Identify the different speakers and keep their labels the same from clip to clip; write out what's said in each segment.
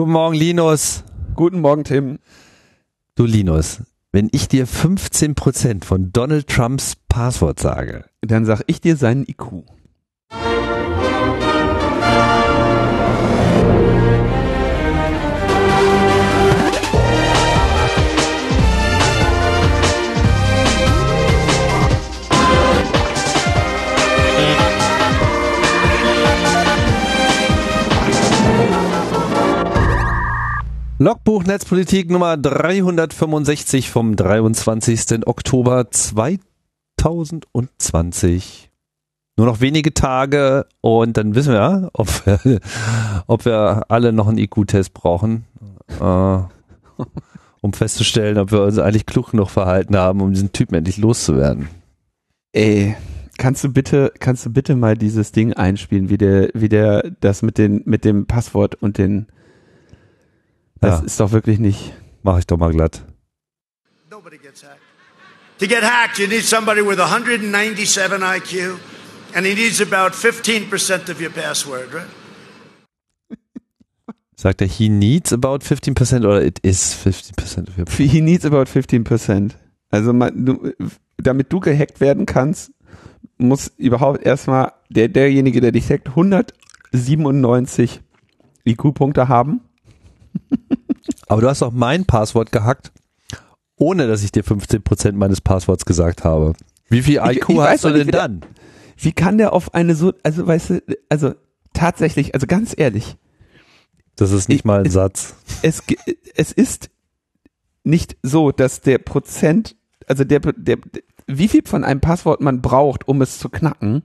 Speaker 1: Guten Morgen, Linus.
Speaker 2: Guten Morgen, Tim.
Speaker 1: Du, Linus, wenn ich dir 15% von Donald Trumps Passwort sage,
Speaker 2: dann sag ich dir seinen IQ.
Speaker 1: Logbuch Netzpolitik Nummer 365 vom 23. Oktober 2020. Nur noch wenige Tage und dann wissen wir, ob wir, ob wir alle noch einen IQ-Test brauchen, äh, um festzustellen, ob wir uns eigentlich klug genug verhalten haben, um diesen Typen endlich loszuwerden.
Speaker 2: Ey, kannst du bitte, kannst du bitte mal dieses Ding einspielen, wie der, wie der das mit den, mit dem Passwort und den das ja. ist doch wirklich nicht.
Speaker 1: Mach ich doch mal glatt.
Speaker 3: Nobody gets hacked. To get hacked, you need somebody with 197 IQ and he needs about 15% of your password, right?
Speaker 1: Sagt er, he needs about 15% oder it is 15% of your
Speaker 2: password? He needs about 15%. Also du, damit du gehackt werden kannst, muss überhaupt erstmal der, derjenige, der dich hackt, 197 IQ-Punkte haben.
Speaker 1: Aber du hast auch mein Passwort gehackt, ohne dass ich dir 15% meines Passworts gesagt habe. Wie viel IQ ich, ich hast du denn
Speaker 2: wie
Speaker 1: dann?
Speaker 2: Der, wie kann der auf eine so, also weißt du, also tatsächlich, also ganz ehrlich.
Speaker 1: Das ist nicht ich, mal ein Satz.
Speaker 2: Es, es ist nicht so, dass der Prozent, also der, der, wie viel von einem Passwort man braucht, um es zu knacken,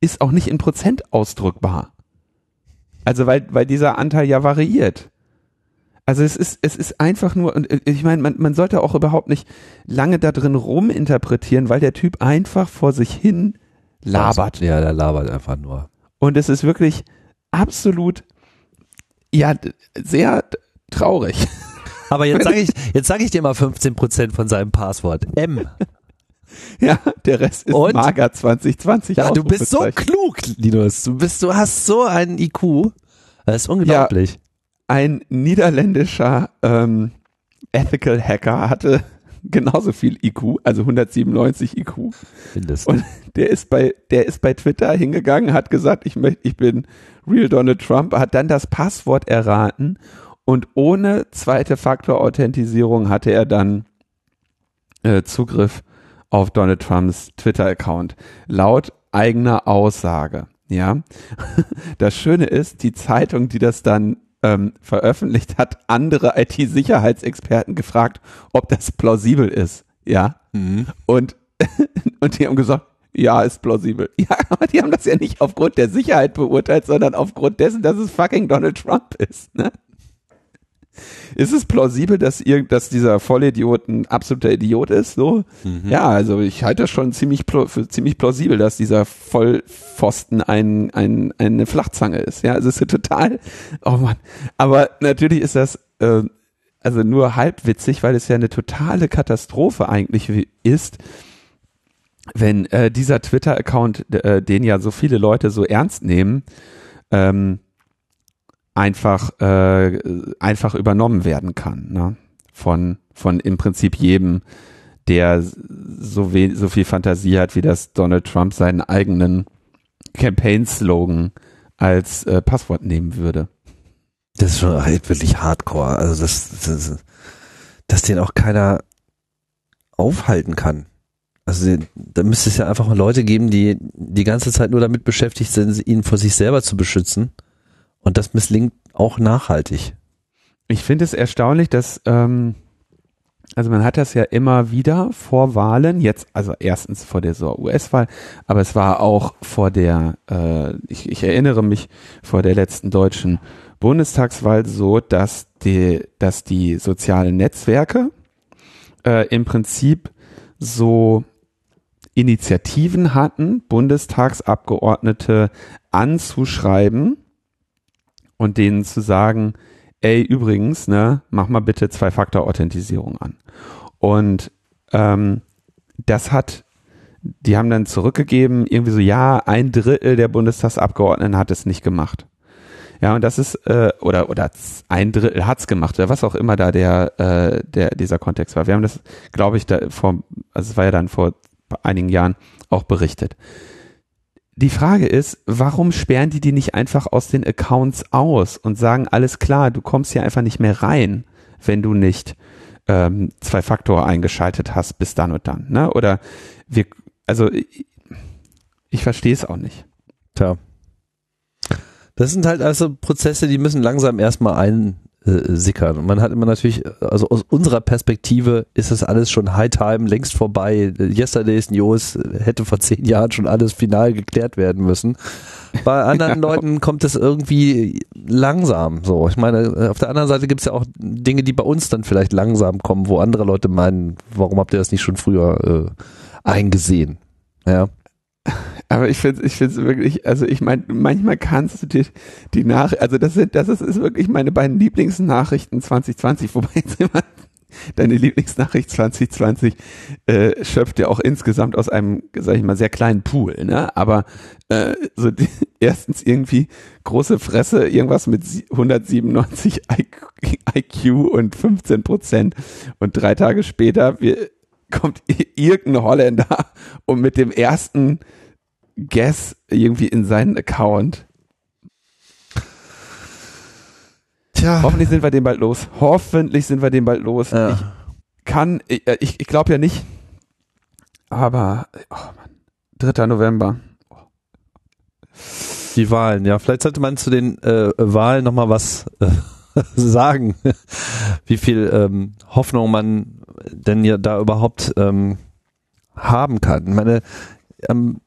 Speaker 2: ist auch nicht in Prozent ausdrückbar. Also weil, weil dieser Anteil ja variiert. Also es ist, es ist einfach nur, und äh, ich meine, man, man sollte auch überhaupt nicht lange da drin ruminterpretieren, weil der Typ einfach vor sich hin labert.
Speaker 1: Ja, der labert einfach nur.
Speaker 2: Und es ist wirklich absolut, ja, sehr traurig.
Speaker 1: Aber jetzt sage ich, jetzt sage ich dir mal 15 Prozent von seinem Passwort. M.
Speaker 2: Ja, der Rest ist Und? mager 2020.
Speaker 1: Ja, du bist so klug, Linus. Du bist, du hast so einen IQ. Das ist unglaublich. Ja,
Speaker 2: ein niederländischer ähm, Ethical Hacker hatte genauso viel IQ, also 197 IQ. Mindestens. Und der ist bei, der ist bei Twitter hingegangen, hat gesagt, ich möchte, ich bin Real Donald Trump, hat dann das Passwort erraten und ohne zweite Faktor-Authentisierung hatte er dann äh, Zugriff auf Donald Trumps Twitter-Account. Laut eigener Aussage. Ja. Das Schöne ist, die Zeitung, die das dann ähm, veröffentlicht hat, andere IT-Sicherheitsexperten gefragt, ob das plausibel ist. Ja. Mhm. Und, und die haben gesagt, ja, ist plausibel. Ja, aber die haben das ja nicht aufgrund der Sicherheit beurteilt, sondern aufgrund dessen, dass es fucking Donald Trump ist. Ne? Ist es plausibel, dass, ihr, dass dieser Vollidiot ein absoluter Idiot ist? So? Mhm. Ja, also ich halte das schon ziemlich für ziemlich plausibel, dass dieser Vollpfosten ein, ein, eine Flachzange ist. Ja, also es ist total, oh Mann. Aber natürlich ist das, äh, also nur halb witzig, weil es ja eine totale Katastrophe eigentlich ist, wenn äh, dieser Twitter-Account, äh, den ja so viele Leute so ernst nehmen, ähm, einfach, äh, einfach übernommen werden kann. Ne? Von, von im Prinzip jedem, der so, we so viel Fantasie hat, wie das Donald Trump seinen eigenen Campaign-Slogan als äh, Passwort nehmen würde.
Speaker 1: Das ist schon halt wirklich hardcore. Also das, das, dass den auch keiner aufhalten kann. Also da müsste es ja einfach mal Leute geben, die die ganze Zeit nur damit beschäftigt sind, ihn vor sich selber zu beschützen und das misslingt auch nachhaltig.
Speaker 2: Ich finde es erstaunlich, dass, ähm, also man hat das ja immer wieder vor Wahlen, jetzt, also erstens vor der US-Wahl, aber es war auch vor der, äh, ich, ich erinnere mich, vor der letzten deutschen Bundestagswahl so, dass die, dass die sozialen Netzwerke äh, im Prinzip so Initiativen hatten, Bundestagsabgeordnete anzuschreiben, und denen zu sagen, ey, übrigens, ne, mach mal bitte Zwei-Faktor-Authentisierung an. Und ähm, das hat, die haben dann zurückgegeben, irgendwie so, ja, ein Drittel der Bundestagsabgeordneten hat es nicht gemacht. Ja, und das ist, äh, oder, oder ein Drittel hat's gemacht, oder was auch immer da der, äh, der, dieser Kontext war. Wir haben das, glaube ich, da vor, also es war ja dann vor einigen Jahren auch berichtet. Die Frage ist, warum sperren die die nicht einfach aus den Accounts aus und sagen, alles klar, du kommst hier einfach nicht mehr rein, wenn du nicht ähm, zwei Faktor eingeschaltet hast bis dann und dann, ne? Oder wir, also ich, ich verstehe es auch nicht.
Speaker 1: Tja. Das sind halt also Prozesse, die müssen langsam erstmal einsickern. Und man hat immer natürlich, also aus unserer Perspektive ist das alles schon High Time, längst vorbei. Yesterday's News hätte vor zehn Jahren schon alles final geklärt werden müssen. Bei anderen. Leuten kommt es irgendwie langsam so. Ich meine, auf der anderen Seite gibt es ja auch Dinge, die bei uns dann vielleicht langsam kommen, wo andere Leute meinen, warum habt ihr das nicht schon früher äh, eingesehen? Ja.
Speaker 2: Aber ich finde ich finde es wirklich, also ich meine, manchmal kannst du dir die Nach, also das sind, das ist, ist wirklich meine beiden Lieblingsnachrichten 2020, wobei jetzt immer deine Lieblingsnachricht 2020 äh, schöpft ja auch insgesamt aus einem, sag ich mal, sehr kleinen Pool, ne? Aber äh, so die, erstens irgendwie große Fresse, irgendwas mit 197 IQ und 15 Prozent und drei Tage später wir, kommt irgendein Holländer und mit dem ersten Guess irgendwie in seinen Account. Tja. Hoffentlich sind wir den bald los. Hoffentlich sind wir den bald los. Ja. Ich kann, ich, äh, ich, ich glaube ja nicht. Aber, oh Mann, 3. November.
Speaker 1: Die Wahlen, ja. Vielleicht sollte man zu den äh, Wahlen nochmal was äh, sagen. Wie viel ähm, Hoffnung man denn ja da überhaupt ähm, haben kann. Ich meine, ähm,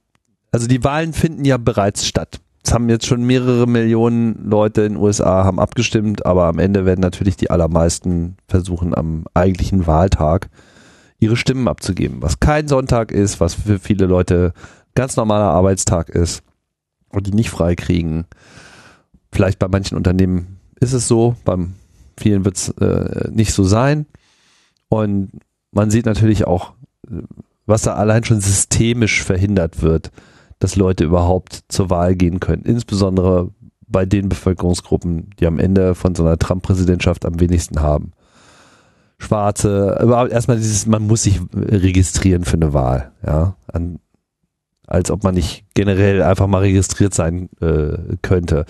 Speaker 1: also die Wahlen finden ja bereits statt. Es haben jetzt schon mehrere Millionen Leute in den USA haben abgestimmt, aber am Ende werden natürlich die allermeisten versuchen am eigentlichen Wahltag ihre Stimmen abzugeben, was kein Sonntag ist, was für viele Leute ganz normaler Arbeitstag ist und die nicht frei kriegen. Vielleicht bei manchen Unternehmen ist es so, beim vielen wird es äh, nicht so sein. Und man sieht natürlich auch, was da allein schon systemisch verhindert wird dass Leute überhaupt zur Wahl gehen können. Insbesondere bei den Bevölkerungsgruppen, die am Ende von so einer Trump-Präsidentschaft am wenigsten haben. Schwarze, überhaupt erstmal dieses, man muss sich registrieren für eine Wahl, ja. An, als ob man nicht generell einfach mal registriert sein äh, könnte.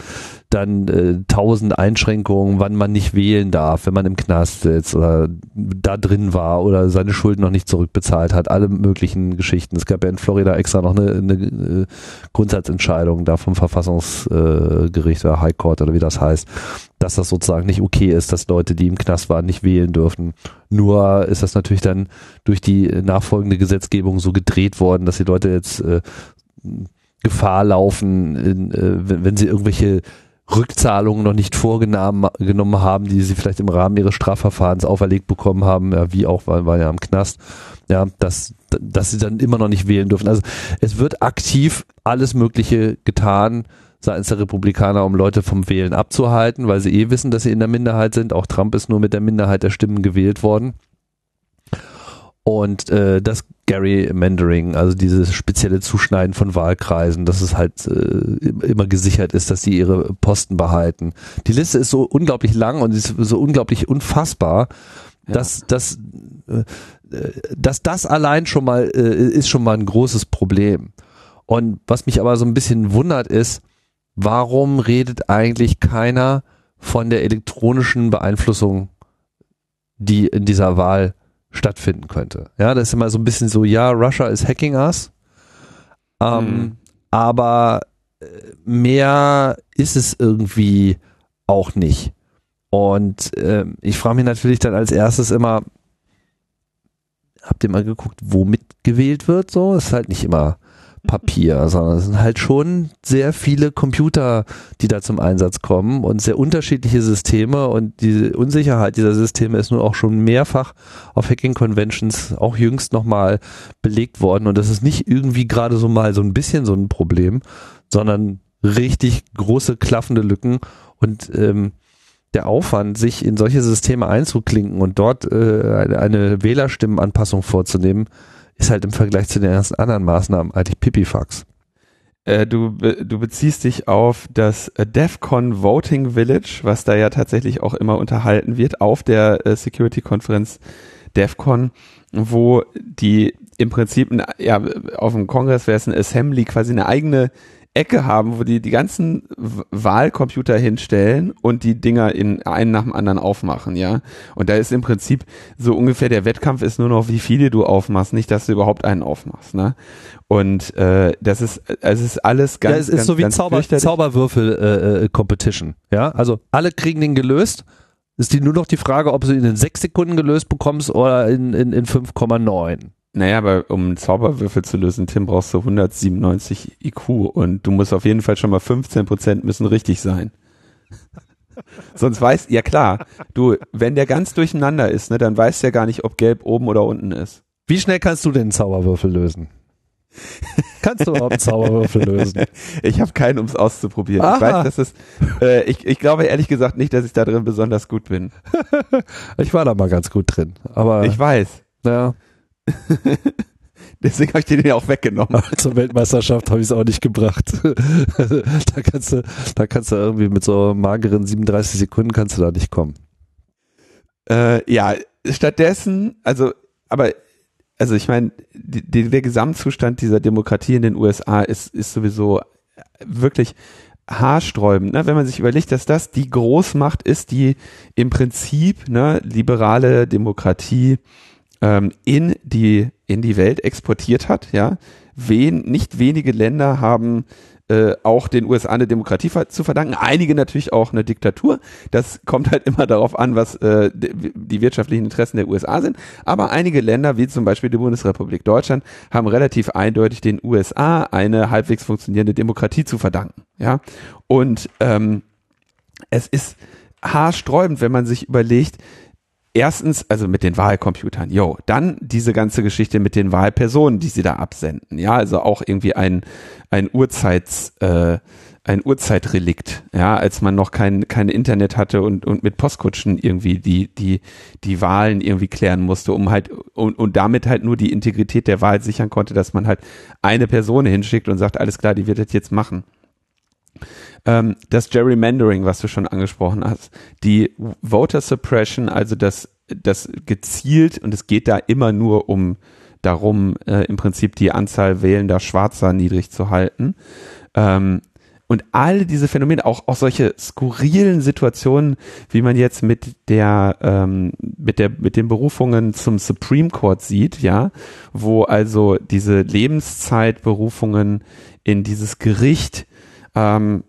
Speaker 1: Dann äh, tausend Einschränkungen, wann man nicht wählen darf, wenn man im Knast sitzt oder da drin war oder seine Schulden noch nicht zurückbezahlt hat, alle möglichen Geschichten. Es gab ja in Florida extra noch eine, eine äh, Grundsatzentscheidung da vom Verfassungsgericht oder High Court oder wie das heißt, dass das sozusagen nicht okay ist, dass Leute, die im Knast waren, nicht wählen dürfen. Nur ist das natürlich dann durch die nachfolgende Gesetzgebung so gedreht worden, dass die Leute jetzt äh, Gefahr laufen, in, äh, wenn, wenn sie irgendwelche Rückzahlungen noch nicht vorgenommen haben, die sie vielleicht im Rahmen ihres Strafverfahrens auferlegt bekommen haben, ja, wie auch, weil, weil ja im Knast, ja, dass, dass sie dann immer noch nicht wählen dürfen. Also es wird aktiv alles Mögliche getan, seitens der Republikaner, um Leute vom Wählen abzuhalten, weil sie eh wissen, dass sie in der Minderheit sind. Auch Trump ist nur mit der Minderheit der Stimmen gewählt worden. Und äh, das Gerrymandering, also dieses spezielle Zuschneiden von Wahlkreisen, dass es halt äh, immer gesichert ist, dass sie ihre Posten behalten. Die Liste ist so unglaublich lang und ist so unglaublich unfassbar, ja. dass, dass, äh, dass das allein schon mal äh, ist schon mal ein großes Problem. Und was mich aber so ein bisschen wundert ist, warum redet eigentlich keiner von der elektronischen Beeinflussung, die in dieser Wahl stattfinden könnte? Ja, das ist immer so ein bisschen so, ja, Russia is hacking us, ähm, mhm. aber äh, mehr ist es irgendwie auch nicht. Und äh, ich frage mich natürlich dann als erstes immer, habt ihr mal geguckt, womit gewählt wird? So, ist halt nicht immer Papier, sondern es sind halt schon sehr viele Computer, die da zum Einsatz kommen und sehr unterschiedliche Systeme und die Unsicherheit dieser Systeme ist nun auch schon mehrfach auf Hacking Conventions auch jüngst nochmal belegt worden und das ist nicht irgendwie gerade so mal so ein bisschen so ein Problem, sondern richtig große klaffende Lücken und ähm, der Aufwand, sich in solche Systeme einzuklinken und dort äh, eine Wählerstimmenanpassung vorzunehmen, ist halt im Vergleich zu den ersten anderen Maßnahmen eigentlich Pipifax.
Speaker 2: Äh, du, du beziehst dich auf das DEFCON Voting Village, was da ja tatsächlich auch immer unterhalten wird, auf der äh, Security-Konferenz DEFCON, wo die im Prinzip ja, auf dem Kongress wäre es eine Assembly quasi eine eigene Ecke haben, wo die die ganzen Wahlcomputer hinstellen und die Dinger in einen nach dem anderen aufmachen, ja. Und da ist im Prinzip so ungefähr der Wettkampf ist nur noch, wie viele du aufmachst, nicht, dass du überhaupt einen aufmachst, ne? Und äh, das ist, es ist alles ganz,
Speaker 1: ja, es ist
Speaker 2: ganz,
Speaker 1: so wie Zauber, Zauberwürfel äh, Competition, ja. Also alle kriegen den gelöst. Ist die nur noch die Frage, ob du ihn in sechs Sekunden gelöst bekommst oder in, in, in 5,9.
Speaker 2: Naja, aber um einen Zauberwürfel zu lösen, Tim, brauchst du 197 IQ und du musst auf jeden Fall schon mal 15 Prozent müssen richtig sein. Sonst weißt, ja klar, du, wenn der ganz durcheinander ist, ne, dann weißt du ja gar nicht, ob gelb oben oder unten ist.
Speaker 1: Wie schnell kannst du den Zauberwürfel lösen? Kannst du überhaupt einen Zauberwürfel lösen?
Speaker 2: Ich habe keinen, um es auszuprobieren. Aha. Ich weiß, dass es, äh, ich, ich glaube ehrlich gesagt nicht, dass ich da drin besonders gut bin.
Speaker 1: ich war da mal ganz gut drin, aber.
Speaker 2: Ich weiß.
Speaker 1: Ja.
Speaker 2: Deswegen habe ich den ja auch weggenommen.
Speaker 1: Zur Weltmeisterschaft habe ich es auch nicht gebracht. da kannst du, da kannst du irgendwie mit so mageren 37 Sekunden kannst du da nicht kommen.
Speaker 2: Äh, ja, stattdessen, also, aber, also ich meine, die, der Gesamtzustand dieser Demokratie in den USA ist, ist sowieso wirklich haarsträubend, ne? wenn man sich überlegt, dass das die Großmacht ist, die im Prinzip ne, liberale Demokratie ähm, in die in die Welt exportiert hat. Ja, Wen, nicht wenige Länder haben äh, auch den USA eine Demokratie zu verdanken, einige natürlich auch eine Diktatur. Das kommt halt immer darauf an, was äh, die wirtschaftlichen Interessen der USA sind. Aber einige Länder, wie zum Beispiel die Bundesrepublik Deutschland, haben relativ eindeutig den USA eine halbwegs funktionierende Demokratie zu verdanken. Ja, und ähm, es ist haarsträubend, wenn man sich überlegt, erstens, also mit den Wahlcomputern, yo, dann diese ganze Geschichte mit den Wahlpersonen, die sie da absenden, ja, also auch irgendwie ein, ein Urzeits, äh, ein Urzeitrelikt, ja, als man noch kein, kein Internet hatte und, und mit Postkutschen irgendwie die, die, die Wahlen irgendwie klären musste, um halt, und, und damit halt nur die Integrität der Wahl sichern konnte, dass man halt eine Person hinschickt und sagt, alles klar, die wird das jetzt machen ähm, das Gerrymandering, was du schon angesprochen hast, die Voter Suppression, also das, das gezielt, und es geht da immer nur um darum, äh, im Prinzip die Anzahl wählender Schwarzer niedrig zu halten. Ähm, und all diese Phänomene, auch, auch solche skurrilen Situationen, wie man jetzt mit der, ähm, mit der, mit den Berufungen zum Supreme Court sieht, ja, wo also diese Lebenszeitberufungen in dieses Gericht ähm,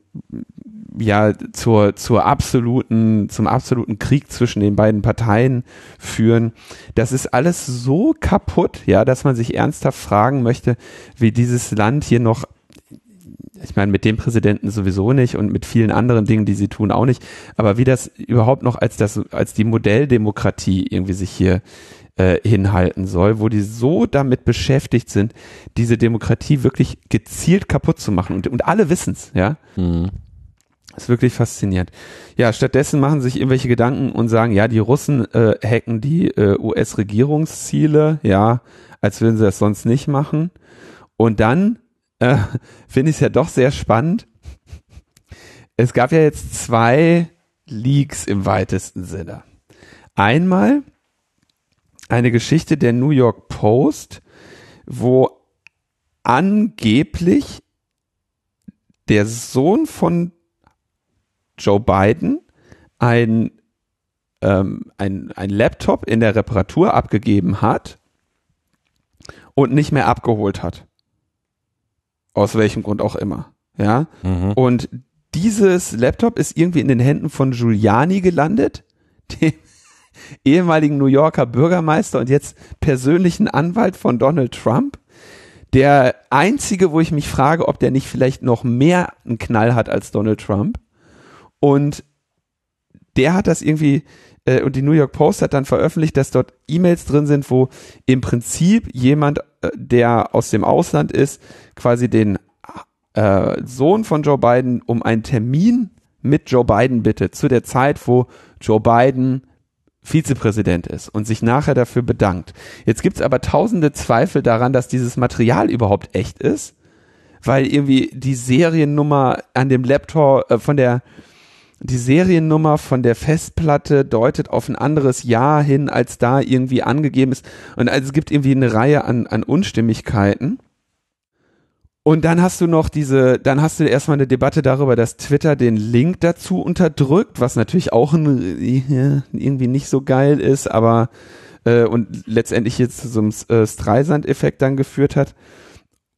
Speaker 2: ja zur zur absoluten zum absoluten Krieg zwischen den beiden Parteien führen. Das ist alles so kaputt, ja, dass man sich ernsthaft fragen möchte, wie dieses Land hier noch ich meine, mit dem Präsidenten sowieso nicht und mit vielen anderen Dingen, die sie tun, auch nicht. Aber wie das überhaupt noch als das, als die Modelldemokratie irgendwie sich hier äh, hinhalten soll, wo die so damit beschäftigt sind, diese Demokratie wirklich gezielt kaputt zu machen. Und, und alle wissen's, ja. Mhm. ist wirklich faszinierend. Ja, stattdessen machen sich irgendwelche Gedanken und sagen, ja, die Russen äh, hacken die äh, US-Regierungsziele, ja, als würden sie das sonst nicht machen. Und dann äh, finde ich es ja doch sehr spannend. Es gab ja jetzt zwei Leaks im weitesten Sinne. Einmal eine Geschichte der New York Post, wo angeblich der Sohn von Joe Biden ein, ähm, ein, ein Laptop in der Reparatur abgegeben hat und nicht mehr abgeholt hat. Aus welchem Grund auch immer. Ja. Mhm. Und dieses Laptop ist irgendwie in den Händen von Giuliani gelandet, dem ehemaligen New Yorker Bürgermeister und jetzt persönlichen Anwalt von Donald Trump. Der einzige, wo ich mich frage, ob der nicht vielleicht noch mehr einen Knall hat als Donald Trump. Und der hat das irgendwie, äh, und die New York Post hat dann veröffentlicht, dass dort E-Mails drin sind, wo im Prinzip jemand, äh, der aus dem Ausland ist, quasi den äh, Sohn von Joe Biden um einen Termin mit Joe Biden bittet, zu der Zeit, wo Joe Biden Vizepräsident ist und sich nachher dafür bedankt. Jetzt gibt's aber tausende Zweifel daran, dass dieses Material überhaupt echt ist, weil irgendwie die Seriennummer an dem Laptop äh, von der die Seriennummer von der Festplatte deutet auf ein anderes Jahr hin, als da irgendwie angegeben ist. Und also es gibt irgendwie eine Reihe an, an Unstimmigkeiten. Und dann hast du noch diese, dann hast du erstmal eine Debatte darüber, dass Twitter den Link dazu unterdrückt, was natürlich auch ein, irgendwie nicht so geil ist, aber äh, und letztendlich jetzt zu so einem äh, Streisand-Effekt dann geführt hat.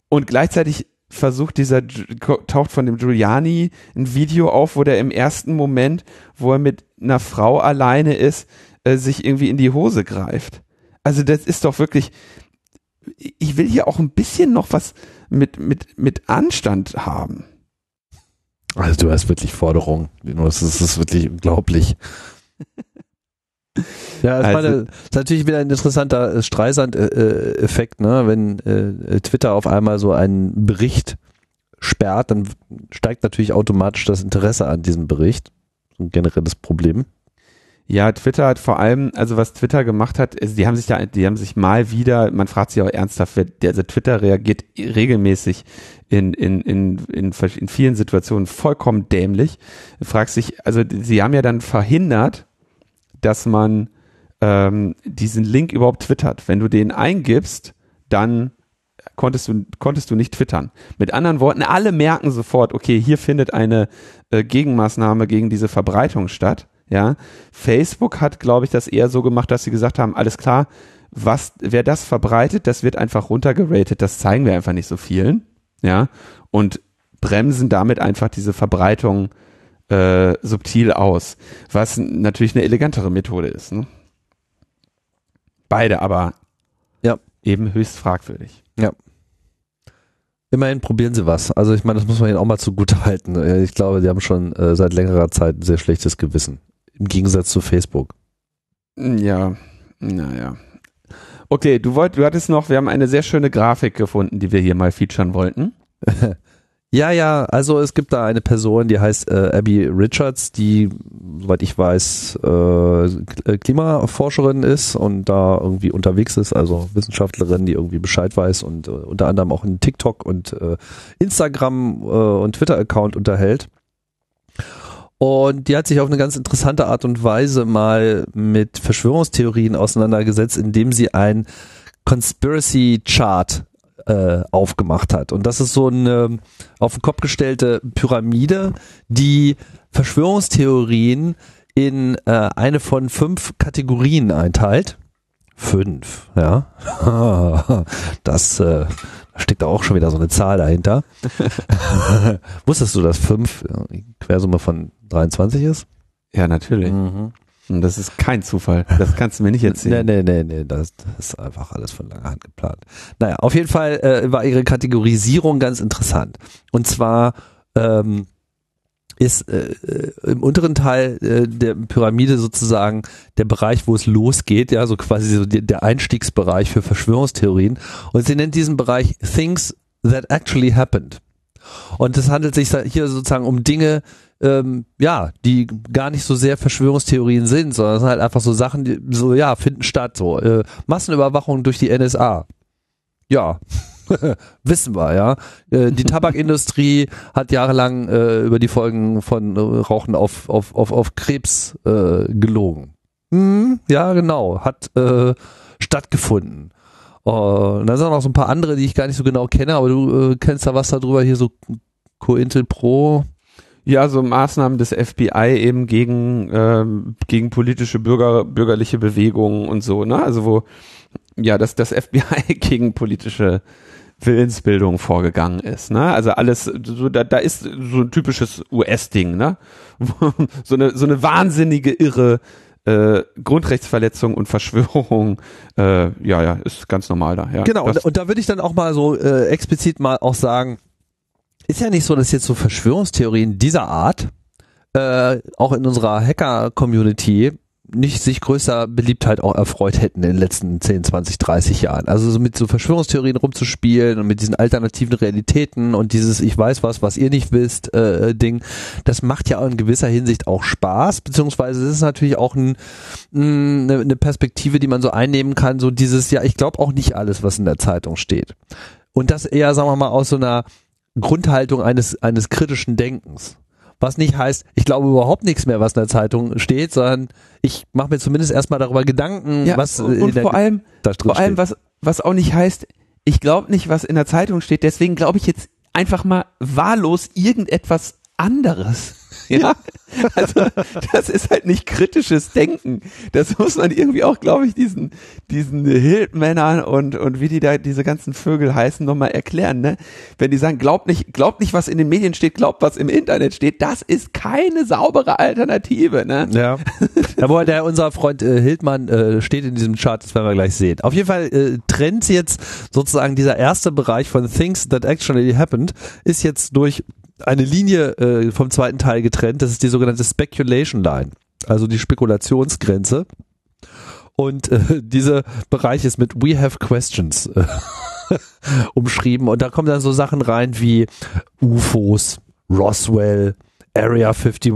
Speaker 2: Und gleichzeitig versucht dieser, taucht von dem Giuliani ein Video auf, wo der im ersten Moment, wo er mit einer Frau alleine ist, äh, sich irgendwie in die Hose greift. Also das ist doch wirklich, ich will hier auch ein bisschen noch was mit, mit, mit Anstand haben.
Speaker 1: Also du hast wirklich Forderungen. Das ist, das ist wirklich unglaublich. Ja, also, meine, ist natürlich wieder ein interessanter Streisand-Effekt, ne? Wenn äh, Twitter auf einmal so einen Bericht sperrt, dann steigt natürlich automatisch das Interesse an diesem Bericht. Ein generelles Problem.
Speaker 2: Ja, Twitter hat vor allem, also was Twitter gemacht hat, ist, die haben sich da, die haben sich mal wieder, man fragt sich auch ernsthaft, also Twitter reagiert regelmäßig in, in, in, in, in vielen Situationen vollkommen dämlich. Du fragst sich, also sie haben ja dann verhindert, dass man ähm, diesen Link überhaupt twittert. Wenn du den eingibst, dann konntest du, konntest du nicht twittern. Mit anderen Worten, alle merken sofort, okay, hier findet eine äh, Gegenmaßnahme gegen diese Verbreitung statt. Ja, Facebook hat, glaube ich, das eher so gemacht, dass sie gesagt haben, alles klar, was, wer das verbreitet, das wird einfach runtergeratet, das zeigen wir einfach nicht so vielen. Ja, und bremsen damit einfach diese Verbreitung äh, subtil aus, was natürlich eine elegantere Methode ist. Ne? Beide aber ja. eben höchst fragwürdig.
Speaker 1: Ja. Immerhin probieren sie was. Also ich meine, das muss man ihnen auch mal zugute halten. Ich glaube, die haben schon äh, seit längerer Zeit ein sehr schlechtes Gewissen. Im Gegensatz zu Facebook.
Speaker 2: Ja, naja. Okay, du wollt, du hattest noch, wir haben eine sehr schöne Grafik gefunden, die wir hier mal featuren wollten.
Speaker 1: Ja, ja, also es gibt da eine Person, die heißt äh, Abby Richards, die, soweit ich weiß, äh, Klimaforscherin ist und da irgendwie unterwegs ist, also Wissenschaftlerin, die irgendwie Bescheid weiß und äh, unter anderem auch einen TikTok und äh, Instagram äh, und Twitter-Account unterhält. Und die hat sich auf eine ganz interessante Art und Weise mal mit Verschwörungstheorien auseinandergesetzt, indem sie ein Conspiracy Chart äh, aufgemacht hat. Und das ist so eine auf den Kopf gestellte Pyramide, die Verschwörungstheorien in äh, eine von fünf Kategorien einteilt. Fünf, ja. Das äh, steckt da auch schon wieder so eine Zahl dahinter. Wusstest du, dass fünf Quersumme von 23 ist?
Speaker 2: Ja, natürlich. Mhm. Und das ist kein Zufall. Das kannst du mir nicht erzählen.
Speaker 1: Nee, nee, nee, nee. Das, das ist einfach alles von langer Hand geplant. Naja, auf jeden Fall äh, war ihre Kategorisierung ganz interessant. Und zwar ähm, ist äh, äh, im unteren Teil äh, der Pyramide sozusagen der Bereich, wo es losgeht, ja, so quasi so die, der Einstiegsbereich für Verschwörungstheorien. Und sie nennt diesen Bereich Things that actually happened. Und es handelt sich hier sozusagen um Dinge, ähm, ja, die gar nicht so sehr Verschwörungstheorien sind, sondern es sind halt einfach so Sachen, die so, ja, finden statt, so. Äh, Massenüberwachung durch die NSA. Ja. Wissen wir, ja. Äh, die Tabakindustrie hat jahrelang äh, über die Folgen von äh, Rauchen auf, auf, auf, auf Krebs äh, gelogen. Hm, ja, genau. Hat äh, stattgefunden. Uh, und da sind auch noch so ein paar andere, die ich gar nicht so genau kenne, aber du äh, kennst da was darüber, hier so Cointel Pro,
Speaker 2: ja, so Maßnahmen des FBI eben gegen, ähm, gegen politische Bürger, bürgerliche Bewegungen und so, ne? Also wo, ja, dass das FBI gegen politische Willensbildung vorgegangen ist, ne? Also alles, so, da, da ist so ein typisches US-Ding, ne? so eine, so eine wahnsinnige, irre äh, Grundrechtsverletzung und Verschwörung, äh, ja, ja, ist ganz normal da, ja.
Speaker 1: Genau, und, und da würde ich dann auch mal so äh, explizit mal auch sagen, ist ja nicht so, dass jetzt so Verschwörungstheorien dieser Art äh, auch in unserer Hacker-Community nicht sich größer Beliebtheit auch erfreut hätten in den letzten 10, 20, 30 Jahren. Also so mit so Verschwörungstheorien rumzuspielen und mit diesen alternativen Realitäten und dieses Ich weiß was, was ihr nicht wisst, äh, Ding, das macht ja in gewisser Hinsicht auch Spaß, beziehungsweise es ist natürlich auch ein, eine, eine Perspektive, die man so einnehmen kann, so dieses, ja, ich glaube auch nicht alles, was in der Zeitung steht. Und das eher, sagen wir mal, aus so einer Grundhaltung eines, eines kritischen Denkens. Was nicht heißt, ich glaube überhaupt nichts mehr, was in der Zeitung steht, sondern ich mache mir zumindest erstmal darüber Gedanken,
Speaker 2: Ja,
Speaker 1: was
Speaker 2: und,
Speaker 1: der,
Speaker 2: vor allem,
Speaker 1: da drin
Speaker 2: vor allem
Speaker 1: steht.
Speaker 2: was, was auch nicht heißt, ich glaube nicht, was in der Zeitung steht, deswegen glaube ich jetzt einfach mal wahllos irgendetwas anderes. Ja, also das ist halt nicht kritisches Denken. Das muss man irgendwie auch, glaube ich, diesen diesen Hildmännern und und wie die da diese ganzen Vögel heißen nochmal erklären. Ne, wenn die sagen, glaubt nicht, glaubt nicht, was in den Medien steht, glaubt, was im Internet steht. Das ist keine saubere Alternative. Ne?
Speaker 1: Ja. Aber der unser Freund äh, Hildmann äh, steht in diesem Chart, das werden wir gleich sehen. Auf jeden Fall äh, trennt jetzt sozusagen dieser erste Bereich von Things that actually happened, ist jetzt durch eine Linie äh, vom zweiten Teil getrennt. Das ist die sogenannte Speculation Line, also die Spekulationsgrenze. Und äh, dieser Bereich ist mit We have questions äh, umschrieben. Und da kommen dann so Sachen rein wie UFOs, Roswell, Area 51,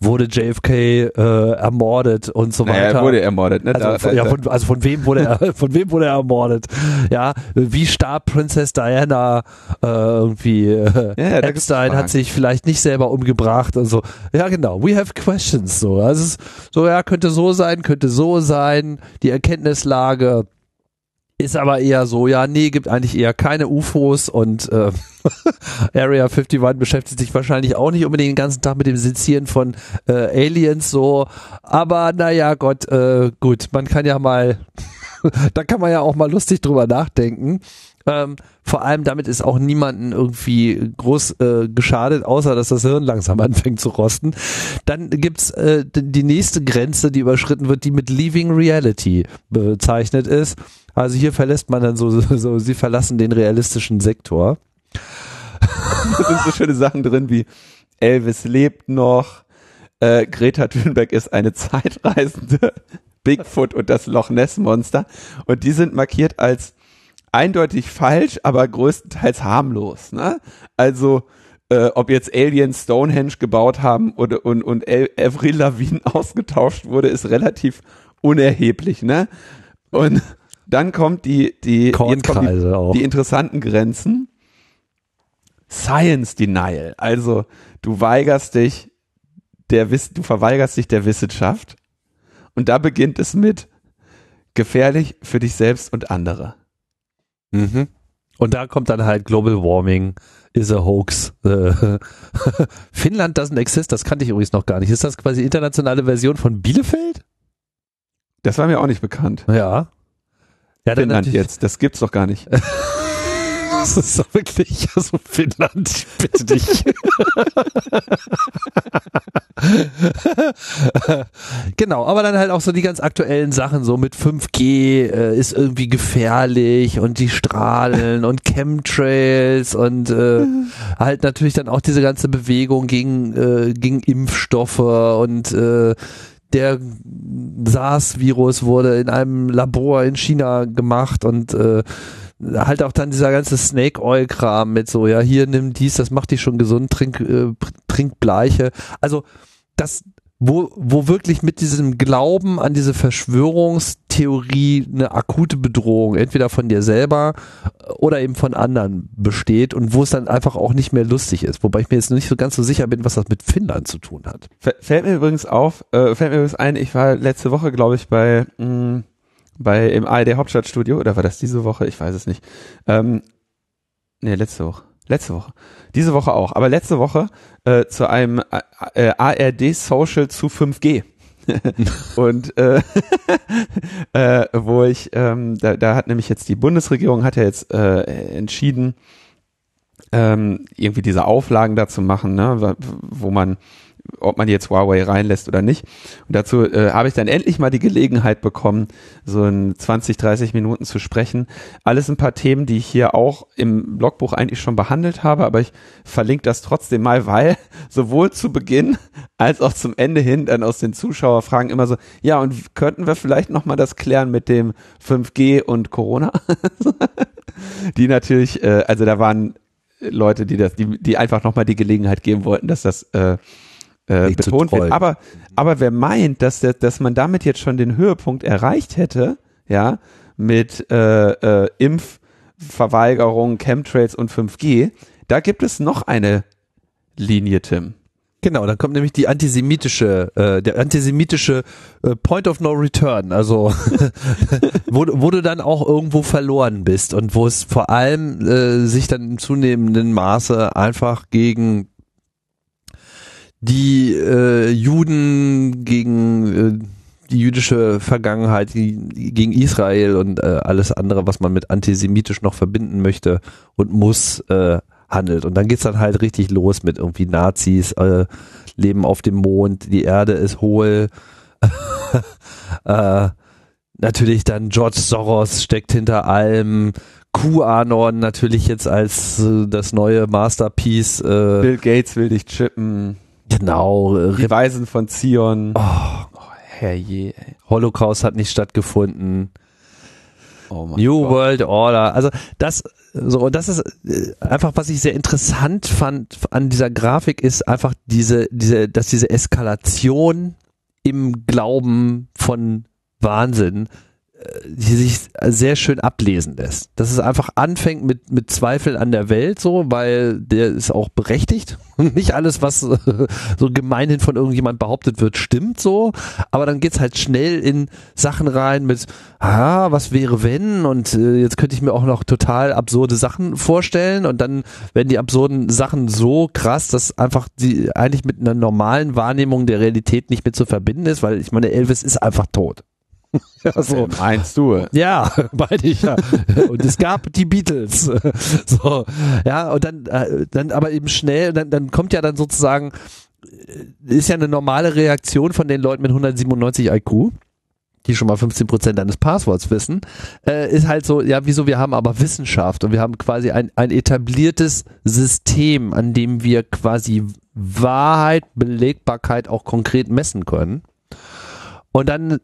Speaker 1: wurde JFK äh, ermordet und so
Speaker 2: Naja,
Speaker 1: weiter.
Speaker 2: er wurde ermordet. Ne?
Speaker 1: Also,
Speaker 2: Da-
Speaker 1: ja, von, also von wem wurde er, von wem wurde er ermordet? Ja, wie starb Princess Diana äh, irgendwie? Äh,
Speaker 2: Ja,
Speaker 1: Epstein hat sich vielleicht nicht selber umgebracht und so. Ja, genau. We have questions. So, also so, ja, könnte so sein, könnte so sein. Die Erkenntnislage ist aber eher so, ja, nee, gibt eigentlich eher keine UFOs und äh, Area 51 beschäftigt sich wahrscheinlich auch nicht unbedingt den ganzen Tag mit dem Sezieren von äh, Aliens so, aber naja, Gott, äh, gut, man kann ja mal, da kann man ja auch mal lustig drüber nachdenken. Ähm, vor allem damit ist auch niemanden irgendwie groß äh, geschadet, außer dass das Hirn langsam anfängt zu rosten. Dann gibt's äh, die nächste Grenze, die überschritten wird, die mit Leaving Reality bezeichnet ist. Also hier verlässt man dann so, so, so sie verlassen den realistischen Sektor.
Speaker 2: Da sind so schöne Sachen drin wie Elvis lebt noch, äh, Greta Thunberg ist eine Zeitreisende, Bigfoot und das Loch Ness Monster und die sind markiert als eindeutig falsch, aber größtenteils harmlos. Ne? Also äh, ob jetzt Aliens Stonehenge gebaut haben oder und, und El- Avril Lavigne ausgetauscht wurde, ist relativ unerheblich. Ne? Und dann kommt die die jetzt kommen die,
Speaker 1: auch.
Speaker 2: die interessanten Grenzen. Science Denial. Also du weigerst dich der Wiss du verweigerst dich der Wissenschaft und da beginnt es mit gefährlich für dich selbst und andere.
Speaker 1: Mhm. Und da kommt dann halt Global Warming is a hoax. Äh, Finnland doesn't exist, das kannte ich übrigens noch gar nicht. Ist das quasi internationale Version von Bielefeld?
Speaker 2: Das war mir auch nicht bekannt.
Speaker 1: Ja. Ja,
Speaker 2: Finnland jetzt, das gibt's doch gar nicht.
Speaker 1: Das ist doch wirklich, also Finnland, ich bitte dich. genau, aber dann halt auch so die ganz aktuellen Sachen, so mit 5G äh, ist irgendwie gefährlich und die Strahlen und Chemtrails und äh, halt natürlich dann auch diese ganze Bewegung gegen, äh, gegen Impfstoffe und äh, der SARS-Virus wurde in einem Labor in China gemacht und äh, halt auch dann dieser ganze Snake Oil Kram mit so, ja, hier nimm dies, das macht dich schon gesund, trink, äh, trink Bleiche. Also das, wo, wo wirklich mit diesem Glauben an diese Verschwörungstheorie eine akute Bedrohung, entweder von dir selber oder eben von anderen besteht und wo es dann einfach auch nicht mehr lustig ist. Wobei ich mir jetzt nicht so ganz so sicher bin, was das mit Finnland zu tun hat.
Speaker 2: Fällt mir übrigens auf, äh, fällt mir übrigens ein, ich war letzte Woche, glaube ich, bei, mh, bei im ARD Hauptstadtstudio, oder war das diese Woche? Ich weiß es nicht. Ähm, nee, letzte Woche. Letzte Woche. Diese Woche auch. Aber letzte Woche äh, zu einem äh, ARD Social zu 5G. und äh, äh, wo ich, ähm, da, da hat nämlich jetzt die Bundesregierung hat ja jetzt äh, entschieden, ähm, irgendwie diese Auflagen dazu machen, ne, wo man, ob man jetzt Huawei reinlässt oder nicht. Und dazu äh, habe ich dann endlich mal die Gelegenheit bekommen, so in 20, 30 Minuten zu sprechen. Alles ein paar Themen, die ich hier auch im Blogbuch eigentlich schon behandelt habe, aber ich verlinke das trotzdem mal, weil sowohl zu Beginn als auch zum Ende hin dann aus den Zuschauerfragen immer so, ja, und könnten wir vielleicht nochmal das klären mit dem 5G und Corona? die natürlich, äh, also da waren Leute, die das, die, die einfach nochmal die Gelegenheit geben wollten, dass das äh, äh, betont wird. Aber, aber wer meint, dass, der, dass man damit jetzt schon den Höhepunkt erreicht hätte, ja, mit äh, äh, Impfverweigerung, Chemtrails und 5G, Da gibt es noch eine Linie, Tim.
Speaker 1: Genau, dann kommt nämlich die antisemitische, äh, der antisemitische äh, Point of No Return, also wo, wo du dann auch irgendwo verloren bist und wo es vor allem äh, sich dann im zunehmenden Maße einfach gegen die äh, Juden, gegen äh, die jüdische Vergangenheit, gegen Israel und äh, alles andere, was man mit antisemitisch noch verbinden möchte und muss, äh, handelt. Und dann geht's dann halt richtig los mit irgendwie Nazis, äh, leben auf dem Mond, die Erde ist hohl. äh, natürlich dann George Soros steckt hinter allem. QAnon natürlich jetzt als äh, das neue Masterpiece. Äh,
Speaker 2: Bill Gates will dich chippen.
Speaker 1: Genau.
Speaker 2: Die Weisen von Zion.
Speaker 1: Oh, oh herrje. Ey. Holocaust hat nicht stattgefunden. Oh New Gott. World Order. Also das so und das ist äh, einfach was ich sehr interessant fand an dieser Grafik ist einfach diese diese dass diese Eskalation im Glauben von Wahnsinn die sich sehr schön ablesen lässt. Dass es einfach anfängt mit, mit Zweifel an der Welt, so, weil der ist auch berechtigt. Nicht alles, was so gemeinhin von irgendjemand behauptet wird, stimmt so. Aber dann geht's halt schnell in Sachen rein mit, ah, was wäre wenn? Und äh, jetzt könnte ich mir auch noch total absurde Sachen vorstellen. Und dann werden die absurden Sachen so krass, dass einfach die eigentlich mit einer normalen Wahrnehmung der Realität nicht mehr zu verbinden ist, weil ich meine, Elvis ist einfach tot.
Speaker 2: Ja, so. Meinst du?
Speaker 1: Ja, meine ich ja. Und es gab die Beatles. So, ja, und dann, äh, dann aber eben schnell, dann, dann kommt ja dann sozusagen, äh, ist ja eine normale Reaktion von den Leuten mit 197 IQ die schon mal 15 Prozent deines Passworts wissen, äh, ist halt so, ja, wieso, wir haben aber Wissenschaft und wir haben quasi ein, ein etabliertes System, an dem wir quasi Wahrheit, Belegbarkeit auch konkret messen können. Und dann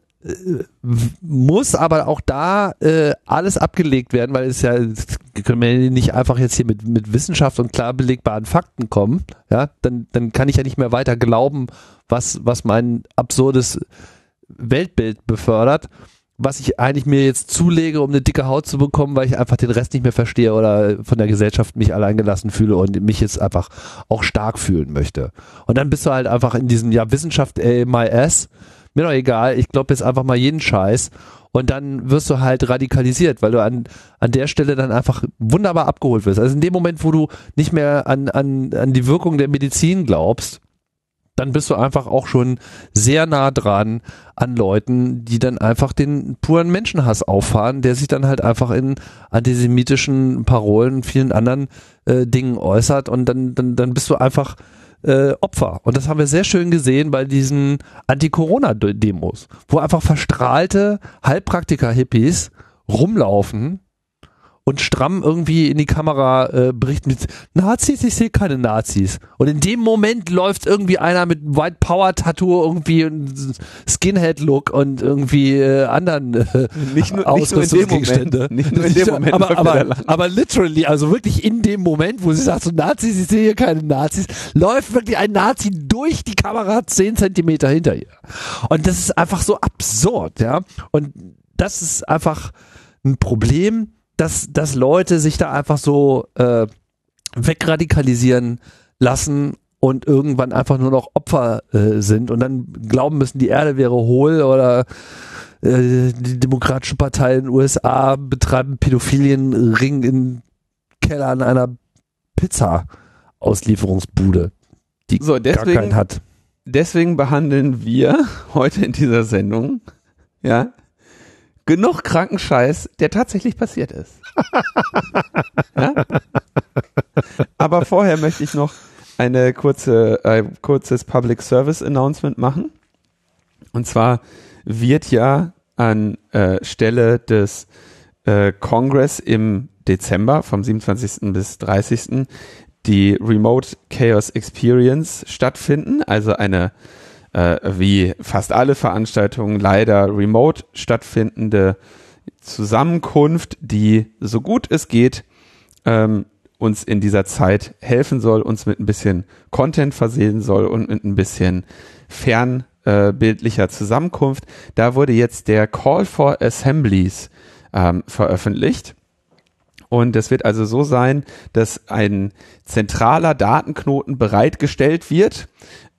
Speaker 1: muss aber auch da äh, alles abgelegt werden, weil es ja, können wir nicht einfach jetzt hier mit, mit Wissenschaft und klar belegbaren Fakten kommen, ja, dann, dann kann ich ja nicht mehr weiter glauben, was, was mein absurdes Weltbild befördert, was ich eigentlich mir jetzt zulege, um eine dicke Haut zu bekommen, weil ich einfach den Rest nicht mehr verstehe oder von der Gesellschaft mich alleingelassen fühle und mich jetzt einfach auch stark fühlen möchte. Und dann bist du halt einfach in diesem, ja, Wissenschaft MIS, mir doch egal, ich glaube jetzt einfach mal jeden Scheiß und dann wirst du halt radikalisiert, weil du an, an der Stelle dann einfach wunderbar abgeholt wirst. Also in dem Moment, wo du nicht mehr an, an, an die Wirkung der Medizin glaubst, dann bist du einfach auch schon sehr nah dran an Leuten, die dann einfach den puren Menschenhass auffahren, der sich dann halt einfach in antisemitischen Parolen und vielen anderen äh, Dingen äußert und dann, dann, dann bist du einfach äh, Opfer. Und das haben wir sehr schön gesehen bei diesen Anti-Corona-Demos, wo einfach verstrahlte Heilpraktiker-Hippies rumlaufen und stramm irgendwie in die Kamera äh, berichten mit Nazis, ich sehe keine Nazis. Und in dem Moment läuft irgendwie einer mit White Power Tattoo irgendwie Skinhead Look und irgendwie äh, anderen äh,
Speaker 2: nicht nur, nicht nur in dem Moment,
Speaker 1: nicht nur in dem Moment aber, aber, aber literally, also wirklich in dem Moment, wo sie sagt so Nazis, ich sehe hier keine Nazis, läuft wirklich ein Nazi durch die Kamera zehn Zentimeter hinter ihr. Und das ist einfach so absurd, ja. Und das ist einfach ein Problem, dass, dass Leute sich da einfach so äh, wegradikalisieren lassen und irgendwann einfach nur noch Opfer äh, sind und dann glauben müssen, die Erde wäre hohl oder äh, die Demokratische Partei in den USA betreiben Pädophilienring in Kellern einer Pizza-Auslieferungsbude, die so, deswegen, gar keinen hat.
Speaker 2: Deswegen behandeln wir heute in dieser Sendung ja genug Krankenscheiß, der tatsächlich passiert ist. ja? Aber vorher möchte ich noch eine kurze, äh, kurzes Public Service Announcement machen. Und zwar wird ja an äh, Stelle des äh, Congress im Dezember vom 27. bis 30. die Remote Chaos Experience stattfinden, also eine äh, wie fast alle Veranstaltungen leider remote stattfindende Zusammenkunft, die so gut es geht ähm, uns in dieser Zeit helfen soll, uns mit ein bisschen Content versehen soll und mit ein bisschen fernbildlicher äh, Zusammenkunft. Da wurde jetzt der Call for Assemblies ähm, veröffentlicht. Und es wird also so sein, dass ein zentraler Datenknoten bereitgestellt wird,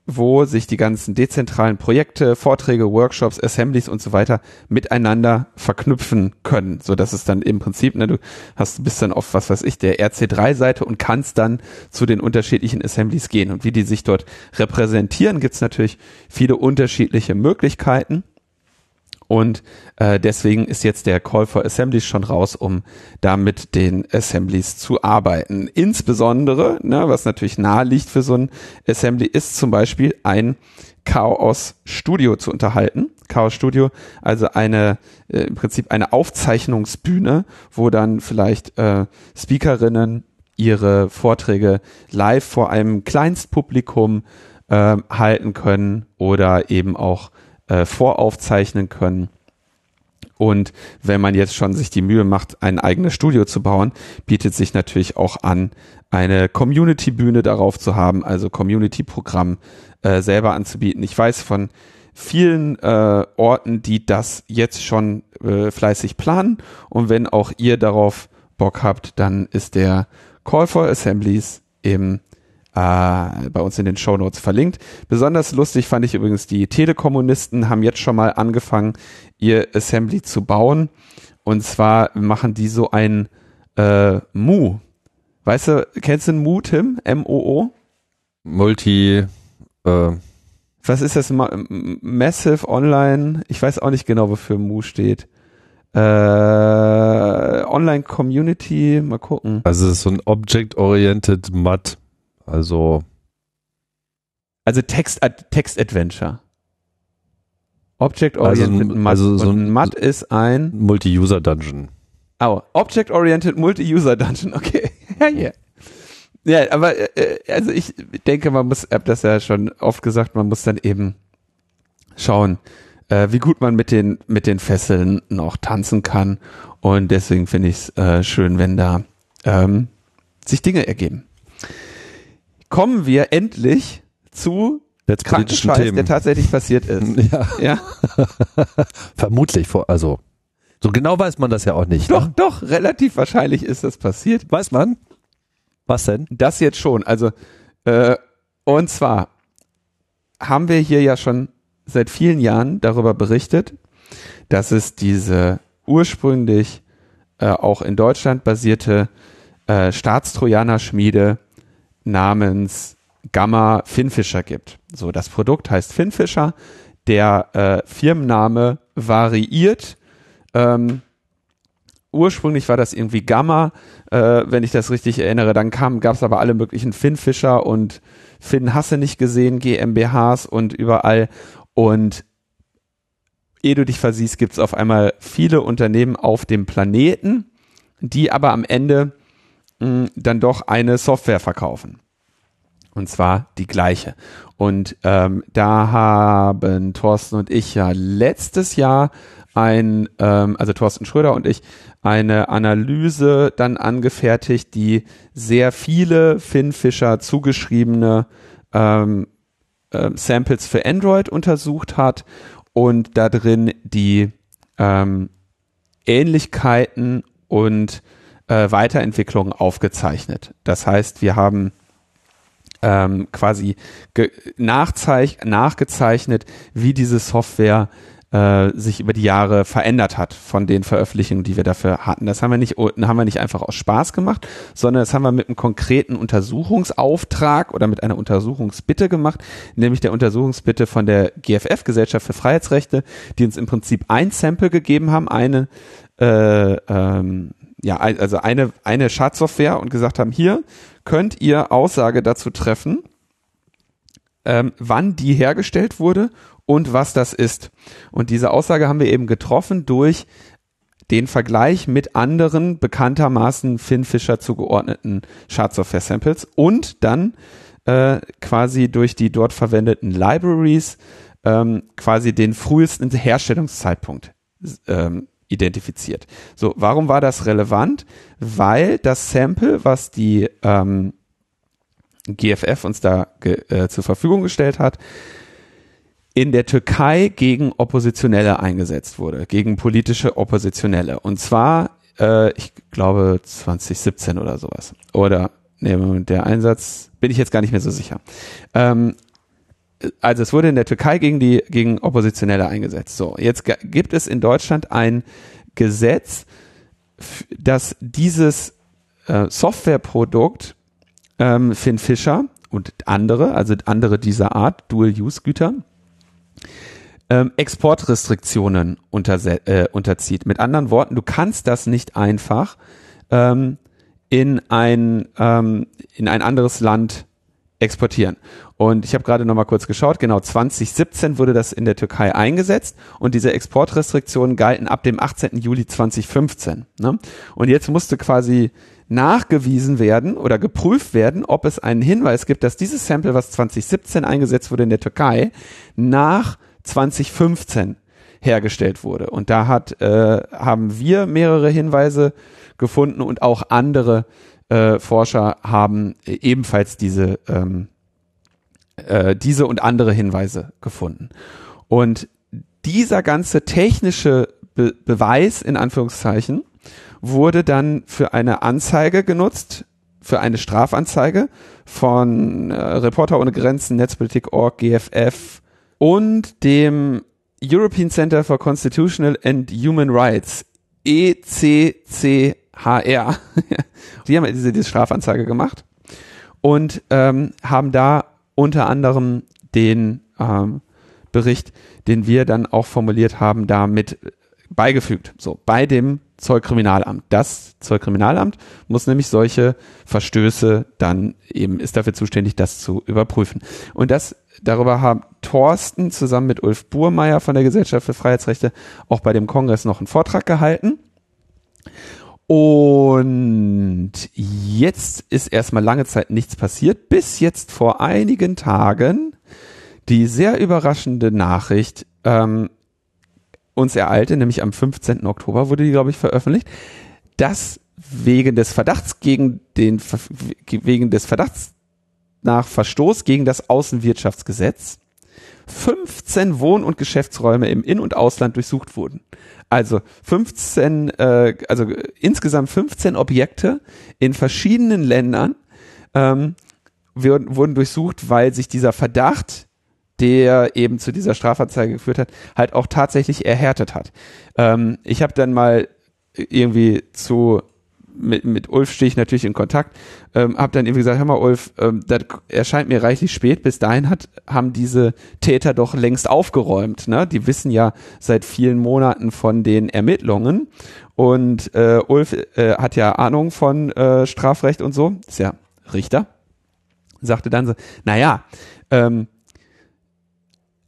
Speaker 2: wo sich die ganzen dezentralen Projekte, Vorträge, Workshops, Assemblies und so weiter miteinander verknüpfen können, so dass es dann im Prinzip, ne, du hast bist dann auf was weiß ich der RC3-Seite und kannst dann zu den unterschiedlichen Assemblies gehen und wie die sich dort repräsentieren, gibt's natürlich viele unterschiedliche Möglichkeiten. Und äh, deswegen ist jetzt der Call for Assemblies schon raus, um da mit den Assemblies zu arbeiten. Insbesondere, ne, was natürlich nahe liegt für so ein Assembly, ist zum Beispiel ein Chaos Studio zu unterhalten. Chaos Studio, also eine äh, im Prinzip eine Aufzeichnungsbühne, wo dann vielleicht äh, Speakerinnen ihre Vorträge live vor einem Kleinstpublikum äh, halten können oder eben auch äh, voraufzeichnen können. Und wenn man jetzt schon sich die Mühe macht, ein eigenes Studio zu bauen, bietet sich natürlich auch an, eine Community-Bühne darauf zu haben, also Community-Programm äh, selber anzubieten. Ich weiß von vielen äh, Orten, die das jetzt schon äh, fleißig planen. Und wenn auch ihr darauf Bock habt, dann ist der Call for Assemblies im äh, bei uns in den Show Notes verlinkt. Besonders lustig fand ich übrigens, die Telekommunisten haben jetzt schon mal angefangen, ihr Assembly zu bauen. Und zwar machen die so ein äh, Mu. Weißt du, kennst du ein Mu, Tim? M-O-O?
Speaker 1: Multi, äh,
Speaker 2: Was ist das? Ma Massive Online? Ich weiß auch nicht genau, wofür Mu steht. Äh, Online Community, mal gucken.
Speaker 1: also es ist so ein Object-Oriented MUD. Also,
Speaker 2: Also Text, Text Adventure. Object
Speaker 1: Also
Speaker 2: MUD.
Speaker 1: also so ein-
Speaker 2: MUD ist ein
Speaker 1: Multi-User-Dungeon.
Speaker 2: Oh, Object Oriented Multi-User Dungeon, okay. ja, ja. Ja, aber äh, also ich denke, man muss, hab das ja schon oft gesagt, man muss dann eben schauen, äh, wie gut man mit den mit den Fesseln noch tanzen kann. Und deswegen finde ich es äh, schön, wenn da ähm, sich Dinge ergeben. Kommen wir endlich zu
Speaker 1: Netzpolitischen
Speaker 2: Krankenscheiß, der tatsächlich passiert ist.
Speaker 1: Ja,
Speaker 2: Ja,
Speaker 1: vermutlich vor, also, so genau weiß man das ja auch nicht.
Speaker 2: doch,
Speaker 1: Ne?
Speaker 2: doch, relativ wahrscheinlich ist das passiert.
Speaker 1: Weiß man? Was denn?
Speaker 2: Das jetzt schon. Also, äh, und zwar haben wir hier ja schon seit vielen Jahren darüber berichtet, dass es diese ursprünglich äh, auch in Deutschland basierte äh, Staatstrojaner-Schmiede namens Gamma Finfisher gibt. So, das Produkt heißt Finfisher. Der äh, Firmenname variiert. Ähm, ursprünglich war das irgendwie Gamma, äh, wenn ich das richtig erinnere. Dann gab es aber alle möglichen Finfisher und Finn Hasse nicht gesehen, GmbHs und überall. Und ehe du dich versiehst, gibt es auf einmal viele Unternehmen auf dem Planeten, die aber am Ende dann doch eine Software verkaufen. Und zwar die gleiche. Und ähm, da haben Thorsten und ich ja letztes Jahr ein, ähm, also Thorsten Schröder und ich, eine Analyse dann angefertigt, die sehr viele Finn Fischer zugeschriebene ähm, äh, Samples für Android untersucht hat und da drin die ähm, Ähnlichkeiten und äh, Weiterentwicklungen aufgezeichnet. Das heißt, wir haben ähm, quasi nachzeich nachgezeichnet, wie diese Software äh, sich über die Jahre verändert hat von den Veröffentlichungen, die wir dafür hatten. Das haben wir nicht, haben wir nicht einfach aus Spaß gemacht, sondern das haben wir mit einem konkreten Untersuchungsauftrag oder mit einer Untersuchungsbitte gemacht, nämlich der Untersuchungsbitte von der GFF, Gesellschaft für Freiheitsrechte, die uns im Prinzip ein Sample gegeben haben, eine äh, ähm, ja, also eine, eine Schadsoftware und gesagt haben, hier könnt ihr Aussage dazu treffen, ähm, wann die hergestellt wurde und was das ist. Und diese Aussage haben wir eben getroffen durch den Vergleich mit anderen bekanntermaßen Finn Fischer zugeordneten Schadsoftware-Samples und dann äh, quasi durch die dort verwendeten Libraries ähm, quasi den frühesten Herstellungszeitpunkt ähm, identifiziert. So, warum war das relevant? Weil das Sample, was die ähm, GFF uns da äh, zur Verfügung gestellt hat, in der Türkei gegen Oppositionelle eingesetzt wurde, gegen politische Oppositionelle. Und zwar Äh, ich glaube 2017 oder sowas. Oder nee, der Einsatz bin ich jetzt gar nicht mehr so sicher. Ähm, also es wurde in der Türkei gegen die gegen Oppositionelle eingesetzt. So, jetzt gibt es in Deutschland ein Gesetz, dass dieses äh, Softwareprodukt ähm, Finn Fischer und andere, also andere dieser Art, Dual-Use-Güter, ähm, Exportrestriktionen äh, unterzieht. Mit anderen Worten, du kannst das nicht einfach ähm, in ein ähm, in ein anderes Land exportieren. Und ich habe gerade noch mal kurz geschaut, genau 2017 wurde das in der Türkei eingesetzt und diese Exportrestriktionen galten ab dem 18. Juli 2015. Ne? Und jetzt musste quasi nachgewiesen werden oder geprüft werden, ob es einen Hinweis gibt, dass dieses Sample, was 2017 eingesetzt wurde in der Türkei, nach 2015 hergestellt wurde. Und da hat, äh, haben wir mehrere Hinweise gefunden und auch andere äh, Forscher haben ebenfalls diese, ähm, äh, diese und andere Hinweise gefunden. Und dieser ganze technische Be Beweis in Anführungszeichen wurde dann für eine Anzeige genutzt, für eine Strafanzeige von äh, Reporter ohne Grenzen, Netzpolitik.org, GFF und dem European Center for Constitutional and Human Rights, ECCHR. Die haben diese, diese Strafanzeige gemacht und ähm, haben da unter anderem den ähm, Bericht, den wir dann auch formuliert haben, damit beigefügt. So, bei dem Zollkriminalamt. Das Zollkriminalamt muss nämlich solche Verstöße dann eben, ist dafür zuständig, das zu überprüfen. Und das, darüber haben Thorsten zusammen mit Ulf Burmeier von der Gesellschaft für Freiheitsrechte auch bei dem Kongress noch einen Vortrag gehalten. Und jetzt ist erstmal lange Zeit nichts passiert, bis jetzt vor einigen Tagen die sehr überraschende Nachricht, ähm, uns ereilte, nämlich am 15. Oktober wurde die, glaube ich, veröffentlicht, dass wegen des Verdachts gegen den, wegen des Verdachts nach Verstoß gegen das Außenwirtschaftsgesetz 15 Wohn- und Geschäftsräume im In- und Ausland durchsucht wurden. Also 15, äh, also insgesamt 15 Objekte in verschiedenen Ländern ähm, wurden, durchsucht, weil sich dieser Verdacht der eben zu dieser Strafanzeige geführt hat, halt auch tatsächlich erhärtet hat. Ähm, ich habe dann mal irgendwie zu mit, mit Ulf stehe ich natürlich in Kontakt, ähm, habe dann irgendwie gesagt, hör mal Ulf, ähm, das erscheint mir reichlich spät, bis dahin hat, haben diese Täter doch längst aufgeräumt, ne? Die wissen ja seit vielen Monaten von den Ermittlungen und äh, Ulf äh, hat ja Ahnung von äh, Strafrecht und so, ist ja Richter, sagte dann so, naja, ähm,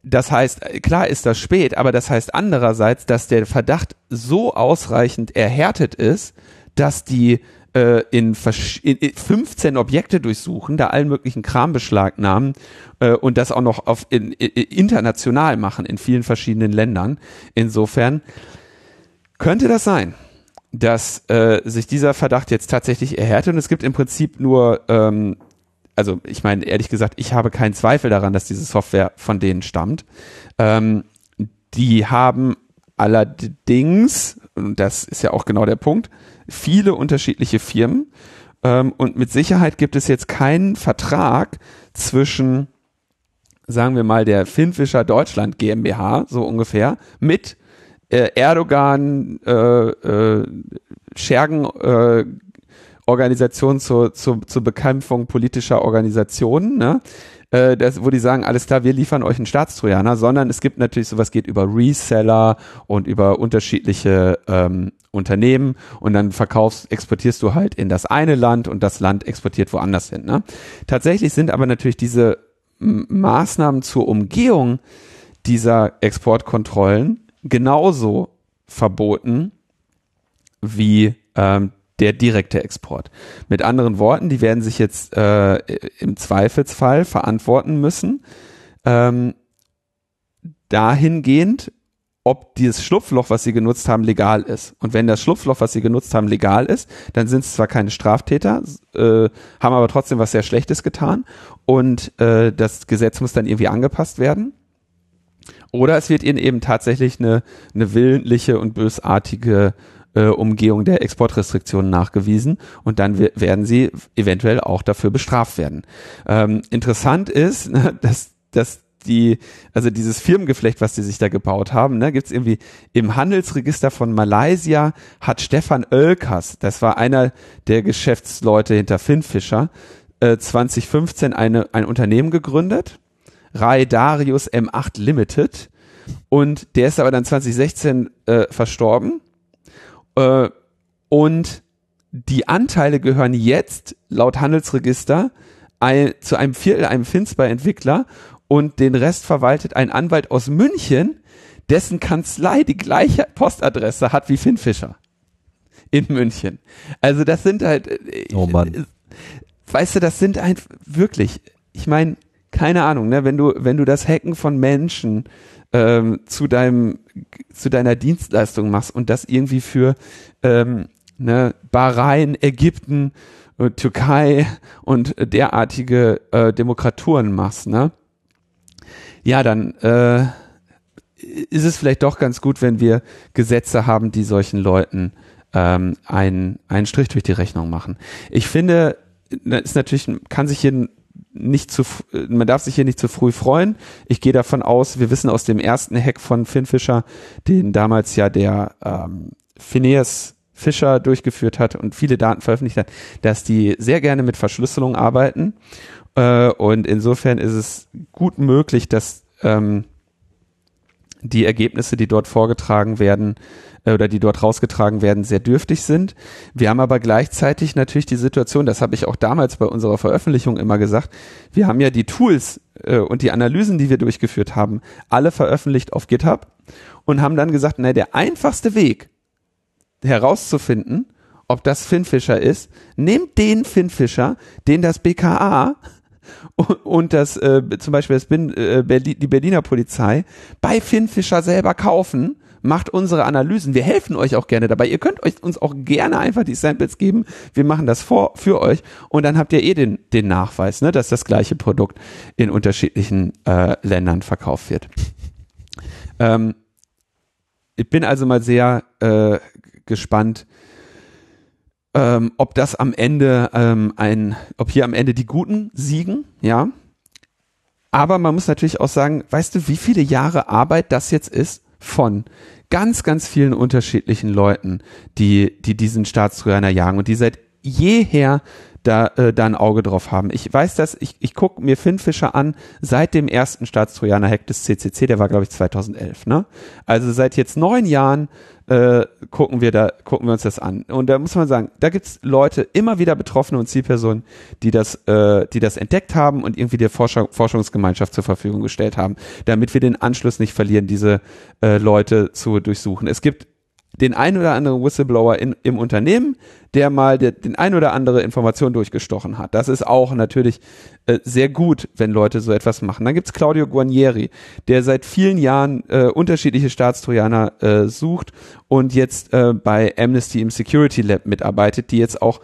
Speaker 2: das heißt, klar ist das spät, aber das heißt andererseits, dass der Verdacht so ausreichend erhärtet ist, dass die äh, in, in 15 Objekte durchsuchen, da allen möglichen Kram beschlagnahmen äh, und das auch noch auf in, in, international machen in vielen verschiedenen Ländern. Insofern könnte das sein, dass äh, sich dieser Verdacht jetzt tatsächlich erhärtet und es gibt im Prinzip nur ähm, also ich meine, ehrlich gesagt, ich habe keinen Zweifel daran, dass diese Software von denen stammt. Ähm, die haben allerdings, und das ist ja auch genau der Punkt, viele unterschiedliche Firmen. Ähm, und mit Sicherheit gibt es jetzt keinen Vertrag zwischen, sagen wir mal, der Finfischer Deutschland GmbH, so ungefähr, mit äh, Erdogan, äh, äh, Schergen, äh, Organisation zur, zur, zur Bekämpfung politischer Organisationen, ne? Äh, das, wo die sagen, alles klar, wir liefern euch einen Staatstrojaner, sondern es gibt natürlich sowas geht über Reseller und über unterschiedliche ähm, Unternehmen und dann verkaufst, exportierst du halt in das eine Land und das Land exportiert woanders hin. Ne? Tatsächlich sind aber natürlich diese Maßnahmen zur Umgehung dieser Exportkontrollen genauso verboten wie ähm, der direkte Export. Mit anderen Worten, die werden sich jetzt äh, im Zweifelsfall verantworten müssen, ähm, dahingehend, ob dieses Schlupfloch, was sie genutzt haben, legal ist. Und wenn das Schlupfloch, was sie genutzt haben, legal ist, dann sind es zwar keine Straftäter, äh, haben aber trotzdem was sehr Schlechtes getan und äh, das Gesetz muss dann irgendwie angepasst werden. Oder es wird ihnen eben tatsächlich eine, eine willentliche und bösartige äh, Umgehung der Exportrestriktionen nachgewiesen und dann werden sie eventuell auch dafür bestraft werden. Ähm, interessant ist, ne, dass, dass die, also dieses Firmengeflecht, was die sich da gebaut haben, ne, gibt's irgendwie im Handelsregister von Malaysia hat Stefan Oelkers, das war einer der Geschäftsleute hinter Finfischer, äh, 2015 eine, ein Unternehmen gegründet, Rai Darius M8 Limited, und der ist aber dann 2016 äh, verstorben. Äh, und die Anteile gehören jetzt laut Handelsregister ein, zu einem Viertel einem Finsper-Entwickler und den Rest verwaltet ein Anwalt aus München, dessen Kanzlei die gleiche Postadresse hat wie Finn Fischer in München. Also das sind halt, äh,
Speaker 1: oh Mann.
Speaker 2: weißt du, das sind einfach wirklich, ich meine, keine Ahnung, ne, wenn du, wenn du das Hacken von Menschen ähm, zu deinem, zu deiner Dienstleistung machst und das irgendwie für ähm, ne, Bahrain, Ägypten, äh, Türkei und derartige äh, Demokraturen machst, ne? Ja, dann äh, ist es vielleicht doch ganz gut, wenn wir Gesetze haben, die solchen Leuten ähm, einen, einen Strich durch die Rechnung machen. Ich finde, das ist natürlich, kann sich hier nicht zu, man darf sich hier nicht zu früh freuen. Ich gehe davon aus, wir wissen aus dem ersten Hack von Finn Fischer, den damals ja der ähm, Phineas Fischer durchgeführt hat und viele Daten veröffentlicht hat, dass die sehr gerne mit Verschlüsselung arbeiten. Äh, und insofern ist es gut möglich, dass ähm, die Ergebnisse, die dort vorgetragen werden, äh, oder die dort rausgetragen werden, sehr dürftig sind. Wir haben aber gleichzeitig natürlich die Situation, das habe ich auch damals bei unserer Veröffentlichung immer gesagt, wir haben ja die Tools äh, und die Analysen, die wir durchgeführt haben, alle veröffentlicht auf GitHub und haben dann gesagt, na, der einfachste Weg herauszufinden, ob das Finfisher ist, nehmt den Finfisher, den das BKA und das äh, zum Beispiel das Bin, äh, Berlin, die Berliner Polizei bei Finfisher selber kaufen macht unsere Analysen. Wir helfen euch auch gerne dabei. Ihr könnt euch uns auch gerne einfach die Samples geben. Wir machen das vor, für euch und dann habt ihr eh den, den Nachweis, ne, dass das gleiche Produkt in unterschiedlichen äh, Ländern verkauft wird. Ähm, ich bin also mal sehr äh, gespannt, ähm, ob das am Ende ähm, ein, ob hier am Ende die Guten siegen, ja. Aber man muss natürlich auch sagen, weißt du, wie viele Jahre Arbeit das jetzt ist? Von ganz, ganz vielen unterschiedlichen Leuten, die, die diesen Staatstrojaner jagen und die seit jeher da, äh, da ein Auge drauf haben. Ich weiß das, ich, ich gucke mir Finn Fischer an seit dem ersten Staatstrojaner-Hack des CCC, der war glaube ich 2011, ne? Also seit jetzt neun Jahren äh, gucken wir da, gucken wir uns das an. Und da muss man sagen, da gibt's Leute, immer wieder Betroffene und Zielpersonen, die das, äh, die das entdeckt haben und irgendwie der Forschung, Forschungsgemeinschaft zur Verfügung gestellt haben, damit wir den Anschluss nicht verlieren, diese äh, Leute zu durchsuchen. Es gibt den ein oder anderen Whistleblower in, im Unternehmen, der mal der, den ein oder andere Information durchgestochen hat. Das ist auch natürlich äh, sehr gut, wenn Leute so etwas machen. Dann gibt's Claudio Guarnieri, der seit vielen Jahren äh, unterschiedliche Staatstrojaner äh, sucht und jetzt äh, bei Amnesty im Security Lab mitarbeitet, die jetzt auch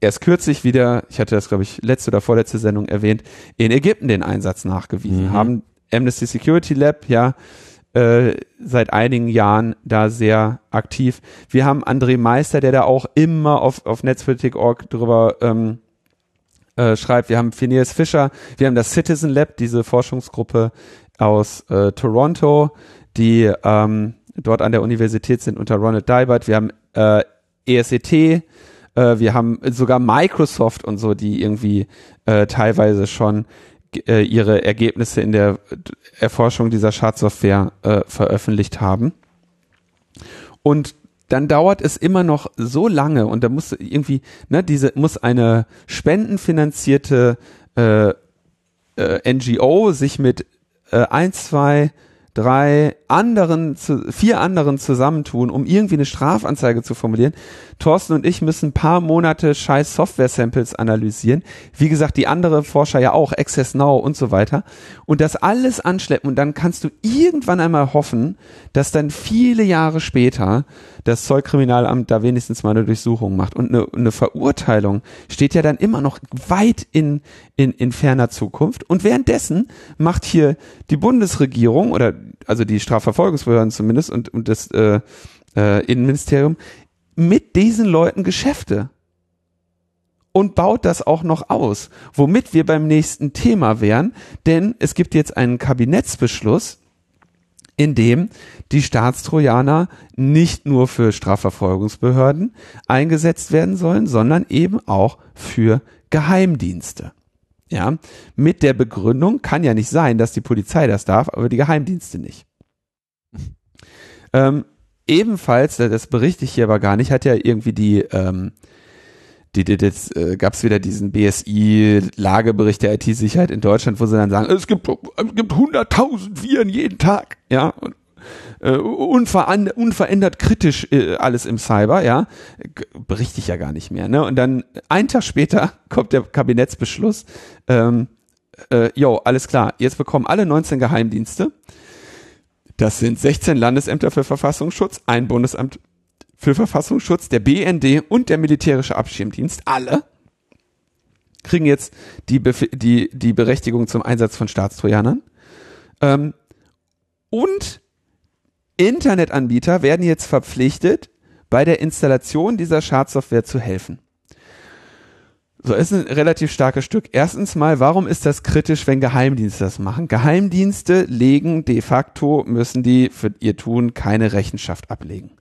Speaker 2: erst kürzlich wieder, ich hatte das glaube ich letzte oder vorletzte Sendung erwähnt, in Ägypten den Einsatz nachgewiesen mhm. haben. Amnesty Security Lab, ja, äh, seit einigen Jahren da sehr aktiv. Wir haben André Meister, der da auch immer auf, auf Netzpolitik.org drüber ähm, äh, schreibt. Wir haben Phineas Fischer, wir haben das Citizen Lab, diese Forschungsgruppe aus äh, Toronto, die ähm, dort an der Universität sind unter Ronald Dybert. Wir haben äh, ESET, äh, wir haben sogar Microsoft und so, die irgendwie äh, teilweise schon äh, ihre Ergebnisse in der Erforschung dieser Schadsoftware äh, veröffentlicht haben. Und dann dauert es immer noch so lange und da muss irgendwie, ne, diese muss eine spendenfinanzierte äh, äh, NGO sich mit äh, ein, zwei drei anderen, vier anderen zusammentun, um irgendwie eine Strafanzeige zu formulieren. Thorsten und ich müssen ein paar Monate scheiß Software-Samples analysieren. Wie gesagt, die andere Forscher ja auch, Access Now und so weiter. Und das alles anschleppen und dann kannst du irgendwann einmal hoffen, dass dann viele Jahre später das Zollkriminalamt da wenigstens mal eine Durchsuchung macht. Und eine, eine Verurteilung steht ja dann immer noch weit in, in, in ferner Zukunft. Und währenddessen macht hier die Bundesregierung oder also die Strafverfolgungsbehörden zumindest und, und das äh, äh, Innenministerium mit diesen Leuten Geschäfte und baut das auch noch aus, womit wir beim nächsten Thema wären, denn es gibt jetzt einen Kabinettsbeschluss, in dem die Staatstrojaner nicht nur für Strafverfolgungsbehörden eingesetzt werden sollen, sondern eben auch für Geheimdienste. Ja, mit der Begründung kann ja nicht sein, dass die Polizei das darf, aber die Geheimdienste nicht. Ähm, ebenfalls, das berichte ich hier aber gar nicht, hat ja irgendwie die ähm, die, die, jetzt äh, gab es wieder diesen BSI-Lagebericht der IT-Sicherheit in Deutschland, wo sie dann sagen, es gibt, es gibt 100.000 Viren jeden Tag, ja, und, äh, unverändert, kritisch äh, alles im Cyber, ja, berichte ich ja gar nicht mehr, ne, und dann einen Tag später kommt der Kabinettsbeschluss, ähm, äh, jo, alles klar, jetzt bekommen alle 19 Geheimdienste, das sind 16 Landesämter für Verfassungsschutz, ein Bundesamt für Verfassungsschutz, der BND und der militärische Abschirmdienst, alle kriegen jetzt die, Bef die, die Berechtigung zum Einsatz von Staatstrojanern. Ähm, und Internetanbieter werden jetzt verpflichtet, bei der Installation dieser Schadsoftware zu helfen. So, ist ein relativ starkes Stück. Erstens mal, warum ist das kritisch, wenn Geheimdienste das machen? Geheimdienste legen de facto, müssen die für ihr Tun keine Rechenschaft ablegen.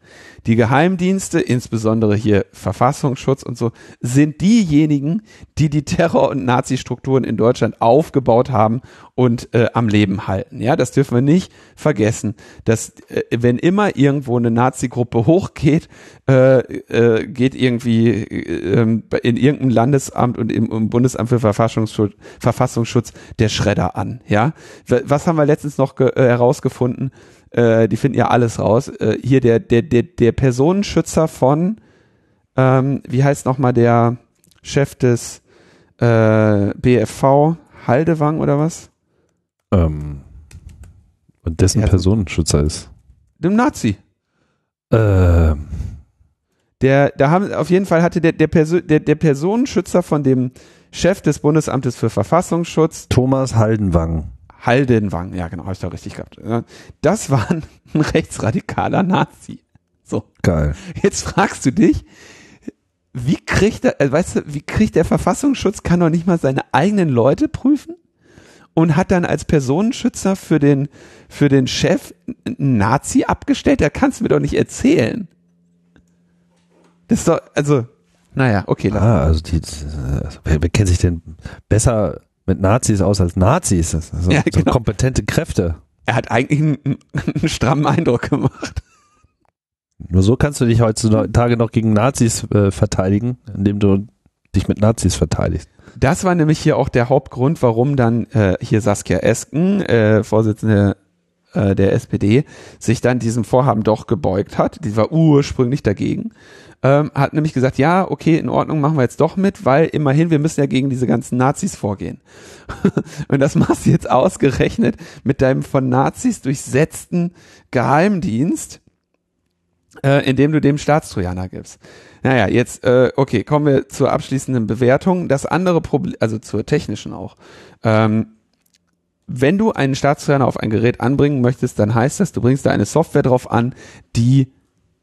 Speaker 2: Die Geheimdienste, insbesondere hier Verfassungsschutz und so, sind diejenigen, die die Terror- und Nazi-Strukturen in Deutschland aufgebaut haben und äh, am Leben halten. Ja, das dürfen wir nicht vergessen, dass äh, wenn immer irgendwo eine Nazi-Gruppe hochgeht, äh, äh, geht irgendwie äh, ähm, in irgendeinem Landesamt und im, im Bundesamt für Verfassungsschutz, Verfassungsschutz der Schredder an. Ja, was haben wir letztens noch äh, herausgefunden? Äh, die finden ja alles raus. Äh, hier der, der, der, der Personenschützer von, ähm, wie heißt nochmal der Chef des äh, BFV, Haldewang oder was?
Speaker 1: Ähm, und dessen Personenschützer ist?
Speaker 2: Dem Nazi.
Speaker 1: Ähm.
Speaker 2: Der, da haben, auf jeden Fall hatte der, der, Perso der, der Personenschützer von dem Chef des Bundesamtes für Verfassungsschutz.
Speaker 1: Thomas Haldenwang.
Speaker 2: Haldenwang, ja genau, habe ich da richtig gehabt. Das war ein rechtsradikaler Nazi. So.
Speaker 1: Geil.
Speaker 2: Jetzt fragst du dich, wie kriegt der, äh, weißt du, wie kriegt der Verfassungsschutz, kann doch nicht mal seine eigenen Leute prüfen? Und hat dann als Personenschützer für den, für den Chef einen Nazi abgestellt? Der kannst du mir doch nicht erzählen. Das ist doch, also, naja, okay.
Speaker 1: Ah, also die, also wer, wer kennt sich denn besser mit Nazis aus als Nazis. Das sind ja, genau. so kompetente Kräfte.
Speaker 2: Er hat eigentlich einen, einen strammen Eindruck gemacht.
Speaker 1: Nur so kannst du dich heutzutage noch gegen Nazis äh, verteidigen, indem du dich mit Nazis verteidigst.
Speaker 2: Das war nämlich hier auch der Hauptgrund, warum dann äh, hier Saskia Esken, äh, Vorsitzende äh, der SPD, sich dann diesem Vorhaben doch gebeugt hat. Die war ursprünglich dagegen ähm, hat nämlich gesagt, ja, okay, in Ordnung, machen wir jetzt doch mit, weil immerhin, wir müssen ja gegen diese ganzen Nazis vorgehen. und das machst du jetzt ausgerechnet mit deinem von Nazis durchsetzten Geheimdienst, äh, indem du dem Staatstrojaner gibst. Naja, jetzt, äh, okay, kommen wir zur abschließenden Bewertung. Das andere Problem, also zur technischen auch. Ähm, wenn du einen Staatstrojaner auf ein Gerät anbringen möchtest, dann heißt das, du bringst da eine Software drauf an, die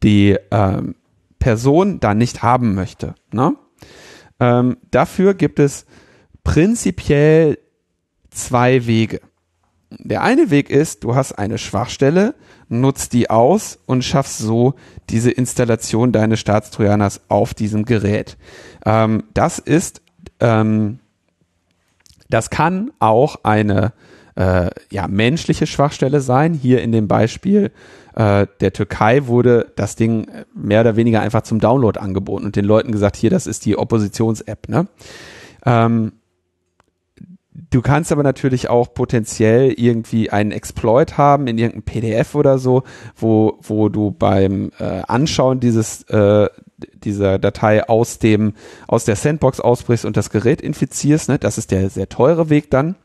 Speaker 2: die ähm, Person da nicht haben möchte. Ne? Ähm, dafür gibt es prinzipiell zwei Wege. Der eine Weg ist, du hast eine Schwachstelle, nutzt die aus und schaffst so diese Installation deines Staatstrojaners auf diesem Gerät. Ähm, das ist, ähm, das kann auch eine äh, ja, menschliche Schwachstelle sein. Hier in dem Beispiel äh, der Türkei wurde das Ding mehr oder weniger einfach zum Download angeboten und den Leuten gesagt, hier, das ist die Oppositions-App. Ne? Ähm, du kannst aber natürlich auch potenziell irgendwie einen Exploit haben in irgendeinem PDF oder so, wo, wo du beim äh, Anschauen dieses, äh, dieser Datei aus dem, aus der Sandbox ausbrichst und das Gerät infizierst. Ne? Das ist der sehr teure Weg dann.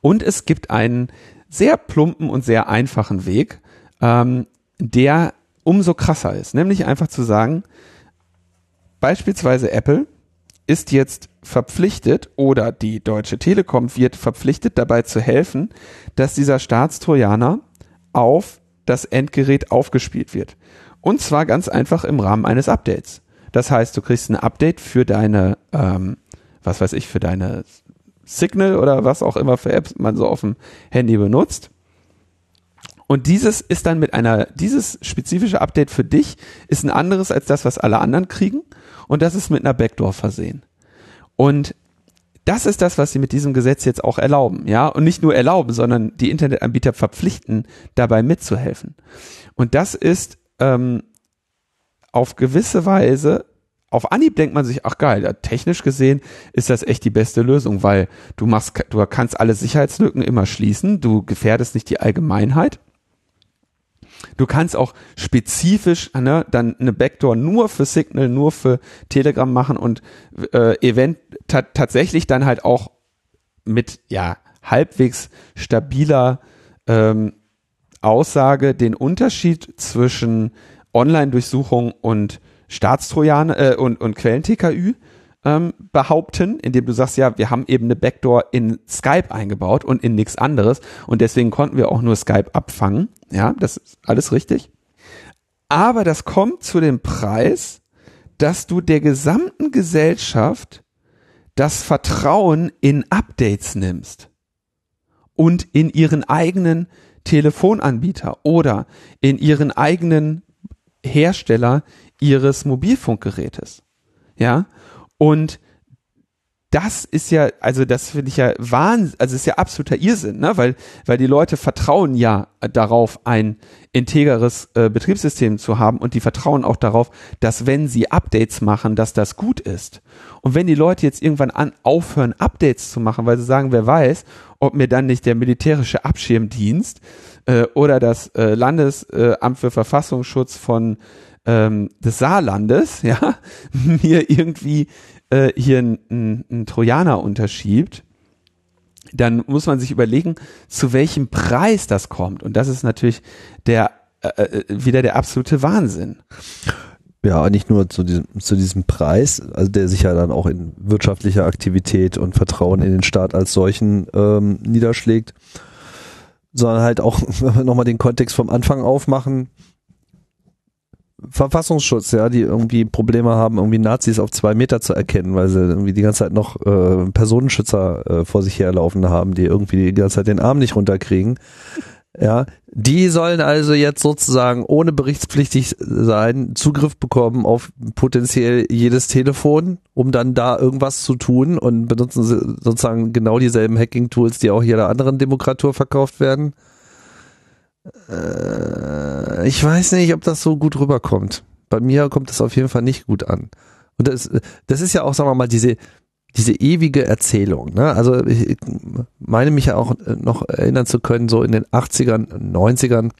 Speaker 2: Und es gibt einen sehr plumpen und sehr einfachen Weg, ähm, der umso krasser ist. Nämlich einfach zu sagen, beispielsweise Apple ist jetzt verpflichtet oder die Deutsche Telekom wird verpflichtet dabei zu helfen, dass dieser Staatstrojaner auf das Endgerät aufgespielt wird. Und zwar ganz einfach im Rahmen eines Updates. Das heißt, du kriegst ein Update für deine, ähm, was weiß ich, für deine Signal oder was auch immer für Apps man so auf dem Handy benutzt. Und dieses ist dann mit einer, dieses spezifische Update für dich ist ein anderes als das, was alle anderen kriegen. Und das ist mit einer Backdoor versehen. Und das ist das, was sie mit diesem Gesetz jetzt auch erlauben, ja. Und nicht nur erlauben, sondern die Internetanbieter verpflichten, dabei mitzuhelfen. Und das ist ähm, auf gewisse Weise, auf Anhieb denkt man sich, ach geil, ja, technisch gesehen ist das echt die beste Lösung, weil du machst, du kannst alle Sicherheitslücken immer schließen, du gefährdest nicht die Allgemeinheit. Du kannst auch spezifisch ne, dann eine Backdoor nur für Signal, nur für Telegram machen und äh, event tatsächlich dann halt auch mit ja halbwegs stabiler ähm, Aussage den Unterschied zwischen Online-Durchsuchung und Staatstrojan äh, und, und Quellen-TKÜ ähm, behaupten, indem du sagst, ja, wir haben eben eine Backdoor in Skype eingebaut und in nichts anderes und deswegen konnten wir auch nur Skype abfangen. Ja, das ist alles richtig. Aber das kommt zu dem Preis, dass du der gesamten Gesellschaft das Vertrauen in Updates nimmst und in ihren eigenen Telefonanbieter oder in ihren eigenen Hersteller ihres Mobilfunkgerätes. Ja, und das ist ja, also das finde ich ja Wahnsinn, also ist ja absoluter Irrsinn, ne? weil, weil die Leute vertrauen ja darauf, ein integeres äh, Betriebssystem zu haben und die vertrauen auch darauf, dass wenn sie Updates machen, dass das gut ist. Und wenn die Leute jetzt irgendwann an, aufhören, Updates zu machen, weil sie sagen, wer weiß, ob mir dann nicht der militärische Abschirmdienst äh, oder das äh, Landesamt für Verfassungsschutz von ähm, des Saarlandes, ja, mir irgendwie äh, hier einen Trojaner unterschiebt, dann muss man sich überlegen, zu welchem Preis das kommt. Und das ist natürlich der äh, äh, wieder der absolute Wahnsinn.
Speaker 1: Ja, nicht nur zu diesem, zu diesem Preis, also der sich ja dann auch in wirtschaftlicher Aktivität und Vertrauen in den Staat als solchen ähm, niederschlägt, sondern halt auch, wenn wir nochmal den Kontext vom Anfang aufmachen, Verfassungsschutz, ja, die irgendwie Probleme haben, irgendwie Nazis auf zwei Meter zu erkennen, weil sie irgendwie die ganze Zeit noch äh, Personenschützer äh, vor sich herlaufen haben, die irgendwie die ganze Zeit den Arm nicht runterkriegen. Ja, die sollen also jetzt sozusagen ohne berichtspflichtig sein Zugriff bekommen auf potenziell jedes Telefon, um dann da irgendwas zu tun und benutzen sozusagen genau dieselben Hacking-Tools, die auch jeder anderen Demokratur verkauft werden. Äh, ich weiß nicht, ob das so gut rüberkommt. Bei mir kommt das auf jeden Fall nicht gut an. Und das, das ist ja auch, sagen wir mal, diese, diese ewige Erzählung. Ne? Also ich meine mich ja auch noch erinnern zu können, so in den 80ern, 90ern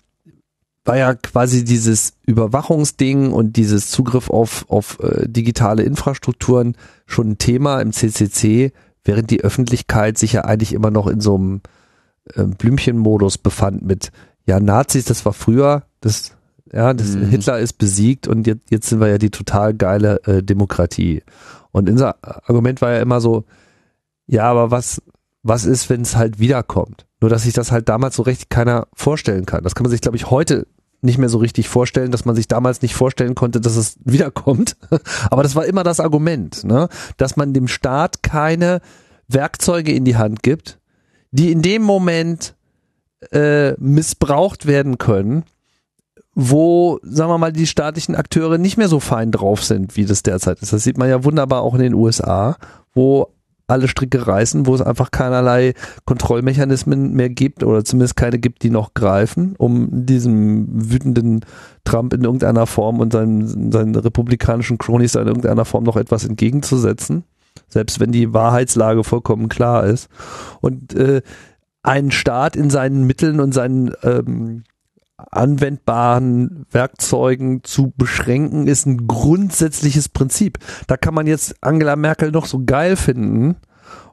Speaker 1: war ja quasi dieses Überwachungsding und dieses Zugriff auf, auf äh, digitale Infrastrukturen schon ein Thema im CCC, während die Öffentlichkeit sich ja eigentlich immer noch in so einem äh, Blümchenmodus befand mit ja, Nazis, das war früher, das, ja, das, mhm. Hitler ist besiegt und jetzt, jetzt sind wir ja die total geile äh, Demokratie. Und unser Argument war ja immer so, ja, aber was, was ist, wenn es halt wiederkommt? Nur, dass sich das halt damals so recht keiner vorstellen kann. Das kann man sich, glaube ich, heute nicht mehr so richtig vorstellen, dass man sich damals nicht vorstellen konnte, dass es wiederkommt. Aber das war immer das Argument, ne? dass man dem Staat keine Werkzeuge in die Hand gibt, die in dem Moment äh, missbraucht werden können, wo, sagen wir mal, die staatlichen Akteure nicht mehr so fein drauf sind, wie das derzeit ist. Das sieht man ja wunderbar auch in den USA, wo alle Stricke reißen, wo es einfach keinerlei Kontrollmechanismen mehr gibt oder zumindest keine gibt, die noch greifen, um diesem wütenden Trump in irgendeiner Form und seinen, seinen republikanischen Cronies in irgendeiner Form noch etwas entgegenzusetzen, selbst wenn die Wahrheitslage vollkommen klar ist. Und äh, einen Staat in seinen Mitteln und seinen ähm, anwendbaren Werkzeugen zu beschränken, ist ein grundsätzliches Prinzip. Da kann man jetzt Angela Merkel noch so geil finden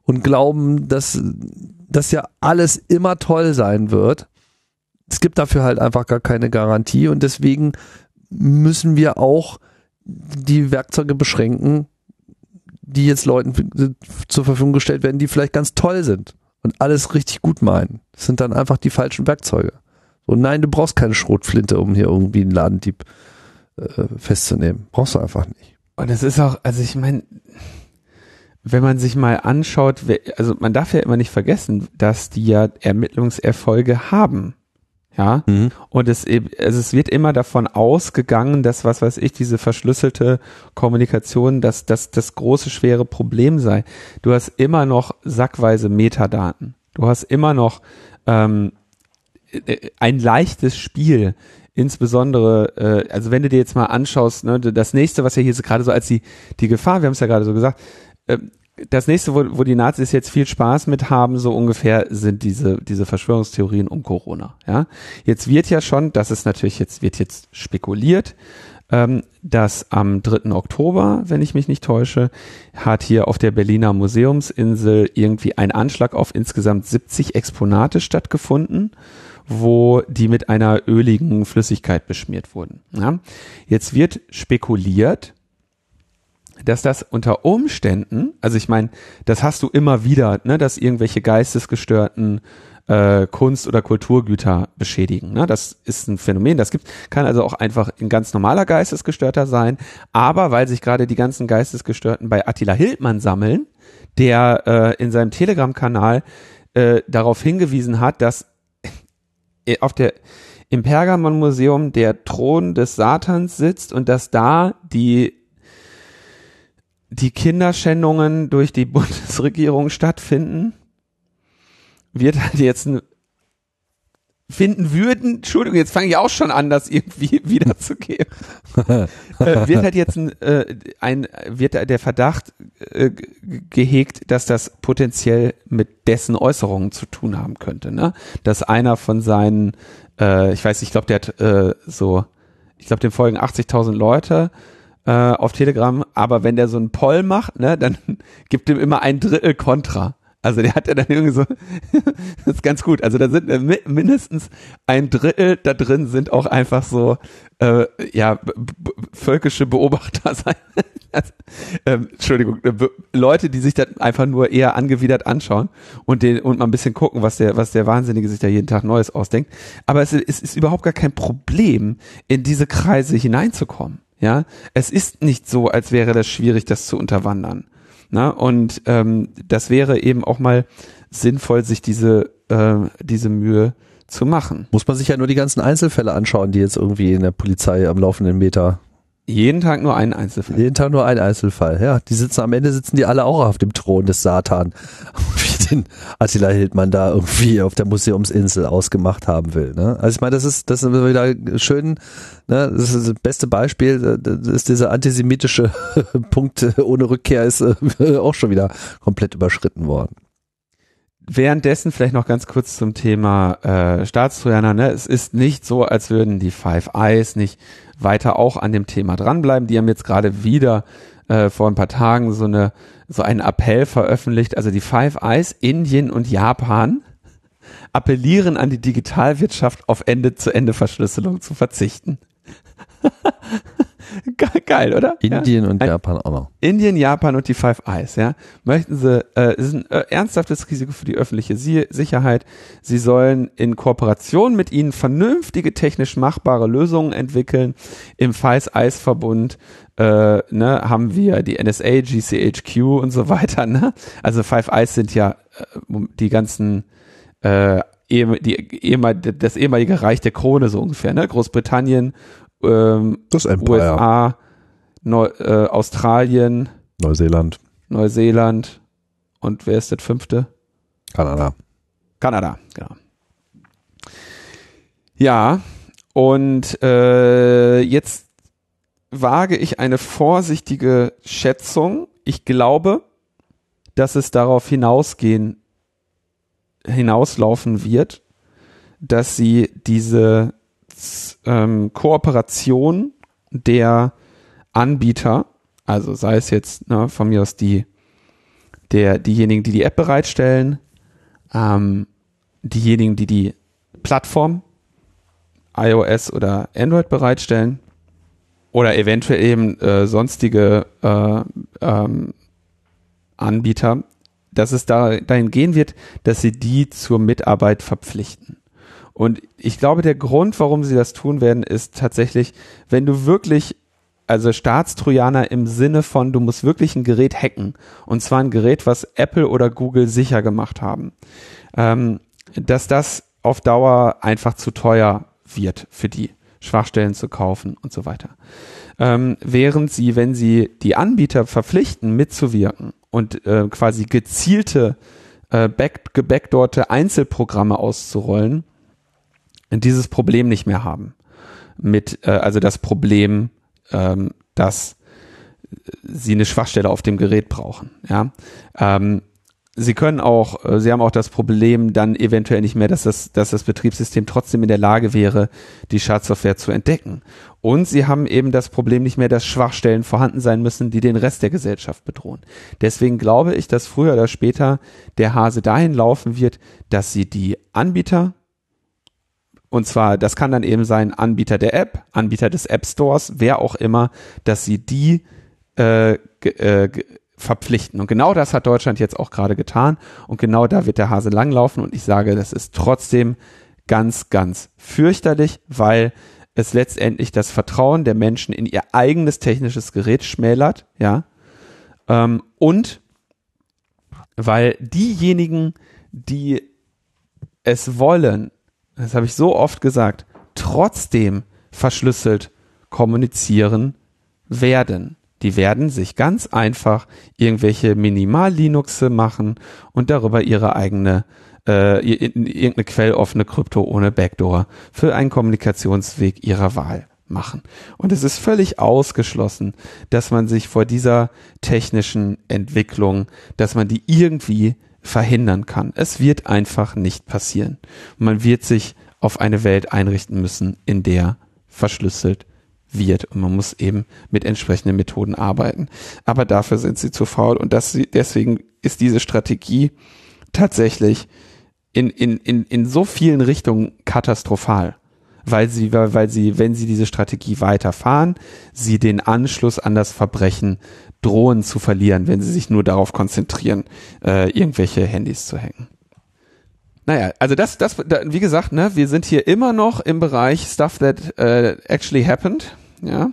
Speaker 1: und glauben, dass das ja alles immer toll sein wird. Es gibt dafür halt einfach gar keine Garantie und deswegen müssen wir auch die Werkzeuge beschränken, die jetzt Leuten zur Verfügung gestellt werden, die vielleicht ganz toll sind und alles richtig gut meinen. Das sind dann einfach die falschen Werkzeuge. So, nein, du brauchst keine Schrotflinte, um hier irgendwie einen Ladendieb äh, festzunehmen. Brauchst du einfach nicht.
Speaker 2: Und es ist auch, also ich meine, wenn man sich mal anschaut, also man darf ja immer nicht vergessen, dass die ja Ermittlungserfolge haben. Ja. Mhm. Und es, also es wird immer davon ausgegangen, dass, was weiß ich, diese verschlüsselte Kommunikation, dass das das große, schwere Problem sei. Du hast immer noch sackweise Metadaten. Du hast immer noch ähm, äh, ein leichtes Spiel. Insbesondere, äh, also wenn du dir jetzt mal anschaust, ne, das nächste, was ja hier gerade so als die, die Gefahr, wir haben es ja gerade so gesagt, äh, das nächste, wo, wo die Nazis jetzt viel Spaß mit haben, so ungefähr, sind diese, diese Verschwörungstheorien um Corona. Ja, jetzt wird ja schon, das ist natürlich jetzt, wird jetzt spekuliert, ähm, dass am 3. Oktober, wenn ich mich nicht täusche, hat hier auf der Berliner Museumsinsel irgendwie ein Anschlag auf insgesamt 70 Exponate stattgefunden, wo die mit einer öligen Flüssigkeit beschmiert wurden. Ja? Jetzt wird spekuliert, dass das unter Umständen, also ich meine, das hast du immer wieder, ne, dass irgendwelche geistesgestörten äh, Kunst- oder Kulturgüter beschädigen. Ne? Das ist ein Phänomen, das gibt, kann also auch einfach ein ganz normaler Geistesgestörter sein, aber weil sich gerade die ganzen Geistesgestörten bei Attila Hildmann sammeln, der äh, in seinem Telegram-Kanal äh, darauf hingewiesen hat, dass auf der im Pergamon-Museum der Thron des Satans sitzt und dass da die die Kinderschändungen durch die Bundesregierung stattfinden, wird halt jetzt ein finden würden, Entschuldigung, jetzt fange ich auch schon an, das irgendwie wiederzugeben, äh, wird halt jetzt ein, äh, ein wird der Verdacht äh, gehegt, dass das potenziell mit dessen Äußerungen zu tun haben könnte, ne? Dass einer von seinen, äh, ich weiß, ich glaube, der hat äh, so, ich glaube, dem folgen 80.000 Leute äh, auf Telegram, aber wenn der so einen Poll macht, ne, dann gibt ihm immer ein Drittel Kontra. Also der hat ja dann irgendwie so, das ist ganz gut. Also da sind äh, mindestens ein Drittel da drin sind auch einfach so, äh, ja, völkische Beobachter sein. also, ähm, Entschuldigung, äh, Leute, die sich dann einfach nur eher angewidert anschauen und den und mal ein bisschen gucken, was der, was der Wahnsinnige sich da jeden Tag Neues ausdenkt. Aber es, es ist überhaupt gar kein Problem, in diese Kreise hineinzukommen. Ja, es ist nicht so, als wäre das schwierig, das zu unterwandern. Na, und ähm, das wäre eben auch mal sinnvoll, sich diese, äh, diese Mühe zu machen.
Speaker 1: Muss man sich ja nur die ganzen Einzelfälle anschauen, die jetzt irgendwie in der Polizei am laufenden Meter
Speaker 2: jeden Tag nur ein Einzelfall.
Speaker 1: Jeden Tag nur ein Einzelfall, ja. Die sitzen am Ende sitzen die alle auch auf dem Thron des Satan, wie den Attila Hildmann da irgendwie auf der Museumsinsel ausgemacht haben will. Ne? Also ich meine, das ist das ist wieder schön. Ne? Das ist das beste Beispiel. Das ist dieser antisemitische Punkt ohne Rückkehr ist äh, auch schon wieder komplett überschritten worden.
Speaker 2: Währenddessen vielleicht noch ganz kurz zum Thema äh, Staatstrojaner. Ne? Es ist nicht so, als würden die Five Eyes nicht weiter auch an dem Thema dranbleiben. Die haben jetzt gerade wieder äh, vor ein paar Tagen so eine so einen Appell veröffentlicht. Also die Five Eyes, Indien und Japan appellieren an die Digitalwirtschaft auf Ende-zu-Ende-Verschlüsselung zu verzichten. Geil, oder?
Speaker 1: Indien ja. und Japan auch noch.
Speaker 2: Indien, Japan und die Five Eyes, ja. Möchten sie, äh, ist ein äh, ernsthaftes Risiko für die öffentliche Sie Sicherheit. Sie sollen in Kooperation mit ihnen vernünftige, technisch machbare Lösungen entwickeln. Im Five Eyes Verbund äh, ne, haben wir die NSA, GCHQ und so weiter, ne? Also Five Eyes sind ja äh, die ganzen äh, die, das ehemalige Reich der Krone so ungefähr, ne? Großbritannien, ähm,
Speaker 1: das
Speaker 2: USA, Neu äh, Australien,
Speaker 1: Neuseeland.
Speaker 2: Neuseeland und wer ist das fünfte?
Speaker 1: Kanada.
Speaker 2: Kanada, genau. Ja, und äh, jetzt wage ich eine vorsichtige Schätzung. Ich glaube, dass es darauf hinausgehen, hinauslaufen wird, dass sie diese ähm, Kooperation der Anbieter, also sei es jetzt ne, von mir aus die, der, diejenigen, die die App bereitstellen, ähm, diejenigen, die die Plattform iOS oder Android bereitstellen oder eventuell eben äh, sonstige äh, ähm, Anbieter, dass es da, dahin gehen wird, dass sie die zur Mitarbeit verpflichten. Und ich glaube, der Grund, warum sie das tun werden, ist tatsächlich, wenn du wirklich also Staatstrojaner im Sinne von, du musst wirklich ein Gerät hacken. Und zwar ein Gerät, was Apple oder Google sicher gemacht haben. Ähm, dass das auf Dauer einfach zu teuer wird für die, Schwachstellen zu kaufen und so weiter. Ähm, während sie, wenn sie die Anbieter verpflichten, mitzuwirken und äh, quasi gezielte, äh, back, gebackdorte Einzelprogramme auszurollen, dieses Problem nicht mehr haben. Mit, äh, also das Problem, ähm, dass sie eine Schwachstelle auf dem Gerät brauchen. Ja, ähm, sie können auch, äh, sie haben auch das Problem dann eventuell nicht mehr, dass das, dass das Betriebssystem trotzdem in der Lage wäre, die Schadsoftware zu entdecken. Und sie haben eben das Problem nicht mehr, dass Schwachstellen vorhanden sein müssen, die den Rest der Gesellschaft bedrohen. Deswegen glaube ich, dass früher oder später der Hase dahin laufen wird, dass sie die Anbieter und zwar, das kann dann eben sein Anbieter der App, Anbieter des App Stores, wer auch immer, dass sie die äh, äh, verpflichten. Und genau das hat Deutschland jetzt auch gerade getan. Und genau da wird der Hase langlaufen. Und ich sage, das ist trotzdem ganz, ganz fürchterlich, weil es letztendlich das Vertrauen der Menschen in ihr eigenes technisches Gerät schmälert, ja. Ähm, und weil diejenigen, die es wollen, das habe ich so oft gesagt, trotzdem verschlüsselt kommunizieren werden. Die werden sich ganz einfach irgendwelche Minimal-Linuxe machen und darüber ihre eigene äh, irgendeine quelloffene Krypto ohne Backdoor für einen Kommunikationsweg ihrer Wahl machen. Und es ist völlig ausgeschlossen, dass man sich vor dieser technischen Entwicklung, dass man die irgendwie verhindern kann. Es wird einfach nicht passieren. Man wird sich auf eine Welt einrichten müssen, in der verschlüsselt wird und man muss eben mit entsprechenden Methoden arbeiten. Aber dafür sind sie zu faul und das, deswegen ist diese Strategie tatsächlich in, in, in, in so vielen Richtungen katastrophal weil sie, weil sie, wenn sie diese Strategie weiterfahren, sie den Anschluss an das Verbrechen drohen zu verlieren, wenn sie sich nur darauf konzentrieren, äh, irgendwelche Handys zu hacken. Naja, also das, das, wie gesagt, ne, wir sind hier immer noch im Bereich Stuff that uh, actually happened, ja.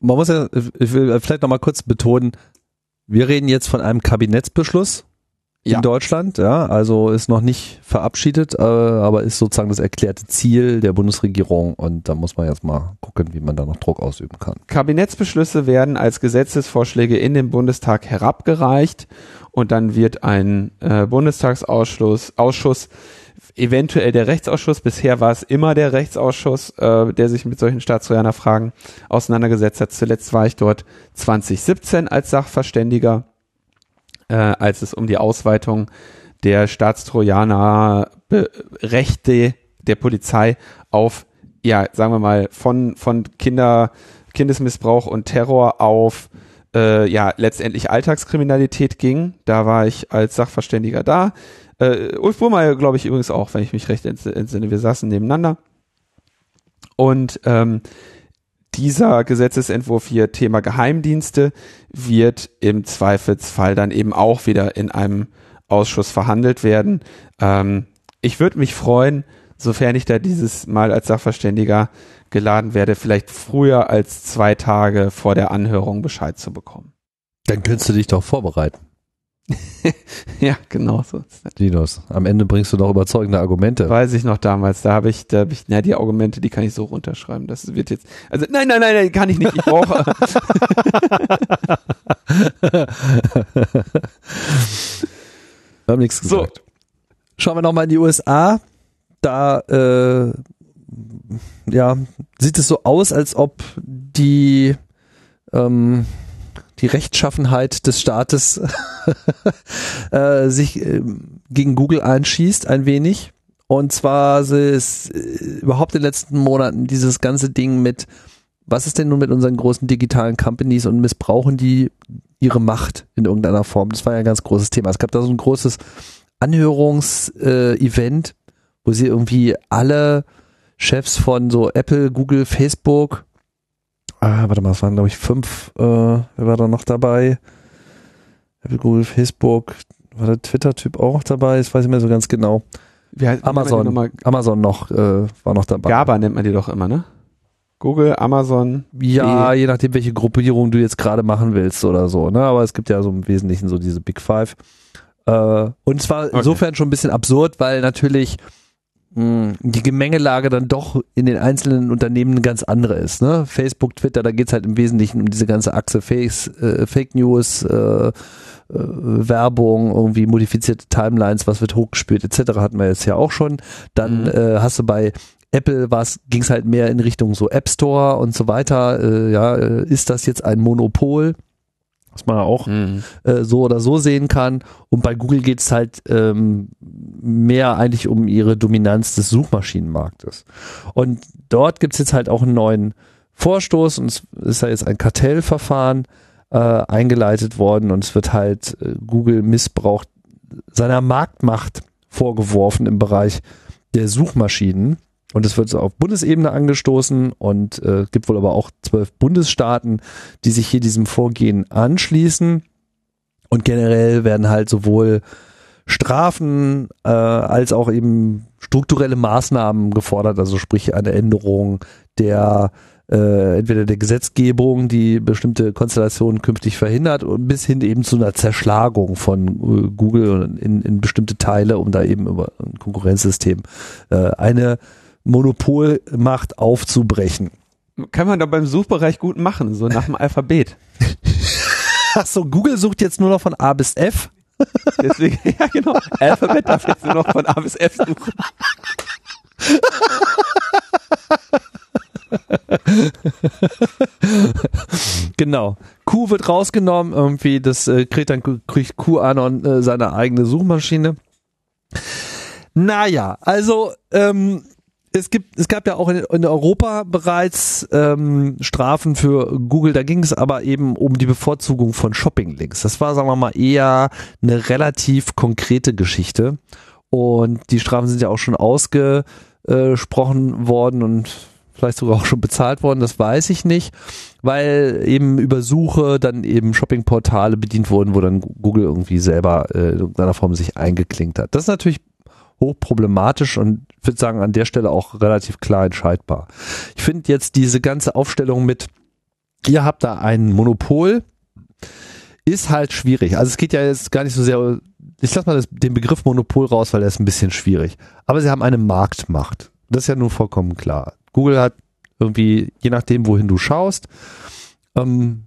Speaker 1: Man muss ja, ich will vielleicht nochmal kurz betonen, wir reden jetzt von einem Kabinettsbeschluss, ja. in Deutschland, ja, also ist noch nicht verabschiedet, äh, aber ist sozusagen das erklärte Ziel der Bundesregierung und da muss man jetzt mal gucken, wie man da noch Druck ausüben kann.
Speaker 2: Kabinettsbeschlüsse werden als Gesetzesvorschläge in den Bundestag herabgereicht und dann wird ein äh, Bundestagsausschuss Ausschuss eventuell der Rechtsausschuss, bisher war es immer der Rechtsausschuss, äh, der sich mit solchen Staatstrojaner-Fragen auseinandergesetzt hat. Zuletzt war ich dort 2017 als Sachverständiger äh, als es um die Ausweitung der Staatstrojaner-Rechte der Polizei auf, ja, sagen wir mal, von, von Kinder, Kindesmissbrauch und Terror auf äh, ja, letztendlich Alltagskriminalität ging. Da war ich als Sachverständiger da. Äh, Ulf Burmeier, glaube ich, übrigens auch, wenn ich mich recht entsinne. Wir saßen nebeneinander. Und ähm, dieser Gesetzesentwurf hier Thema Geheimdienste wird im Zweifelsfall dann eben auch wieder in einem Ausschuss verhandelt werden. Ähm, ich würde mich freuen, sofern ich da dieses Mal als Sachverständiger geladen werde, vielleicht früher als zwei Tage vor der Anhörung Bescheid zu bekommen.
Speaker 1: Dann könntest du dich doch vorbereiten.
Speaker 2: ja, genau so.
Speaker 1: Dinos, am Ende bringst du noch überzeugende Argumente.
Speaker 2: Weiß ich noch damals, da habe ich, da habe ich, na, die Argumente, die kann ich so runterschreiben. Das wird jetzt, also nein, nein, nein, nein kann ich nicht. Ich brauche.
Speaker 1: wir haben nichts gesagt. So. Schauen wir nochmal in die USA. Da, äh, ja, sieht es so aus, als ob die, ähm, die Rechtschaffenheit des Staates äh, sich äh, gegen Google einschießt, ein wenig. Und zwar ist äh, überhaupt in den letzten Monaten dieses ganze Ding mit, was ist denn nun mit unseren großen digitalen Companies und missbrauchen die ihre Macht in irgendeiner Form? Das war ja ein ganz großes Thema. Es gab da so ein großes Anhörungsevent, äh, wo sie irgendwie alle Chefs von so Apple, Google, Facebook ah, warte mal, es waren glaube ich fünf, äh, wer war da noch dabei? Google, Facebook, war der Twitter-Typ auch noch dabei? Das weiß ich nicht mehr so ganz genau.
Speaker 2: Wie heißt,
Speaker 1: Amazon, Amazon noch, äh, war noch dabei.
Speaker 2: GABA nennt man die doch immer, ne? Google, Amazon.
Speaker 1: Ja, je nachdem, welche Gruppierung du jetzt gerade machen willst oder so, ne? Aber es gibt ja so im Wesentlichen so diese Big Five. Äh, und zwar okay. insofern schon ein bisschen absurd, weil natürlich die Gemengelage dann doch in den einzelnen Unternehmen eine ganz andere ist. Ne? Facebook, Twitter, da geht's halt im Wesentlichen um diese ganze Achse Fakes, äh, Fake News, äh, äh, Werbung, irgendwie modifizierte Timelines, was wird hochgespielt, etc. hatten wir jetzt ja auch schon. Dann mhm. äh, hast du bei Apple ging es halt mehr in Richtung so App Store und so weiter. Äh, ja, äh, ist das jetzt ein Monopol? Was man auch mhm. äh, so oder so sehen kann. Und bei Google geht es halt ähm, mehr eigentlich um ihre Dominanz des Suchmaschinenmarktes. Und dort gibt es jetzt halt auch einen neuen Vorstoß und es ist ja jetzt ein Kartellverfahren äh, eingeleitet worden und es wird halt äh, Google missbraucht seiner Marktmacht vorgeworfen im Bereich der Suchmaschinen. Und es wird auf Bundesebene angestoßen und äh, gibt wohl aber auch zwölf Bundesstaaten, die sich hier diesem Vorgehen anschließen. Und generell werden halt sowohl Strafen äh, als auch eben strukturelle Maßnahmen gefordert, also sprich eine Änderung der äh, entweder der Gesetzgebung, die bestimmte Konstellationen künftig verhindert, bis hin eben zu einer Zerschlagung von äh, Google in, in bestimmte Teile, um da eben über ein Konkurrenzsystem äh, eine Monopolmacht aufzubrechen.
Speaker 2: Kann man da beim Suchbereich gut machen, so nach dem Alphabet.
Speaker 1: Achso, Google sucht jetzt nur noch von A bis F.
Speaker 2: Deswegen, ja genau, Alphabet darf jetzt nur noch von A bis F suchen.
Speaker 1: genau. Q wird rausgenommen, irgendwie, das äh, kriegt dann kriegt QAnon äh, seine eigene Suchmaschine. Naja, also ähm, es gibt, es gab ja auch in, in Europa bereits ähm, Strafen für Google. Da ging es aber eben um die Bevorzugung von Shopping-Links. Das war, sagen wir mal, eher eine relativ konkrete Geschichte. Und die Strafen sind ja auch schon ausgesprochen worden und vielleicht sogar auch schon bezahlt worden, das weiß ich nicht, weil eben über Suche dann eben Shoppingportale bedient wurden, wo dann Google irgendwie selber äh, in irgendeiner Form sich eingeklinkt hat. Das ist natürlich hochproblematisch und ich würde sagen, an der Stelle auch relativ klar entscheidbar. Ich finde jetzt diese ganze Aufstellung mit, ihr habt da ein Monopol, ist halt schwierig. Also es geht ja jetzt gar nicht so sehr, ich lasse mal das, den Begriff Monopol raus, weil der ist ein bisschen schwierig. Aber sie haben eine Marktmacht. Das ist ja nun vollkommen klar. Google hat irgendwie, je nachdem, wohin du schaust, ähm,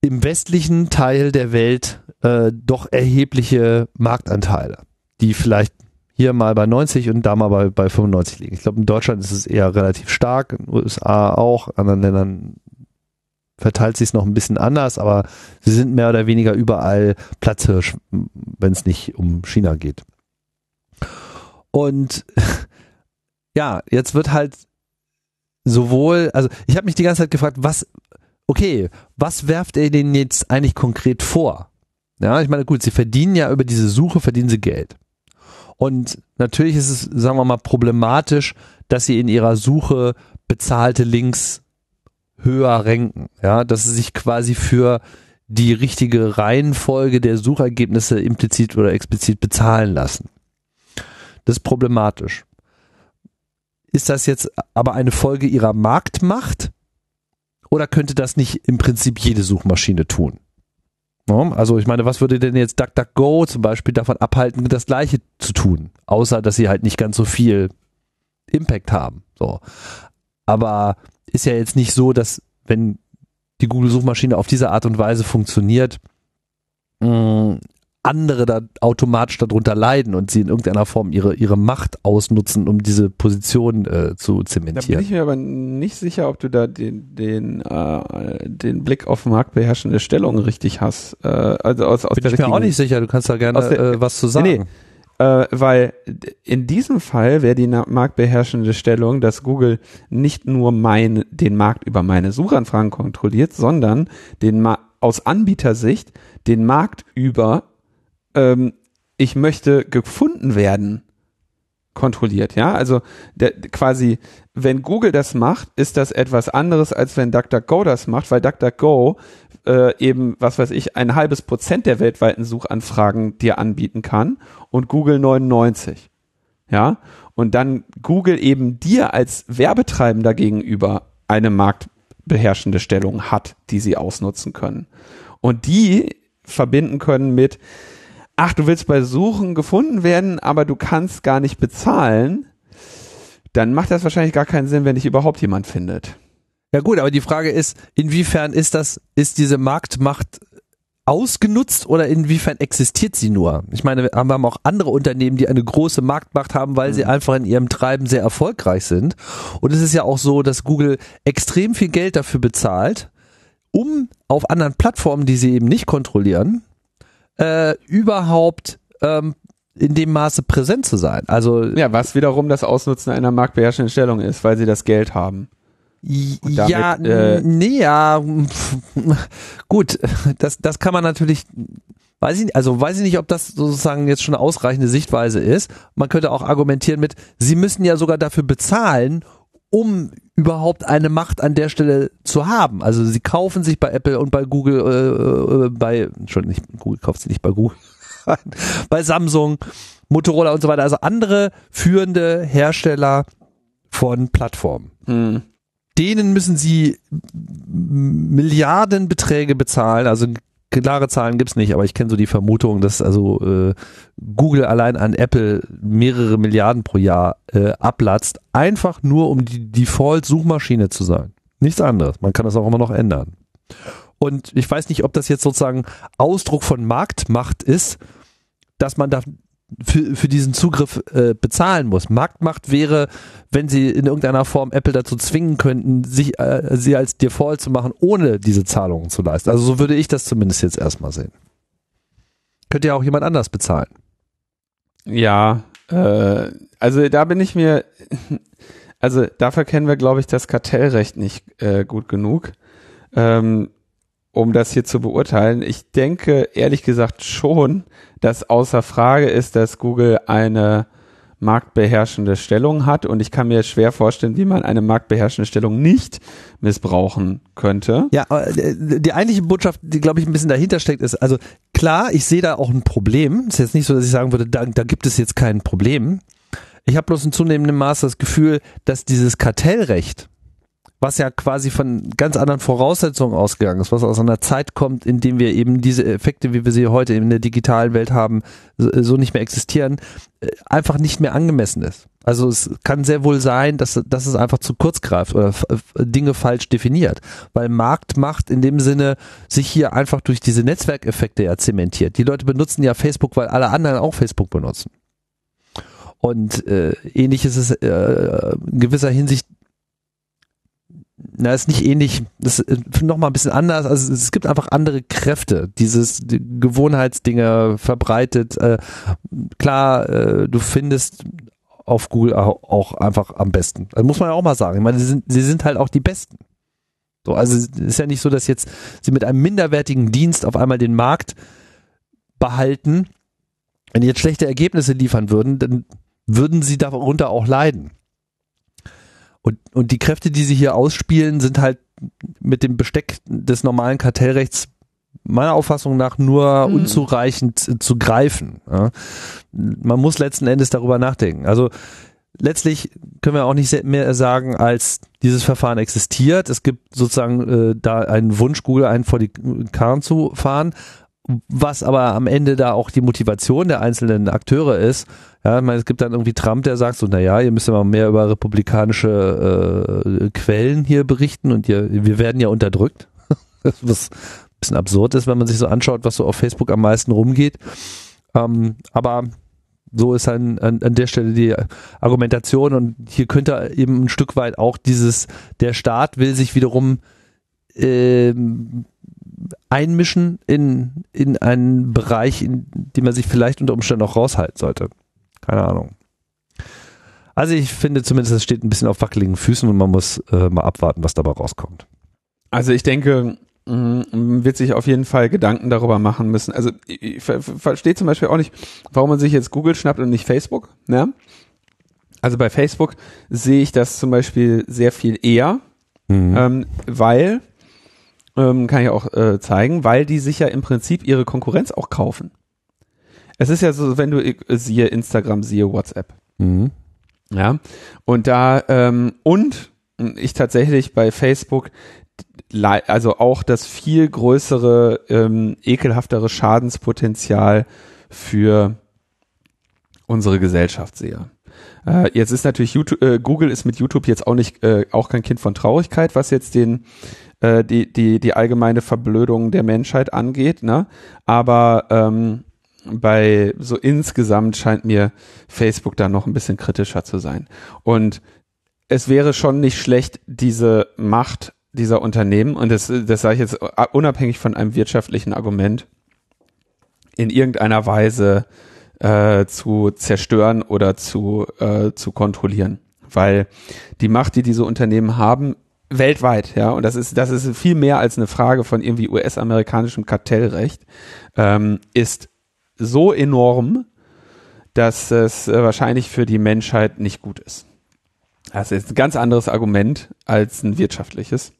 Speaker 1: im westlichen Teil der Welt äh, doch erhebliche Marktanteile, die vielleicht hier mal bei 90 und da mal bei, bei 95 liegen. Ich glaube, in Deutschland ist es eher relativ stark, in den USA auch, in anderen Ländern verteilt sich es noch ein bisschen anders, aber sie sind mehr oder weniger überall Platzhirsch, wenn es nicht um China geht. Und ja, jetzt wird halt sowohl, also ich habe mich die ganze Zeit gefragt, was, okay, was werft er denen jetzt eigentlich konkret vor? Ja, ich meine, gut, sie verdienen ja über diese Suche, verdienen sie Geld. Und natürlich ist es, sagen wir mal, problematisch, dass sie in ihrer Suche bezahlte Links höher ranken. Ja, dass sie sich quasi für die richtige Reihenfolge der Suchergebnisse implizit oder explizit bezahlen lassen. Das ist problematisch. Ist das jetzt aber eine Folge ihrer Marktmacht? Oder könnte das nicht im Prinzip jede Suchmaschine tun? Also ich meine, was würde denn jetzt DuckDuckGo zum Beispiel davon abhalten, das Gleiche zu tun? Außer, dass sie halt nicht ganz so viel Impact haben. So. Aber ist ja jetzt nicht so, dass wenn die Google-Suchmaschine auf diese Art und Weise funktioniert, mh, andere da automatisch darunter leiden und sie in irgendeiner Form ihre, ihre Macht ausnutzen, um diese Position äh, zu zementieren. Da bin
Speaker 2: ich mir aber nicht sicher, ob du da den, den, äh, den Blick auf marktbeherrschende Stellung richtig hast. Äh, also aus, aus
Speaker 1: bin ich mir auch nicht sicher, du kannst da gerne der, äh, was zu sagen. Nee,
Speaker 2: nee. Äh, weil in diesem Fall wäre die marktbeherrschende Stellung, dass Google nicht nur mein, den Markt über meine Suchanfragen kontrolliert, sondern den Ma aus Anbietersicht den Markt über ähm, ich möchte gefunden werden kontrolliert, ja? Also der, quasi, wenn Google das macht, ist das etwas anderes, als wenn DuckDuckGo das macht, weil DuckDuckGo äh, eben, was weiß ich, ein halbes Prozent der weltweiten Suchanfragen dir anbieten kann und Google 99. ja, und dann Google eben dir als Werbetreibender gegenüber eine marktbeherrschende Stellung hat, die sie ausnutzen können. Und die verbinden können mit, ach, du willst bei Suchen gefunden werden, aber du kannst gar nicht bezahlen, dann macht das wahrscheinlich gar keinen Sinn, wenn dich überhaupt jemand findet.
Speaker 1: Ja gut, aber die Frage ist, inwiefern ist das, ist diese Marktmacht ausgenutzt oder inwiefern existiert sie nur? Ich meine, wir haben auch andere Unternehmen, die eine große Marktmacht haben, weil mhm. sie einfach in ihrem Treiben sehr erfolgreich sind. Und es ist ja auch so, dass Google extrem viel Geld dafür bezahlt, um auf anderen Plattformen, die sie eben nicht kontrollieren, äh, überhaupt ähm, in dem Maße präsent zu sein. Also
Speaker 2: ja, was wiederum das Ausnutzen einer marktbeherrschenden Stellung ist, weil sie das Geld haben.
Speaker 1: Damit, ja, äh, nee, ja, gut, das, das kann man natürlich, weiß ich, nicht, also weiß ich nicht, ob das sozusagen jetzt schon eine ausreichende Sichtweise ist. Man könnte auch argumentieren mit, sie müssen ja sogar dafür bezahlen, um überhaupt eine Macht an der Stelle zu haben. Also sie kaufen sich bei Apple und bei Google, äh, äh, bei, Entschuldigung, nicht, Google kauft sie nicht bei Google, bei Samsung, Motorola und so weiter, also andere führende Hersteller von Plattformen. Hm denen müssen sie Milliardenbeträge bezahlen, also klare Zahlen gibt's nicht, aber ich kenne so die Vermutung, dass also äh, Google allein an Apple mehrere Milliarden pro Jahr äh, ablatzt, einfach nur um die Default-Suchmaschine zu sein. Nichts anderes. Man kann das auch immer noch ändern. Und ich weiß nicht, ob das jetzt sozusagen Ausdruck von Marktmacht ist, dass man da für, für diesen Zugriff äh, bezahlen muss. Marktmacht wäre, wenn sie in irgendeiner Form Apple dazu zwingen könnten, sich äh, sie als Default zu machen, ohne diese Zahlungen zu leisten. Also so würde ich das zumindest jetzt erstmal sehen. Könnte ja auch jemand anders bezahlen.
Speaker 2: Ja, äh, also da bin ich mir, also dafür kennen wir, glaube ich, das Kartellrecht nicht äh, gut genug. Ähm, um das hier zu beurteilen. Ich denke ehrlich gesagt schon, dass außer Frage ist, dass Google eine marktbeherrschende Stellung hat und ich kann mir schwer vorstellen, wie man eine marktbeherrschende Stellung nicht missbrauchen könnte.
Speaker 1: Ja, äh, die eigentliche Botschaft, die glaube ich ein bisschen dahinter steckt, ist, also klar, ich sehe da auch ein Problem. Es ist jetzt nicht so, dass ich sagen würde, da, da gibt es jetzt kein Problem. Ich habe bloß in zunehmendem Maße das Gefühl, dass dieses Kartellrecht, was ja quasi von ganz anderen Voraussetzungen ausgegangen ist, was aus einer Zeit kommt, in dem wir eben diese Effekte, wie wir sie heute in der digitalen Welt haben, so nicht mehr existieren, äh, einfach nicht mehr angemessen ist. Also es kann sehr wohl sein, dass, dass es einfach zu kurz greift oder Dinge falsch definiert, weil Marktmacht in dem Sinne sich hier einfach durch diese Netzwerkeffekte ja zementiert. Die Leute benutzen ja Facebook, weil alle anderen auch Facebook benutzen. Und äh, ähnlich ist es äh, in gewisser Hinsicht na, ist nicht ähnlich, das ist noch mal ein bisschen anders. Also es gibt einfach andere Kräfte, dieses die Gewohnheitsdinge verbreitet. Äh, klar, äh, du findest auf Google auch, einfach am besten. Das muss man ja auch mal sagen. Ich meine, sie sind, sie sind halt auch die Besten. So, also es ist ja nicht so, dass jetzt sie mit einem minderwertigen Dienst auf einmal den Markt behalten. Wenn die jetzt schlechte Ergebnisse liefern würden, dann würden sie darunter auch leiden. Und, und die Kräfte, die sie hier ausspielen, sind halt mit dem Besteck des normalen Kartellrechts meiner Auffassung nach nur mhm. unzureichend zu greifen. Ja. Man muss letzten Endes darüber nachdenken. Also letztlich können wir auch nicht mehr sagen, als dieses Verfahren existiert. Es gibt sozusagen äh, da einen Wunsch, Google einen vor die Karren zu fahren was aber am Ende da auch die Motivation der einzelnen Akteure ist. Ja, ich meine, es gibt dann irgendwie Trump, der sagt so, naja, ihr müsst ja mal mehr über republikanische äh, Quellen hier berichten und ihr, wir werden ja unterdrückt. was ein bisschen absurd ist, wenn man sich so anschaut, was so auf Facebook am meisten rumgeht. Ähm, aber so ist an, an, an der Stelle die Argumentation und hier könnte eben ein Stück weit auch dieses, der Staat will sich wiederum ähm, einmischen in, in einen Bereich, in dem man sich vielleicht unter Umständen auch raushalten sollte. Keine Ahnung. Also ich finde zumindest, es steht ein bisschen auf wackeligen Füßen und man muss äh, mal abwarten, was dabei rauskommt.
Speaker 2: Also ich denke, man mm, wird sich auf jeden Fall Gedanken darüber machen müssen. Also ich verstehe zum Beispiel auch nicht, warum man sich jetzt Google schnappt und nicht Facebook. Ne? Also bei Facebook sehe ich das zum Beispiel sehr viel eher, mhm. ähm, weil ähm, kann ich auch äh, zeigen, weil die sich ja im Prinzip ihre Konkurrenz auch kaufen. Es ist ja so, wenn du äh, siehe Instagram, siehe WhatsApp.
Speaker 1: Mhm.
Speaker 2: Ja. Und da, ähm, und ich tatsächlich bei Facebook also auch das viel größere, ähm, ekelhaftere Schadenspotenzial für unsere Gesellschaft sehe. Äh, jetzt ist natürlich YouTube, äh, Google ist mit YouTube jetzt auch nicht äh, auch kein Kind von Traurigkeit, was jetzt den äh, die die die allgemeine Verblödung der Menschheit angeht, ne? Aber ähm, bei so insgesamt scheint mir Facebook da noch ein bisschen kritischer zu sein. Und es wäre schon nicht schlecht, diese Macht dieser Unternehmen, und das, das sage ich jetzt unabhängig von einem wirtschaftlichen Argument, in irgendeiner Weise äh, zu zerstören oder zu, äh, zu kontrollieren. Weil die Macht, die diese Unternehmen haben, weltweit, ja, und das ist, das ist viel mehr als eine Frage von irgendwie US-amerikanischem Kartellrecht, ähm, ist so enorm, dass es äh, wahrscheinlich für die Menschheit nicht gut ist. Das ist ein ganz anderes Argument als ein wirtschaftliches.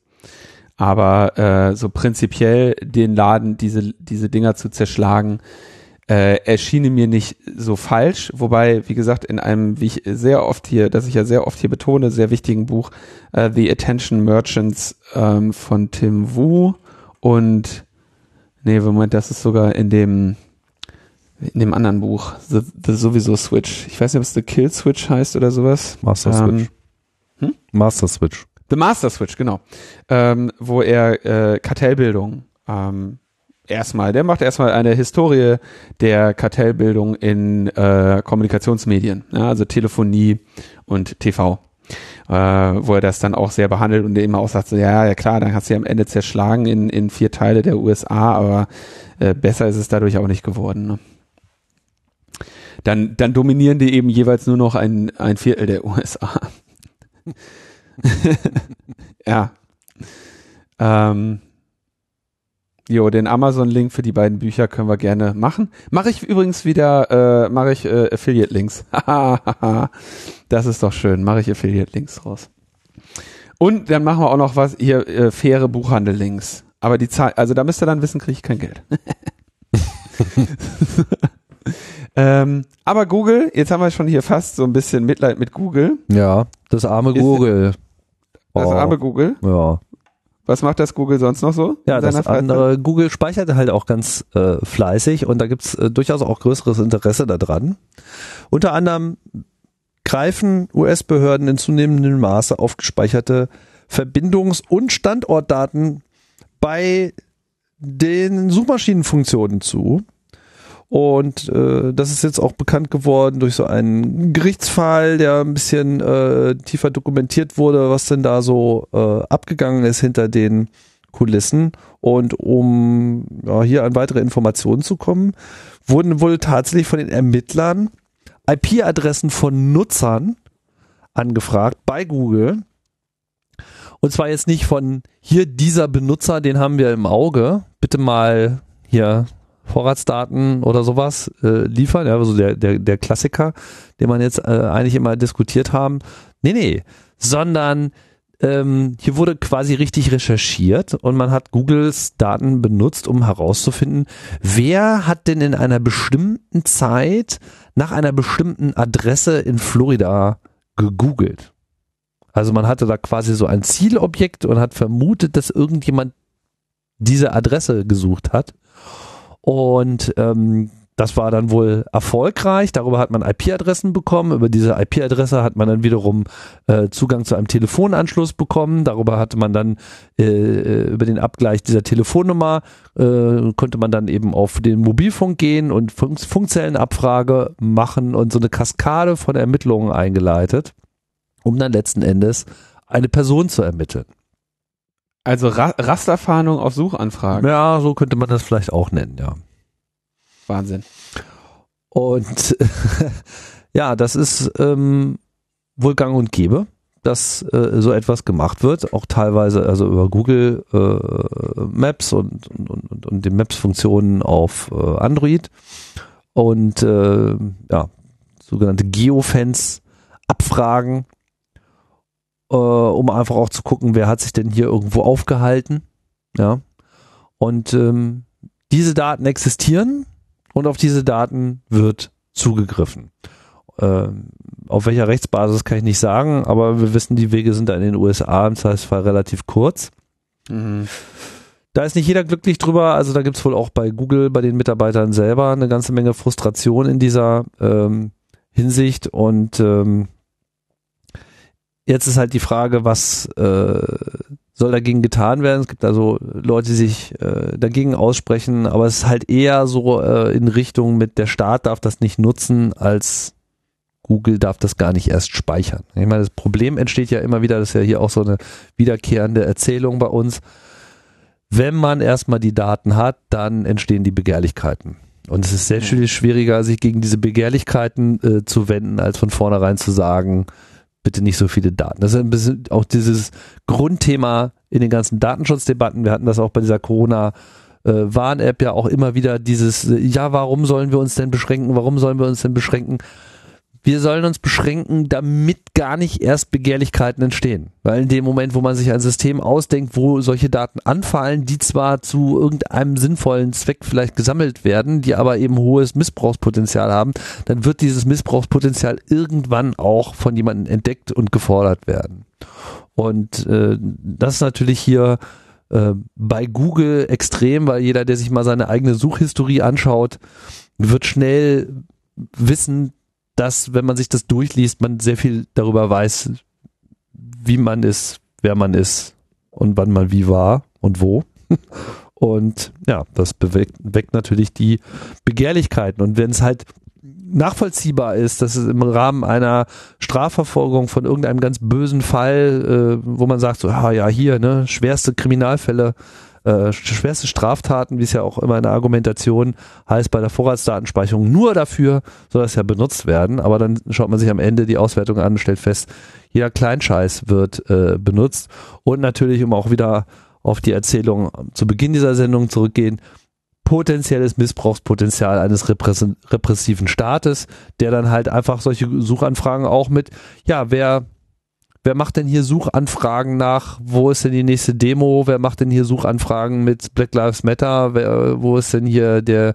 Speaker 2: Aber äh, so prinzipiell den Laden, diese, diese Dinger zu zerschlagen, äh, erschiene mir nicht so falsch. Wobei, wie gesagt, in einem, wie ich sehr oft hier, das ich ja sehr oft hier betone, sehr wichtigen Buch, äh, The Attention Merchants ähm, von Tim Wu und nee, Moment, das ist sogar in dem in dem anderen Buch, The, the sowieso Switch. Ich weiß nicht, ob es The Kill Switch heißt oder sowas.
Speaker 1: Master ähm, Switch. Hm? Master Switch.
Speaker 2: The Master Switch, genau. Ähm, wo er äh, Kartellbildung ähm, erstmal, der macht erstmal eine Historie der Kartellbildung in äh, Kommunikationsmedien, ja, also Telefonie und TV. Äh, wo er das dann auch sehr behandelt und immer auch sagt, so, ja, ja klar, dann hast du ja am Ende zerschlagen in, in vier Teile der USA, aber äh, besser ist es dadurch auch nicht geworden. Ne? Dann, dann dominieren die eben jeweils nur noch ein, ein Viertel der USA. ja. Ähm, jo, den Amazon-Link für die beiden Bücher können wir gerne machen. Mache ich übrigens wieder, äh, mache ich äh, Affiliate-Links. das ist doch schön. Mache ich Affiliate-Links raus. Und dann machen wir auch noch was hier, äh, faire Buchhandel-Links. Aber die Zahl, also da müsst ihr dann wissen, kriege ich kein Geld. ähm, aber Google, jetzt haben wir schon hier fast so ein bisschen Mitleid mit Google.
Speaker 1: Ja, das arme Google.
Speaker 2: Das oh. arme Google?
Speaker 1: Ja.
Speaker 2: Was macht das Google sonst noch so?
Speaker 1: Ja, das andere, Google speichert halt auch ganz äh, fleißig und da gibt's äh, durchaus auch größeres Interesse daran. Unter anderem greifen US-Behörden in zunehmendem Maße auf gespeicherte Verbindungs- und Standortdaten bei den Suchmaschinenfunktionen zu. Und äh, das ist jetzt auch bekannt geworden durch so einen Gerichtsfall, der ein bisschen äh, tiefer dokumentiert wurde, was denn da so äh, abgegangen ist hinter den Kulissen. Und um ja, hier an weitere Informationen zu kommen, wurden wohl tatsächlich von den Ermittlern IP-Adressen von Nutzern angefragt bei Google. Und zwar jetzt nicht von hier dieser Benutzer, den haben wir im Auge. Bitte mal hier Vorratsdaten oder sowas äh, liefern, ja, also der, der, der Klassiker, den man jetzt äh, eigentlich immer diskutiert haben. Nee, nee, sondern ähm, hier wurde quasi richtig recherchiert und man hat Googles Daten benutzt, um herauszufinden, wer hat denn in einer bestimmten Zeit nach einer bestimmten Adresse in Florida gegoogelt. Also man hatte da quasi so ein Zielobjekt und hat vermutet, dass irgendjemand diese Adresse gesucht hat. Und ähm, das war dann wohl erfolgreich. Darüber hat man IP-Adressen bekommen. Über diese IP-Adresse hat man dann wiederum äh, Zugang zu einem Telefonanschluss bekommen. Darüber hatte man dann äh, äh, über den Abgleich dieser Telefonnummer äh, konnte man dann eben auf den Mobilfunk gehen und Funk Funkzellenabfrage machen und so eine Kaskade von Ermittlungen eingeleitet, um dann letzten Endes eine Person zu ermitteln.
Speaker 2: Also Ra Rasterfahndung auf Suchanfragen.
Speaker 1: Ja, so könnte man das vielleicht auch nennen, ja.
Speaker 2: Wahnsinn.
Speaker 1: Und ja, das ist ähm, wohl gang und gäbe, dass äh, so etwas gemacht wird, auch teilweise also über Google äh, Maps und, und, und, und die Maps-Funktionen auf äh, Android und äh, ja, sogenannte Geofans abfragen äh, um einfach auch zu gucken, wer hat sich denn hier irgendwo aufgehalten. Ja. Und ähm, diese Daten existieren und auf diese Daten wird zugegriffen. Äh, auf welcher Rechtsbasis kann ich nicht sagen, aber wir wissen, die Wege sind da in den USA im Zweifelsfall relativ kurz. Mhm. Da ist nicht jeder glücklich drüber, also da gibt es wohl auch bei Google, bei den Mitarbeitern selber eine ganze Menge Frustration in dieser ähm, Hinsicht und ähm, jetzt ist halt die Frage, was äh, soll dagegen getan werden? Es gibt also Leute, die sich äh, dagegen aussprechen, aber es ist halt eher so äh, in Richtung mit der Staat darf das nicht nutzen, als Google darf das gar nicht erst speichern. Ich meine, das Problem entsteht ja immer wieder, das ist ja hier auch so eine wiederkehrende Erzählung bei uns. Wenn man erstmal die Daten hat, dann entstehen die Begehrlichkeiten. Und es ist sehr viel schwieriger, sich gegen diese Begehrlichkeiten äh, zu wenden, als von vornherein zu sagen, bitte nicht so viele Daten. Das ist ein bisschen auch dieses Grundthema in den ganzen Datenschutzdebatten. Wir hatten das auch bei dieser Corona- Warn-App ja auch immer wieder dieses, äh, ja, warum sollen wir uns denn beschränken? Warum sollen wir uns denn beschränken? Wir sollen uns beschränken, damit gar nicht erst Begehrlichkeiten entstehen. Weil in dem Moment, wo man sich ein System ausdenkt, wo solche Daten anfallen, die zwar zu irgendeinem sinnvollen Zweck vielleicht gesammelt werden, die aber eben hohes Missbrauchspotenzial haben, dann wird dieses Missbrauchspotenzial irgendwann auch von jemandem entdeckt und gefordert werden. Und äh, das ist natürlich hier äh, bei Google extrem, weil jeder, der sich mal seine eigene Suchhistorie anschaut, wird schnell wissen, dass, wenn man sich das durchliest, man sehr viel darüber weiß, wie man ist, wer man ist und wann man wie war und wo. Und ja, das bewegt, weckt natürlich die Begehrlichkeiten. Und wenn es halt nachvollziehbar ist, dass es im Rahmen einer Strafverfolgung von irgendeinem ganz bösen Fall, äh, wo man sagt, so, ah ja, hier, ne, schwerste Kriminalfälle, äh, schwerste Straftaten, wie es ja auch immer in der Argumentation heißt, bei der Vorratsdatenspeicherung nur dafür soll das ja benutzt werden. Aber dann schaut man sich am Ende die Auswertung an und stellt fest, jeder Kleinscheiß wird äh, benutzt. Und natürlich, um auch wieder auf die Erzählung zu Beginn dieser Sendung zurückgehen, potenzielles Missbrauchspotenzial eines repressiven Staates, der dann halt einfach solche Suchanfragen auch mit, ja, wer wer macht denn hier Suchanfragen nach, wo ist denn die nächste Demo, wer macht denn hier Suchanfragen mit Black Lives Matter, wer, wo ist denn hier der,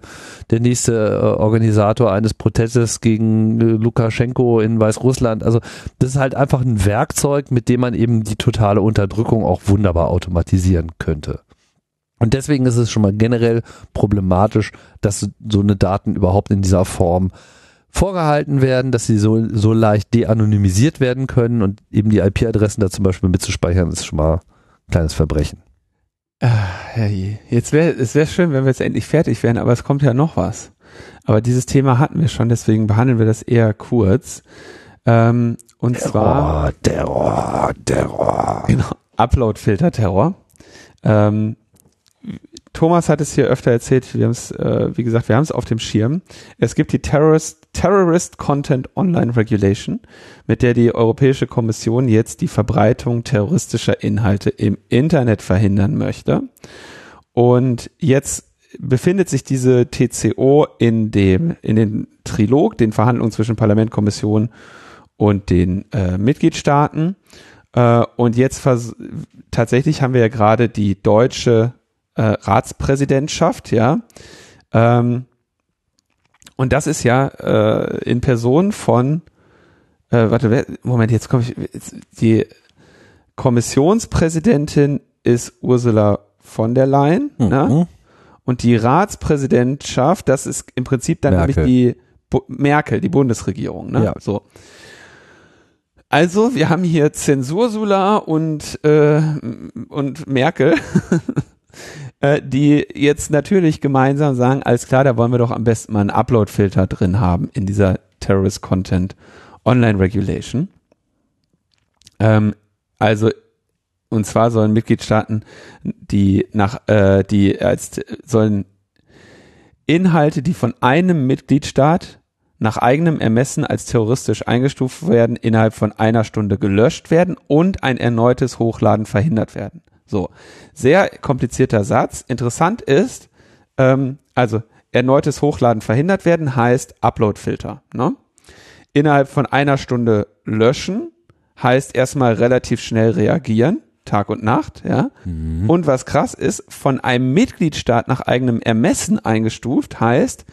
Speaker 1: der nächste äh, Organisator eines Protestes gegen äh, Lukaschenko in Weißrussland. Also das ist halt einfach ein Werkzeug, mit dem man eben die totale Unterdrückung auch wunderbar automatisieren könnte. Und deswegen ist es schon mal generell problematisch, dass so eine Daten überhaupt in dieser Form vorgehalten werden, dass sie so, so leicht de-anonymisiert werden können und eben die IP-Adressen da zum Beispiel mitzuspeichern, ist schon mal ein kleines Verbrechen.
Speaker 2: Ah, jetzt wäre es wäre schön, wenn wir jetzt endlich fertig wären, aber es kommt ja noch was. Aber dieses Thema hatten wir schon, deswegen behandeln wir das eher kurz. Ähm, und
Speaker 1: Terror,
Speaker 2: zwar
Speaker 1: Terror, Terror.
Speaker 2: Genau, Upload-Filter-Terror. Ähm, Thomas hat es hier öfter erzählt, wir haben es, äh, wie gesagt, wir haben es auf dem Schirm. Es gibt die Terrorist, Terrorist Content Online Regulation, mit der die Europäische Kommission jetzt die Verbreitung terroristischer Inhalte im Internet verhindern möchte. Und jetzt befindet sich diese TCO in dem, in den Trilog, den Verhandlungen zwischen Parlament, Kommission und den äh, Mitgliedstaaten. Äh, und jetzt tatsächlich haben wir ja gerade die deutsche äh, Ratspräsidentschaft, ja. Ähm, und das ist ja äh, in Person von, äh, warte, wer, Moment, jetzt komme ich, die Kommissionspräsidentin ist Ursula von der Leyen, mhm. ne? Und die Ratspräsidentschaft, das ist im Prinzip dann nämlich die Bu Merkel, die Bundesregierung, ne? Ja. So. Also, wir haben hier Zensursula und, äh, und Merkel. äh, die jetzt natürlich gemeinsam sagen, alles klar, da wollen wir doch am besten mal einen Upload-Filter drin haben in dieser Terrorist Content Online Regulation. Ähm, also und zwar sollen Mitgliedstaaten, die nach, äh, die als sollen Inhalte, die von einem Mitgliedstaat nach eigenem Ermessen als terroristisch eingestuft werden, innerhalb von einer Stunde gelöscht werden und ein erneutes Hochladen verhindert werden. So, sehr komplizierter Satz. Interessant ist, ähm, also erneutes Hochladen verhindert werden heißt Upload-Filter. Ne? Innerhalb von einer Stunde löschen heißt erstmal relativ schnell reagieren, Tag und Nacht, ja. Mhm. Und was krass ist, von einem Mitgliedstaat nach eigenem Ermessen eingestuft heißt,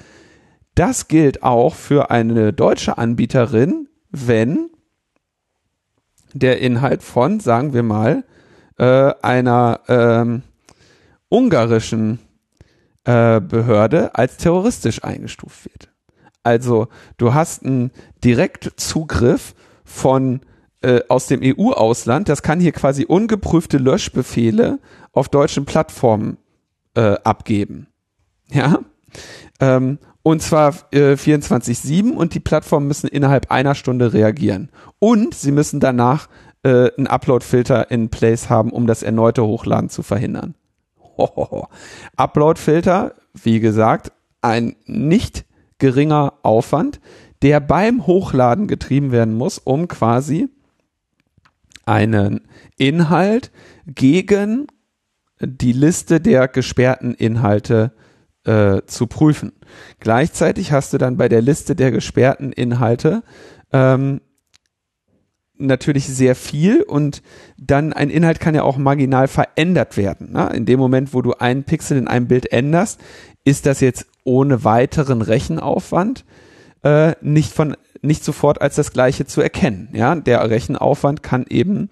Speaker 2: Das gilt auch für eine deutsche Anbieterin, wenn der Inhalt von, sagen wir mal, äh, einer ähm, ungarischen äh, Behörde als terroristisch eingestuft wird. Also du hast einen Direktzugriff von äh, aus dem EU-Ausland, das kann hier quasi ungeprüfte Löschbefehle auf deutschen Plattformen äh, abgeben. Ja. Ähm, und zwar äh, 24-7 und die Plattformen müssen innerhalb einer Stunde reagieren. Und sie müssen danach äh, einen Upload-Filter in place haben, um das erneute Hochladen zu verhindern. Upload-Filter, wie gesagt, ein nicht geringer Aufwand, der beim Hochladen getrieben werden muss, um quasi einen Inhalt gegen die Liste der gesperrten Inhalte äh, zu prüfen. Gleichzeitig hast du dann bei der Liste der gesperrten Inhalte ähm, natürlich sehr viel und dann ein Inhalt kann ja auch marginal verändert werden. Ne? In dem Moment, wo du einen Pixel in einem Bild änderst, ist das jetzt ohne weiteren Rechenaufwand äh, nicht von nicht sofort als das gleiche zu erkennen. Ja, der Rechenaufwand kann eben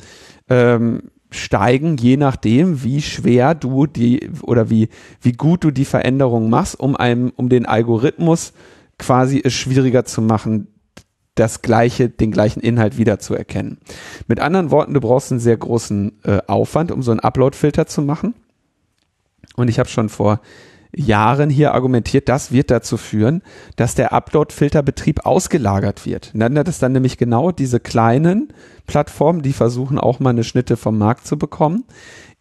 Speaker 2: ähm, steigen, je nachdem, wie schwer du die oder wie wie gut du die Veränderung machst, um einem um den Algorithmus quasi es schwieriger zu machen, das gleiche, den gleichen Inhalt wiederzuerkennen. Mit anderen Worten, du brauchst einen sehr großen äh, Aufwand, um so einen Upload-Filter zu machen. Und ich habe schon vor Jahren hier argumentiert, das wird dazu führen, dass der Upload-Filterbetrieb ausgelagert wird. dann hat es dann nämlich genau diese kleinen Plattformen, die versuchen auch mal eine Schnitte vom Markt zu bekommen,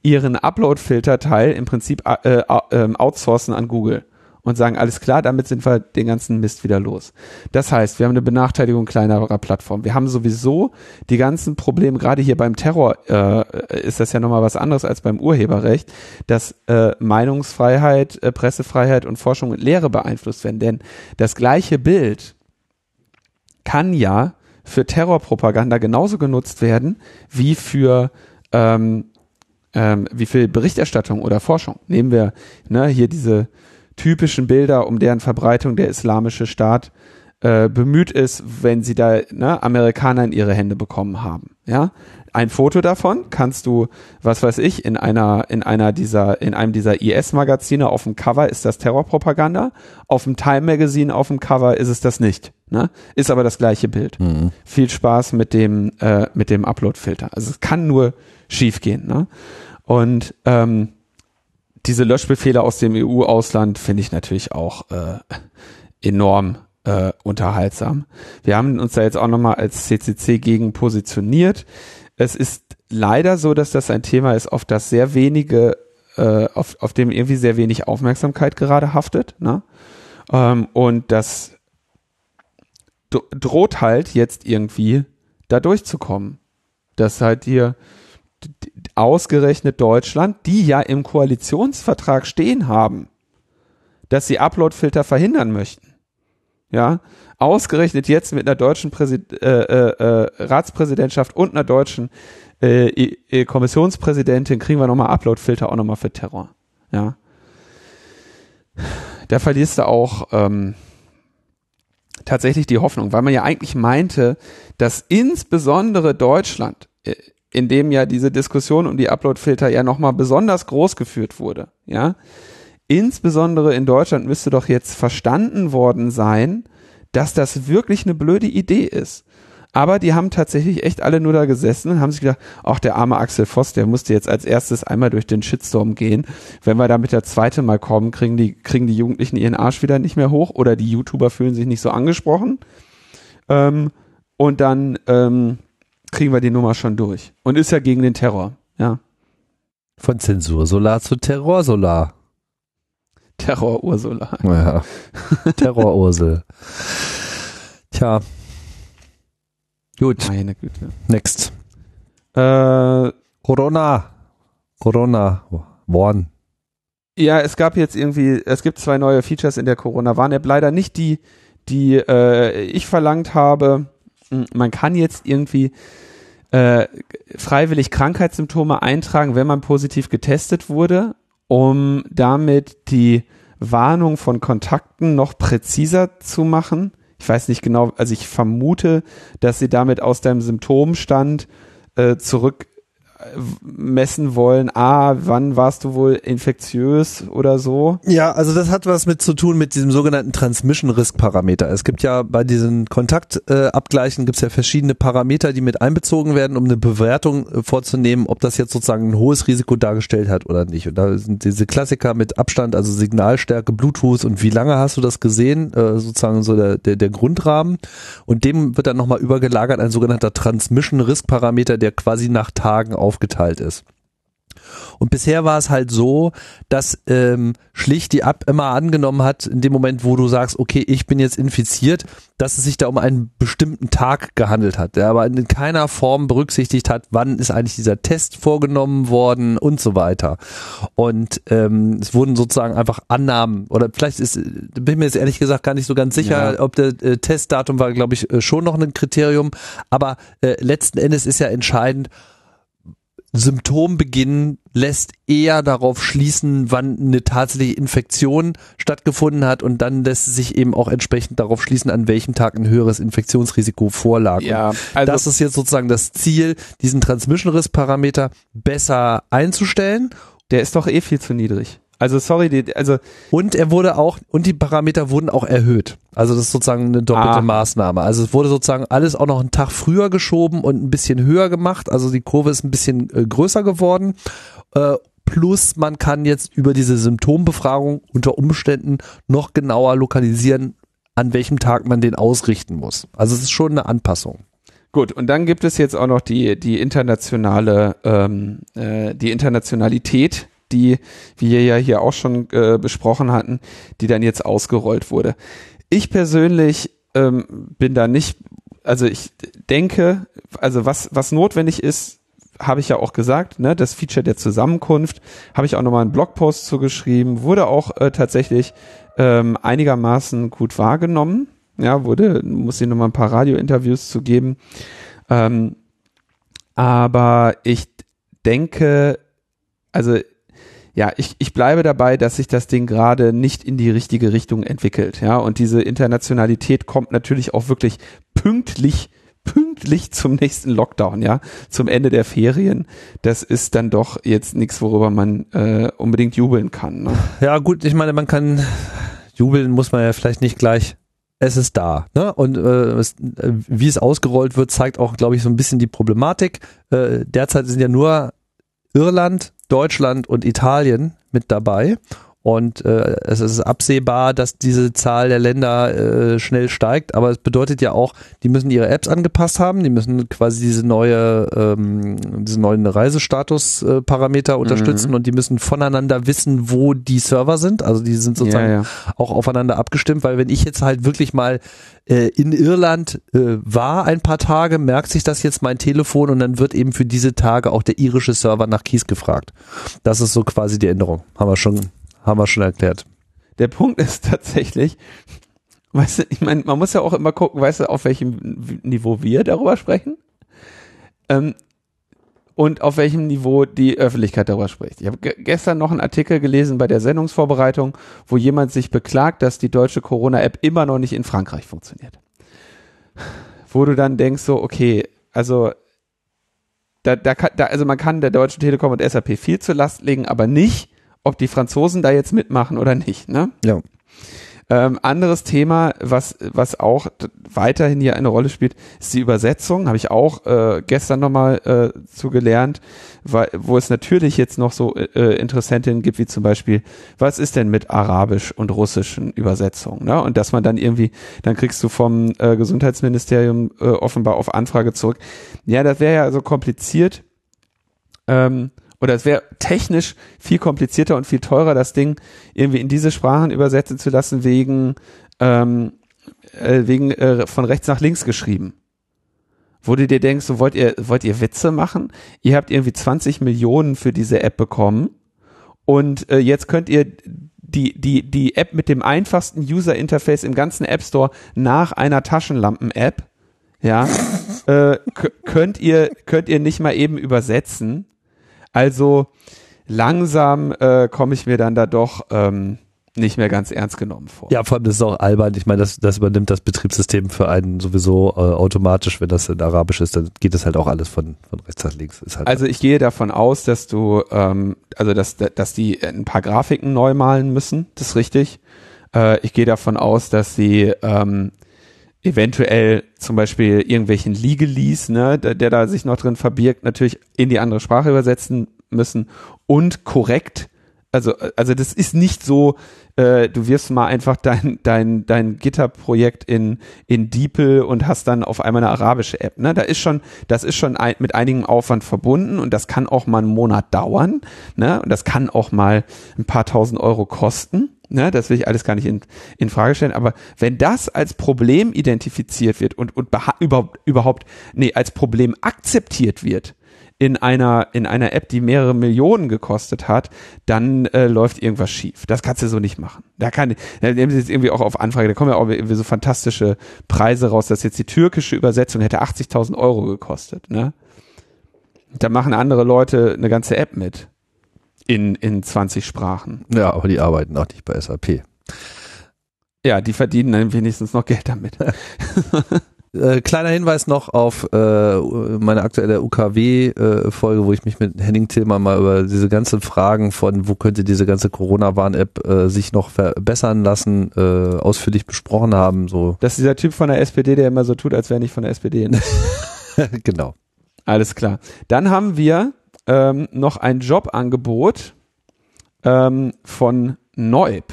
Speaker 2: ihren Upload-Filter-Teil im Prinzip äh, äh, outsourcen an Google und sagen, alles klar, damit sind wir den ganzen Mist wieder los. Das heißt, wir haben eine Benachteiligung kleinerer Plattformen. Wir haben sowieso die ganzen Probleme, gerade hier beim Terror äh, ist das ja nochmal was anderes als beim Urheberrecht, dass äh, Meinungsfreiheit, äh, Pressefreiheit und Forschung und Lehre beeinflusst werden. Denn das gleiche Bild kann ja für Terrorpropaganda genauso genutzt werden wie für ähm, ähm, wie für Berichterstattung oder Forschung. Nehmen wir ne, hier diese typischen Bilder, um deren Verbreitung der islamische Staat äh, bemüht ist, wenn sie da ne, Amerikaner in ihre Hände bekommen haben. Ja, ein Foto davon kannst du, was weiß ich, in einer in einer dieser in einem dieser IS-Magazine auf dem Cover ist das Terrorpropaganda, auf dem Time Magazine auf dem Cover ist es das nicht. Ne? Ist aber das gleiche Bild. Mhm. Viel Spaß mit dem äh, mit dem Upload-Filter. Also es kann nur schiefgehen. Ne? Und ähm, diese Löschbefehle aus dem EU-Ausland finde ich natürlich auch äh, enorm äh, unterhaltsam. Wir haben uns da jetzt auch nochmal als CCC gegen positioniert. Es ist leider so, dass das ein Thema ist, auf das sehr wenige, äh, auf, auf dem irgendwie sehr wenig Aufmerksamkeit gerade haftet. Ne? Ähm, und das droht halt jetzt irgendwie da durchzukommen. Dass halt hier ausgerechnet Deutschland, die ja im Koalitionsvertrag stehen haben, dass sie Uploadfilter verhindern möchten. Ja, ausgerechnet jetzt mit einer deutschen Präsid äh, äh, äh, Ratspräsidentschaft und einer deutschen äh, Kommissionspräsidentin kriegen wir nochmal Uploadfilter auch nochmal für Terror. Ja, da verlierst du auch ähm, tatsächlich die Hoffnung, weil man ja eigentlich meinte, dass insbesondere Deutschland äh, in dem ja diese Diskussion um die Uploadfilter ja nochmal besonders groß geführt wurde, ja. Insbesondere in Deutschland müsste doch jetzt verstanden worden sein, dass das wirklich eine blöde Idee ist. Aber die haben tatsächlich echt alle nur da gesessen und haben sich gedacht, ach, der arme Axel Voss, der musste jetzt als erstes einmal durch den Shitstorm gehen. Wenn wir damit der zweite Mal kommen, kriegen die, kriegen die Jugendlichen ihren Arsch wieder nicht mehr hoch oder die YouTuber fühlen sich nicht so angesprochen. Ähm, und dann, ähm, kriegen wir die Nummer schon durch. Und ist ja gegen den Terror, ja.
Speaker 1: Von Zensursolar zu Terrorsolar.
Speaker 2: Terror-Ursula.
Speaker 1: Ja. Terror-Ursel. Tja. Gut.
Speaker 2: Meine Güte.
Speaker 1: Next. Äh, Corona. Corona. One.
Speaker 2: Ja, es gab jetzt irgendwie, es gibt zwei neue Features in der Corona-Warn-App. Leider nicht die, die äh, ich verlangt habe. Hm, man kann jetzt irgendwie äh, freiwillig Krankheitssymptome eintragen, wenn man positiv getestet wurde, um damit die Warnung von Kontakten noch präziser zu machen. Ich weiß nicht genau, also ich vermute, dass sie damit aus deinem Symptomstand äh, zurück messen wollen, ah, wann warst du wohl infektiös oder so?
Speaker 1: Ja, also das hat was mit zu tun mit diesem sogenannten Transmission Risk Parameter. Es gibt ja bei diesen Kontaktabgleichen äh, gibt es ja verschiedene Parameter, die mit einbezogen werden, um eine Bewertung äh, vorzunehmen, ob das jetzt sozusagen ein hohes Risiko dargestellt hat oder nicht. Und da sind diese Klassiker mit Abstand, also Signalstärke, Bluetooth und wie lange hast du das gesehen, äh, sozusagen so der, der, der Grundrahmen. Und dem wird dann nochmal übergelagert ein sogenannter Transmission Risk Parameter, der quasi nach Tagen auf aufgeteilt ist. Und bisher war es halt so, dass ähm, schlicht die App immer angenommen hat, in dem Moment, wo du sagst, okay, ich bin jetzt infiziert, dass es sich da um einen bestimmten Tag gehandelt hat, der aber in keiner Form berücksichtigt hat, wann ist eigentlich dieser Test vorgenommen worden und so weiter. Und ähm, es wurden sozusagen einfach Annahmen oder vielleicht ist, bin mir jetzt ehrlich gesagt gar nicht so ganz sicher, ja. ob der äh, Testdatum war, glaube ich, äh, schon noch ein Kriterium, aber äh, letzten Endes ist ja entscheidend, Symptombeginn lässt eher darauf schließen, wann eine tatsächliche Infektion stattgefunden hat und dann lässt sich eben auch entsprechend darauf schließen, an welchem Tag ein höheres Infektionsrisiko vorlag.
Speaker 2: Ja,
Speaker 1: also das ist jetzt sozusagen das Ziel, diesen Transmission Risk Parameter besser einzustellen.
Speaker 2: Der ist doch eh viel zu niedrig. Also sorry, die, also
Speaker 1: und er wurde auch und die Parameter wurden auch erhöht. Also das ist sozusagen eine doppelte ah. Maßnahme. Also es wurde sozusagen alles auch noch einen Tag früher geschoben und ein bisschen höher gemacht. Also die Kurve ist ein bisschen äh, größer geworden. Äh, plus man kann jetzt über diese Symptombefragung unter Umständen noch genauer lokalisieren, an welchem Tag man den ausrichten muss. Also es ist schon eine Anpassung.
Speaker 2: Gut, und dann gibt es jetzt auch noch die, die internationale, ähm, äh, die Internationalität die wir ja hier auch schon äh, besprochen hatten, die dann jetzt ausgerollt wurde. Ich persönlich ähm, bin da nicht, also ich denke, also was, was notwendig ist, habe ich ja auch gesagt, ne, das Feature der Zusammenkunft, habe ich auch nochmal einen Blogpost zugeschrieben, wurde auch äh, tatsächlich ähm, einigermaßen gut wahrgenommen. Ja, wurde, muss ich nochmal ein paar Radiointerviews zu geben. Ähm, aber ich denke, also ja, ich, ich bleibe dabei, dass sich das Ding gerade nicht in die richtige Richtung entwickelt. Ja, und diese Internationalität kommt natürlich auch wirklich pünktlich pünktlich zum nächsten Lockdown, ja, zum Ende der Ferien. Das ist dann doch jetzt nichts, worüber man äh, unbedingt jubeln kann. Ne?
Speaker 1: Ja, gut, ich meine, man kann jubeln, muss man ja vielleicht nicht gleich. Es ist da, ne? Und äh, es, äh, wie es ausgerollt wird, zeigt auch, glaube ich, so ein bisschen die Problematik. Äh, derzeit sind ja nur Irland, Deutschland und Italien mit dabei. Und äh, es ist absehbar, dass diese Zahl der Länder äh, schnell steigt, aber es bedeutet ja auch, die müssen ihre Apps angepasst haben, die müssen quasi diese neue, ähm, diese neuen Reisestatus-Parameter mhm. unterstützen und die müssen voneinander wissen, wo die Server sind. Also die sind sozusagen ja, ja. auch aufeinander abgestimmt, weil wenn ich jetzt halt wirklich mal äh, in Irland äh, war ein paar Tage, merkt sich das jetzt mein Telefon und dann wird eben für diese Tage auch der irische Server nach Keys gefragt. Das ist so quasi die Änderung. Haben wir schon haben wir schon erklärt.
Speaker 2: Der Punkt ist tatsächlich, weißt du, ich meine, man muss ja auch immer gucken, weißt du, auf welchem Niveau wir darüber sprechen ähm, und auf welchem Niveau die Öffentlichkeit darüber spricht. Ich habe gestern noch einen Artikel gelesen bei der Sendungsvorbereitung, wo jemand sich beklagt, dass die deutsche Corona-App immer noch nicht in Frankreich funktioniert. Wo du dann denkst so, okay, also da, da, da, also man kann der Deutschen Telekom und SAP viel zur Last legen, aber nicht, ob die Franzosen da jetzt mitmachen oder nicht. Ne?
Speaker 1: Ja.
Speaker 2: Ähm, anderes Thema, was, was auch weiterhin hier eine Rolle spielt, ist die Übersetzung. Habe ich auch äh, gestern nochmal äh, zu gelernt, weil, wo es natürlich jetzt noch so äh, Interessentinnen gibt, wie zum Beispiel, was ist denn mit arabisch und russischen Übersetzungen? Ne? Und dass man dann irgendwie, dann kriegst du vom äh, Gesundheitsministerium äh, offenbar auf Anfrage zurück. Ja, das wäre ja so kompliziert. Ähm, oder es wäre technisch viel komplizierter und viel teurer, das Ding irgendwie in diese Sprachen übersetzen zu lassen, wegen, ähm, äh, wegen äh, von rechts nach links geschrieben. Wo du dir denkst, so wollt ihr, wollt ihr Witze machen? Ihr habt irgendwie 20 Millionen für diese App bekommen und äh, jetzt könnt ihr die, die, die App mit dem einfachsten User Interface im ganzen App Store nach einer Taschenlampen-App, ja, äh, könnt ihr, könnt ihr nicht mal eben übersetzen also langsam äh, komme ich mir dann da doch, ähm, nicht mehr ganz ernst genommen vor.
Speaker 1: Ja, vor allem das ist auch albern. Ich meine, das, das übernimmt das Betriebssystem für einen sowieso äh, automatisch. Wenn das in Arabisch ist, dann geht das halt auch alles von, von rechts nach links. Halt
Speaker 2: also ich gehe davon aus, dass du, ähm, also dass, dass die ein paar Grafiken neu malen müssen. Das ist richtig. Äh, ich gehe davon aus, dass sie ähm, eventuell zum Beispiel irgendwelchen Legalese, ne, der, der da sich noch drin verbirgt, natürlich in die andere Sprache übersetzen müssen und korrekt also, also das ist nicht so, äh, du wirfst mal einfach dein, dein, dein Gitterprojekt in, in DeepL und hast dann auf einmal eine arabische App. Ne? Da ist schon, das ist schon ein, mit einigem Aufwand verbunden und das kann auch mal einen Monat dauern. Ne? Und das kann auch mal ein paar tausend Euro kosten. Ne, das will ich alles gar nicht in, in Frage stellen. Aber wenn das als Problem identifiziert wird und, und überhaupt, überhaupt, nee, als Problem akzeptiert wird, in einer, in einer App, die mehrere Millionen gekostet hat, dann äh, läuft irgendwas schief. Das kannst du so nicht machen. Da kann, da nehmen sie jetzt irgendwie auch auf Anfrage, da kommen ja auch irgendwie so fantastische Preise raus, dass jetzt die türkische Übersetzung hätte 80.000 Euro gekostet, ne? Da machen andere Leute eine ganze App mit. In, in 20 Sprachen.
Speaker 1: Ja, aber die arbeiten auch nicht bei SAP.
Speaker 2: Ja, die verdienen dann wenigstens noch Geld damit.
Speaker 1: Äh, kleiner Hinweis noch auf äh, meine aktuelle UKW-Folge, äh, wo ich mich mit Henning Tillmann mal über diese ganzen Fragen von, wo könnte diese ganze Corona-Warn-App äh, sich noch verbessern lassen, äh, ausführlich besprochen haben. So.
Speaker 2: Das ist dieser Typ von der SPD, der immer so tut, als wäre nicht von der SPD.
Speaker 1: Genau.
Speaker 2: Alles klar. Dann haben wir ähm, noch ein Jobangebot ähm, von Neub.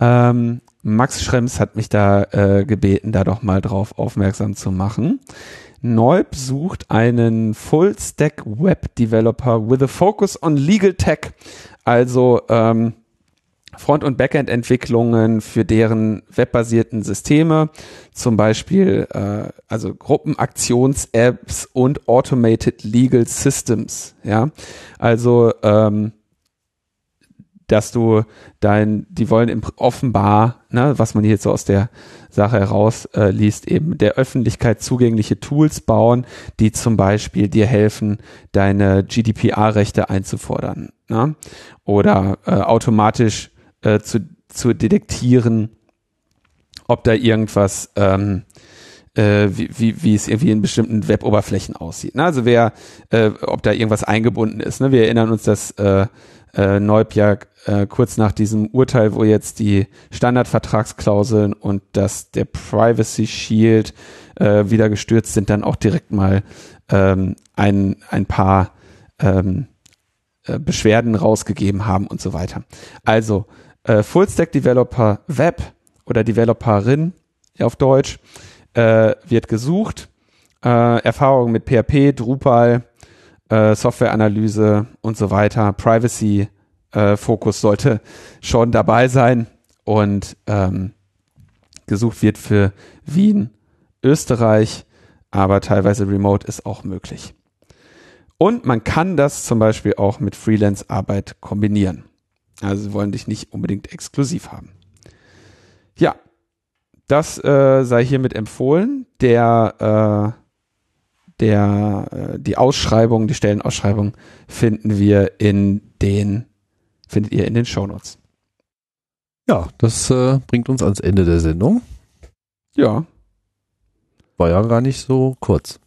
Speaker 2: Ähm, Max Schrems hat mich da äh, gebeten, da doch mal drauf aufmerksam zu machen. Neub sucht einen Full-Stack Web Developer with a focus on Legal Tech, also ähm, Front- und Backend-Entwicklungen für deren webbasierten Systeme, zum Beispiel äh, also Gruppenaktions-Apps und Automated Legal Systems. Ja, also ähm, dass du dein, die wollen im, offenbar, ne, was man hier so aus der Sache heraus äh, liest, eben der Öffentlichkeit zugängliche Tools bauen, die zum Beispiel dir helfen, deine GDPR-Rechte einzufordern, ne? oder äh, automatisch äh, zu, zu detektieren, ob da irgendwas ähm, äh, wie, wie, wie es irgendwie in bestimmten Web-Oberflächen aussieht. Ne? Also wer, äh, ob da irgendwas eingebunden ist. Ne? Wir erinnern uns, dass äh, äh, Neub äh, kurz nach diesem Urteil, wo jetzt die Standardvertragsklauseln und das der Privacy Shield äh, wieder gestürzt sind, dann auch direkt mal ähm, ein, ein paar ähm, äh, Beschwerden rausgegeben haben und so weiter. Also äh, Fullstack Developer Web oder Developerin auf Deutsch äh, wird gesucht. Äh, Erfahrung mit PHP, Drupal, äh, Softwareanalyse und so weiter, Privacy äh, sollte schon dabei sein und ähm, gesucht wird für Wien, Österreich, aber teilweise Remote ist auch möglich. Und man kann das zum Beispiel auch mit Freelance-Arbeit kombinieren. Also sie wollen dich nicht unbedingt exklusiv haben. Ja, das äh, sei hiermit empfohlen. Der äh, der, äh, die Ausschreibung, die Stellenausschreibung finden wir in den, findet ihr in den Shownotes.
Speaker 1: Ja, das äh, bringt uns ans Ende der Sendung.
Speaker 2: Ja.
Speaker 1: War ja gar nicht so kurz.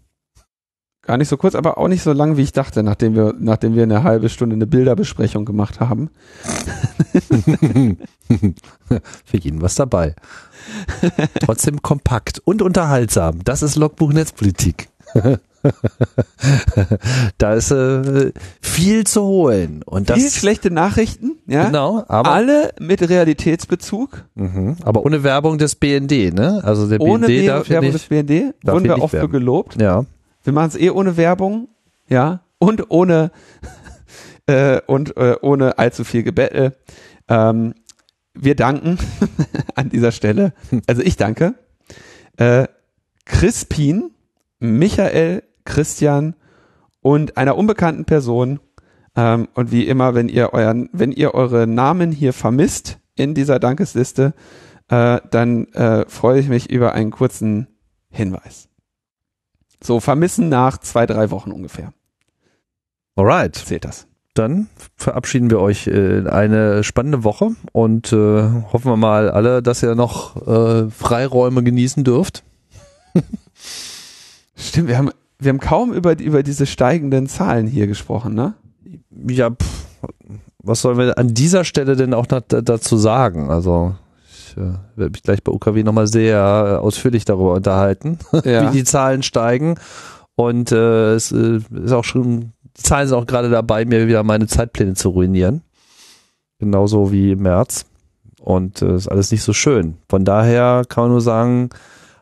Speaker 2: Gar nicht so kurz, aber auch nicht so lang, wie ich dachte, nachdem wir, nachdem wir eine halbe Stunde eine Bilderbesprechung gemacht haben.
Speaker 1: Für jeden was dabei. Trotzdem kompakt und unterhaltsam. Das ist Logbuch Netzpolitik. da ist äh, viel zu holen. Und das,
Speaker 2: viel schlechte Nachrichten, ja.
Speaker 1: Genau,
Speaker 2: aber alle mit Realitätsbezug.
Speaker 1: Mhm, aber ohne Werbung des BND, ne?
Speaker 2: Also der ohne BND darf Werbung nicht, des BND wurden wir oft werben. gelobt.
Speaker 1: Ja.
Speaker 2: Wir machen es eh ohne Werbung, ja, und ohne äh, und äh, ohne allzu viel Gebettel. Ähm, wir danken an dieser Stelle. Also ich danke. Äh, Crispin Michael, Christian und einer unbekannten Person. Ähm, und wie immer, wenn ihr euren, wenn ihr eure Namen hier vermisst in dieser Dankesliste, äh, dann äh, freue ich mich über einen kurzen Hinweis. So, vermissen nach zwei, drei Wochen ungefähr.
Speaker 1: Alright.
Speaker 2: Zählt das.
Speaker 1: dann verabschieden wir euch in eine spannende Woche und äh, hoffen wir mal alle, dass ihr noch äh, Freiräume genießen dürft.
Speaker 2: Stimmt, wir haben, wir haben kaum über, über diese steigenden Zahlen hier gesprochen, ne?
Speaker 1: Ja, pff, was sollen wir an dieser Stelle denn auch dazu sagen? Also ich äh, werde mich gleich bei UKW nochmal sehr ausführlich darüber unterhalten, ja. wie die Zahlen steigen. Und äh, es äh, ist auch schon, die Zahlen sind auch gerade dabei, mir wieder meine Zeitpläne zu ruinieren. Genauso wie im März. Und äh, ist alles nicht so schön. Von daher kann man nur sagen,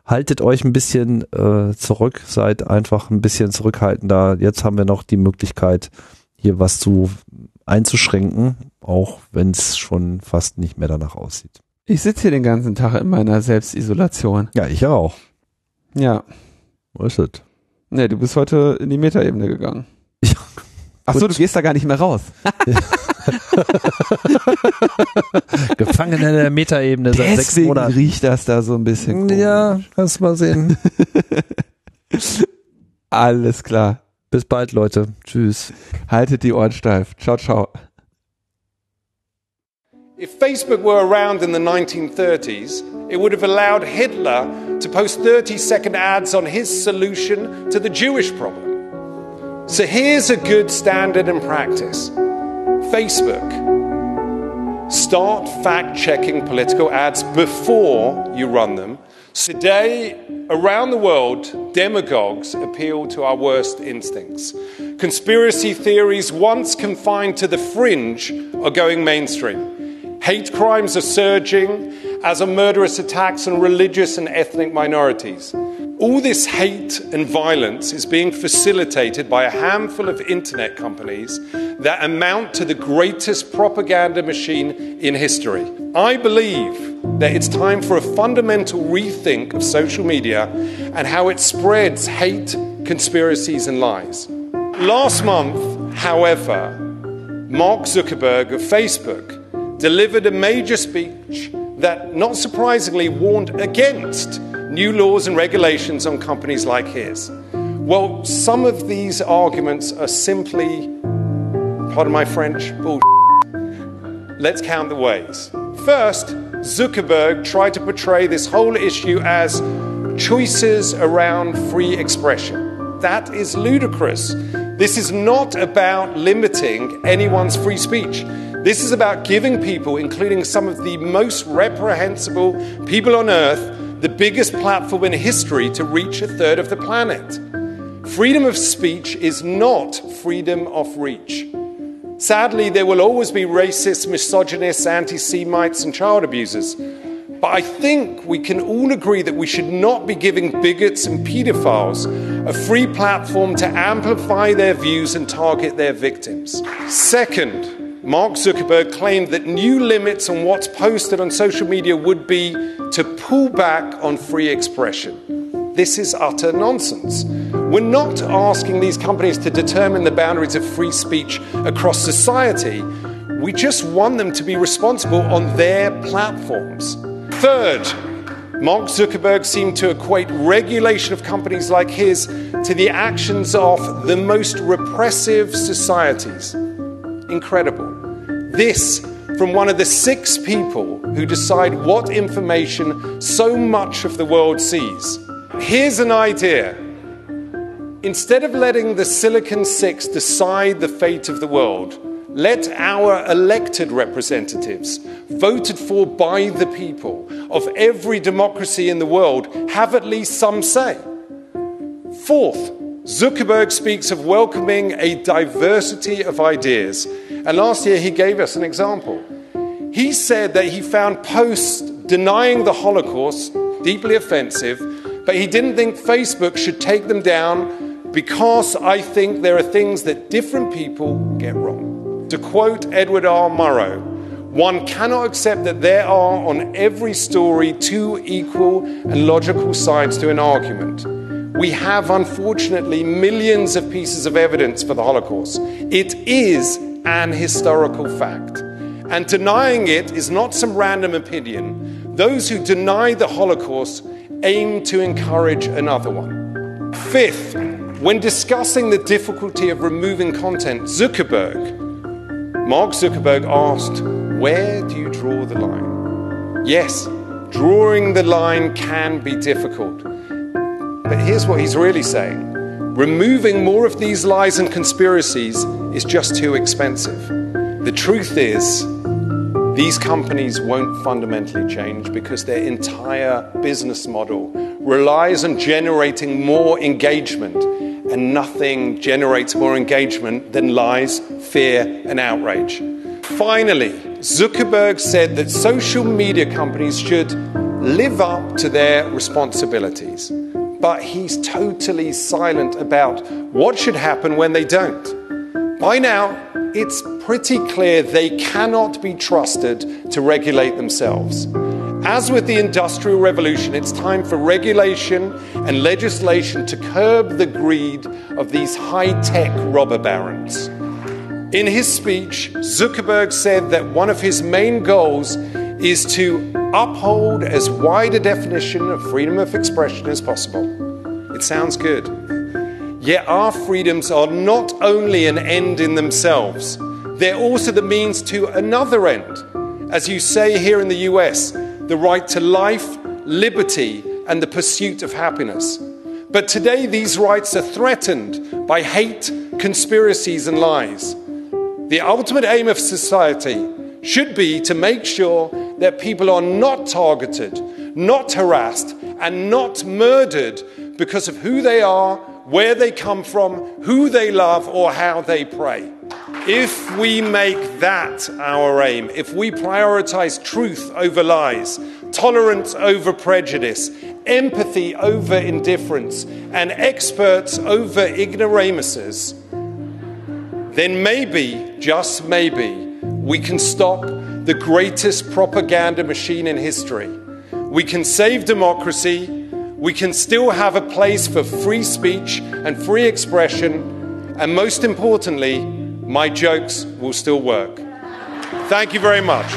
Speaker 1: haltet euch ein bisschen äh, zurück, seid einfach ein bisschen zurückhaltender. Jetzt haben wir noch die Möglichkeit, hier was zu einzuschränken, auch wenn es schon fast nicht mehr danach aussieht.
Speaker 2: Ich sitze hier den ganzen Tag in meiner Selbstisolation.
Speaker 1: Ja, ich auch.
Speaker 2: Ja.
Speaker 1: Wo ist es?
Speaker 2: Nee, du bist heute in die Metaebene gegangen. Ja. Ach so, du gehst da gar nicht mehr raus.
Speaker 1: Gefangen in der Metaebene seit sechs Monaten.
Speaker 2: riecht das da so ein bisschen
Speaker 1: komisch. Ja, kannst mal sehen.
Speaker 2: Alles klar.
Speaker 1: Bis bald, Leute. Tschüss.
Speaker 2: Haltet die Ohren steif. Ciao, ciao.
Speaker 4: If Facebook were around in the 1930s, it would have allowed Hitler to post 30 second ads on his solution to the Jewish problem. So here's a good standard and practice Facebook. Start fact checking political ads before you run them Today, around the world, demagogues appeal to our worst instincts. Conspiracy theories, once confined to the fringe, are going mainstream. Hate crimes are surging, as are murderous attacks on religious and ethnic minorities. All this hate and violence is being facilitated by a handful of internet companies that amount to the greatest propaganda machine in history. I believe that it's time for a fundamental rethink of social media and how it spreads hate, conspiracies, and lies. Last month, however, Mark Zuckerberg of Facebook delivered a major speech that, not surprisingly, warned against new laws and regulations on companies like his. Well, some of these arguments are simply, pardon my French, bullshit. Let's count the ways. First, Zuckerberg tried to portray this whole issue as choices around free expression. That is ludicrous. This is not about limiting anyone's free speech. This is about giving people, including some of the most reprehensible people on earth, the biggest platform in history to reach a third of the planet. Freedom of speech is not freedom of reach. Sadly, there will always be racists, misogynists, anti Semites, and child abusers. But I think we can all agree that we should not be giving bigots and paedophiles a free platform to amplify their views and target their victims. Second, Mark Zuckerberg claimed that new limits on what's posted on social media would be to pull back on free expression. This is utter nonsense. We're not asking these companies to determine the boundaries of free speech across society. We just want them to be responsible on their platforms. Third, Mark Zuckerberg seemed to equate regulation of companies like his to the actions of the most repressive societies. Incredible. This from one of the six people who decide what information so much of the world sees. Here's an idea. Instead of letting the Silicon Six decide the fate of the world, let our elected representatives, voted for by the people of every democracy in the world, have at least some say. Fourth, Zuckerberg speaks of welcoming a diversity of ideas. And last year he gave us an example. He said that he found posts denying the Holocaust deeply offensive, but he didn't think Facebook should take them down because I think there are things that different people get wrong. To quote Edward R. Murrow, one cannot accept that there are on every story two equal and logical sides to an argument. We have, unfortunately, millions of pieces of evidence for the Holocaust. It is an historical fact. And denying it is not some random opinion. Those who deny the Holocaust aim to encourage another one. Fifth, when discussing the difficulty of removing content, Zuckerberg Mark Zuckerberg asked, Where do you draw the line? Yes, drawing the line can be difficult. But here's what he's really saying removing more of these lies and conspiracies is just too expensive. The truth is, these companies won't fundamentally change because their entire business model relies on generating more engagement, and nothing generates more engagement than lies, fear, and outrage. Finally, Zuckerberg said that social media companies should live up to their responsibilities, but he's totally silent about what should happen when they don't. By now, it's pretty clear they cannot be trusted to regulate themselves. As with the Industrial Revolution, it's time for regulation and legislation to curb the greed of these high tech robber barons. In his speech, Zuckerberg said that one of his main goals is to uphold as wide a definition of freedom of expression as possible. It sounds good. Yet our freedoms are not only an end in themselves, they're also the means to another end. As you say here in the US, the right to life, liberty, and the pursuit of happiness. But today, these rights are threatened by hate, conspiracies, and lies. The ultimate aim of society should be to make sure that people are not targeted, not harassed, and not murdered because of who they are, where they come from, who they love, or how they pray. If we make that our aim, if we prioritize truth over lies, tolerance over prejudice, empathy over indifference, and experts over ignoramuses, then maybe, just maybe, we can stop the greatest propaganda machine in history. We can save democracy we can still have a place for free speech and free expression, and most importantly, my jokes will still work. Thank you very much.